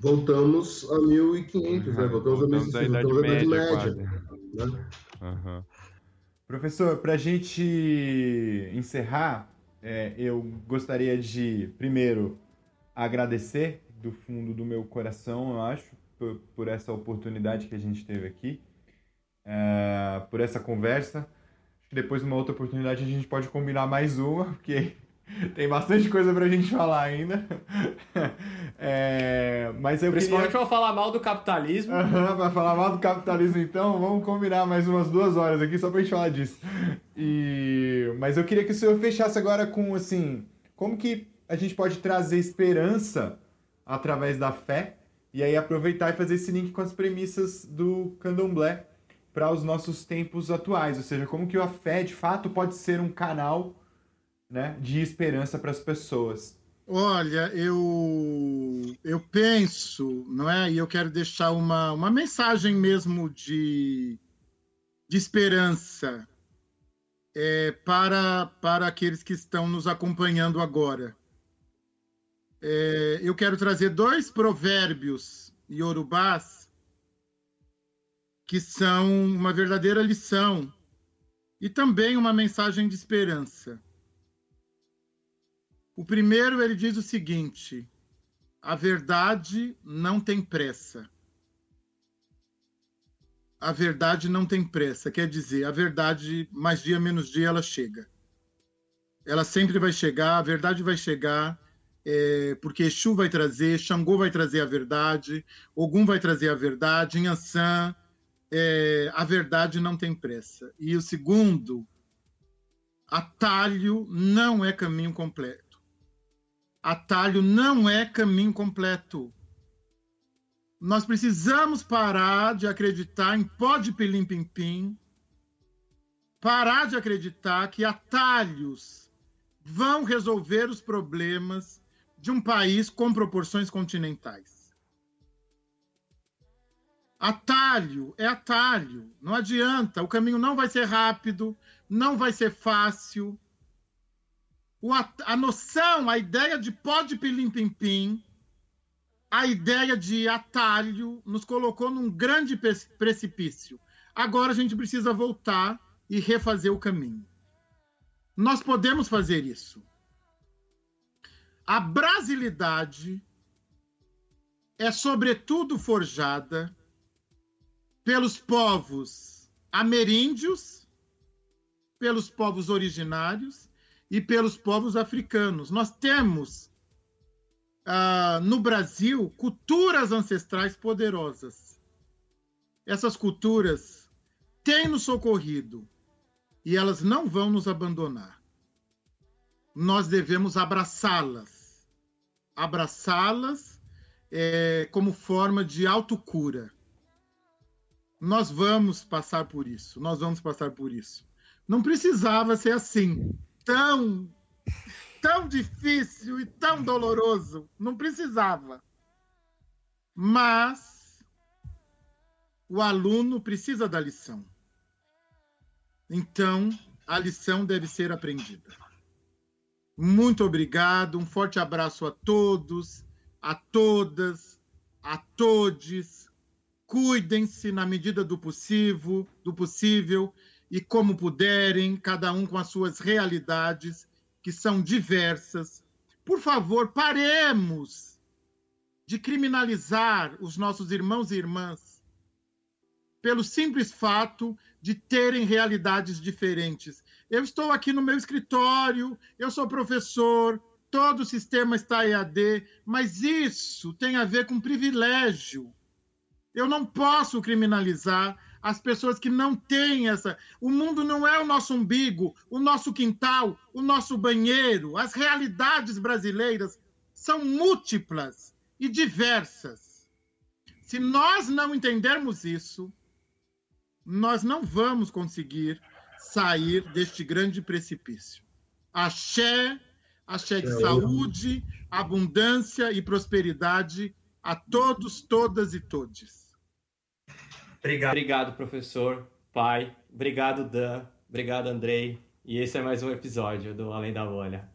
Voltamos a 1500, né? Voltamos, voltamos a, Idade, voltamos Média. média né? uhum. Professor, para a gente encerrar, é, eu gostaria de, primeiro, agradecer do fundo do meu coração, eu acho, por, por essa oportunidade que a gente teve aqui, é, por essa conversa depois, numa outra oportunidade, a gente pode combinar mais uma, porque tem bastante coisa pra gente falar ainda. É, mas eu Principalmente queria... pra falar mal do capitalismo. Uhum, pra falar mal do capitalismo, então, vamos combinar mais umas duas horas aqui só pra gente falar disso. E... Mas eu queria que o senhor fechasse agora com, assim, como que a gente pode trazer esperança através da fé e aí aproveitar e fazer esse link com as premissas do candomblé para os nossos tempos atuais, ou seja, como que a fé de fato pode ser um canal né, de esperança para as pessoas. Olha, eu eu penso, não é? E eu quero deixar uma, uma mensagem mesmo de, de esperança é, para, para aqueles que estão nos acompanhando agora. É, eu quero trazer dois provérbios iorubás que são uma verdadeira lição e também uma mensagem de esperança. O primeiro, ele diz o seguinte: a verdade não tem pressa. A verdade não tem pressa, quer dizer, a verdade, mais dia menos dia, ela chega. Ela sempre vai chegar, a verdade vai chegar. é, porque Exu vai trazer, Xangô vai trazer a verdade, Ogum vai trazer a verdade, Inhansã, é, a verdade não tem pressa. E o segundo, atalho não é caminho completo. Atalho não é caminho completo. Nós precisamos parar de acreditar em pó de pilim-pim-pim, parar de acreditar que atalhos vão resolver os problemas de um país com proporções continentais. Atalho é atalho, não adianta, o caminho não vai ser rápido, não vai ser fácil. O, a noção, a ideia de pó de pilim-pim-pim a ideia de atalho nos colocou num grande precipício. Agora a gente precisa voltar e refazer o caminho. Nós podemos fazer isso. A brasilidade é, sobretudo, forjada pelos povos ameríndios, pelos povos originários e pelos povos africanos. Nós temos uh, no Brasil culturas ancestrais poderosas. Essas culturas têm nos socorrido e elas não vão nos abandonar. Nós devemos abraçá-las, abraçá-las é, como forma de autocura. Nós vamos passar por isso, nós vamos passar por isso. Não precisava ser assim, tão tão difícil e tão doloroso. Não precisava. Mas o aluno precisa da lição. Então, a lição deve ser aprendida. Muito obrigado, um forte abraço a todos, a todas, a todes. Cuidem-se na medida do possível, do possível e como puderem, cada um com as suas realidades que são diversas. Por favor, paremos de criminalizar os nossos irmãos e irmãs pelo simples fato de terem realidades diferentes. Eu estou aqui no meu escritório, eu sou professor, todo o sistema está EAD, mas isso tem a ver com privilégio. Eu não posso criminalizar as pessoas que não têm essa. O mundo não é o nosso umbigo, o nosso quintal, o nosso banheiro. As realidades brasileiras são múltiplas e diversas. Se nós não entendermos isso, nós não vamos conseguir sair deste grande precipício. Axé, axé de saúde, abundância e prosperidade a todos, todas e todes. Obrigado. Obrigado, professor, pai. Obrigado, Dan. Obrigado, Andrei. E esse é mais um episódio do Além da Bolha.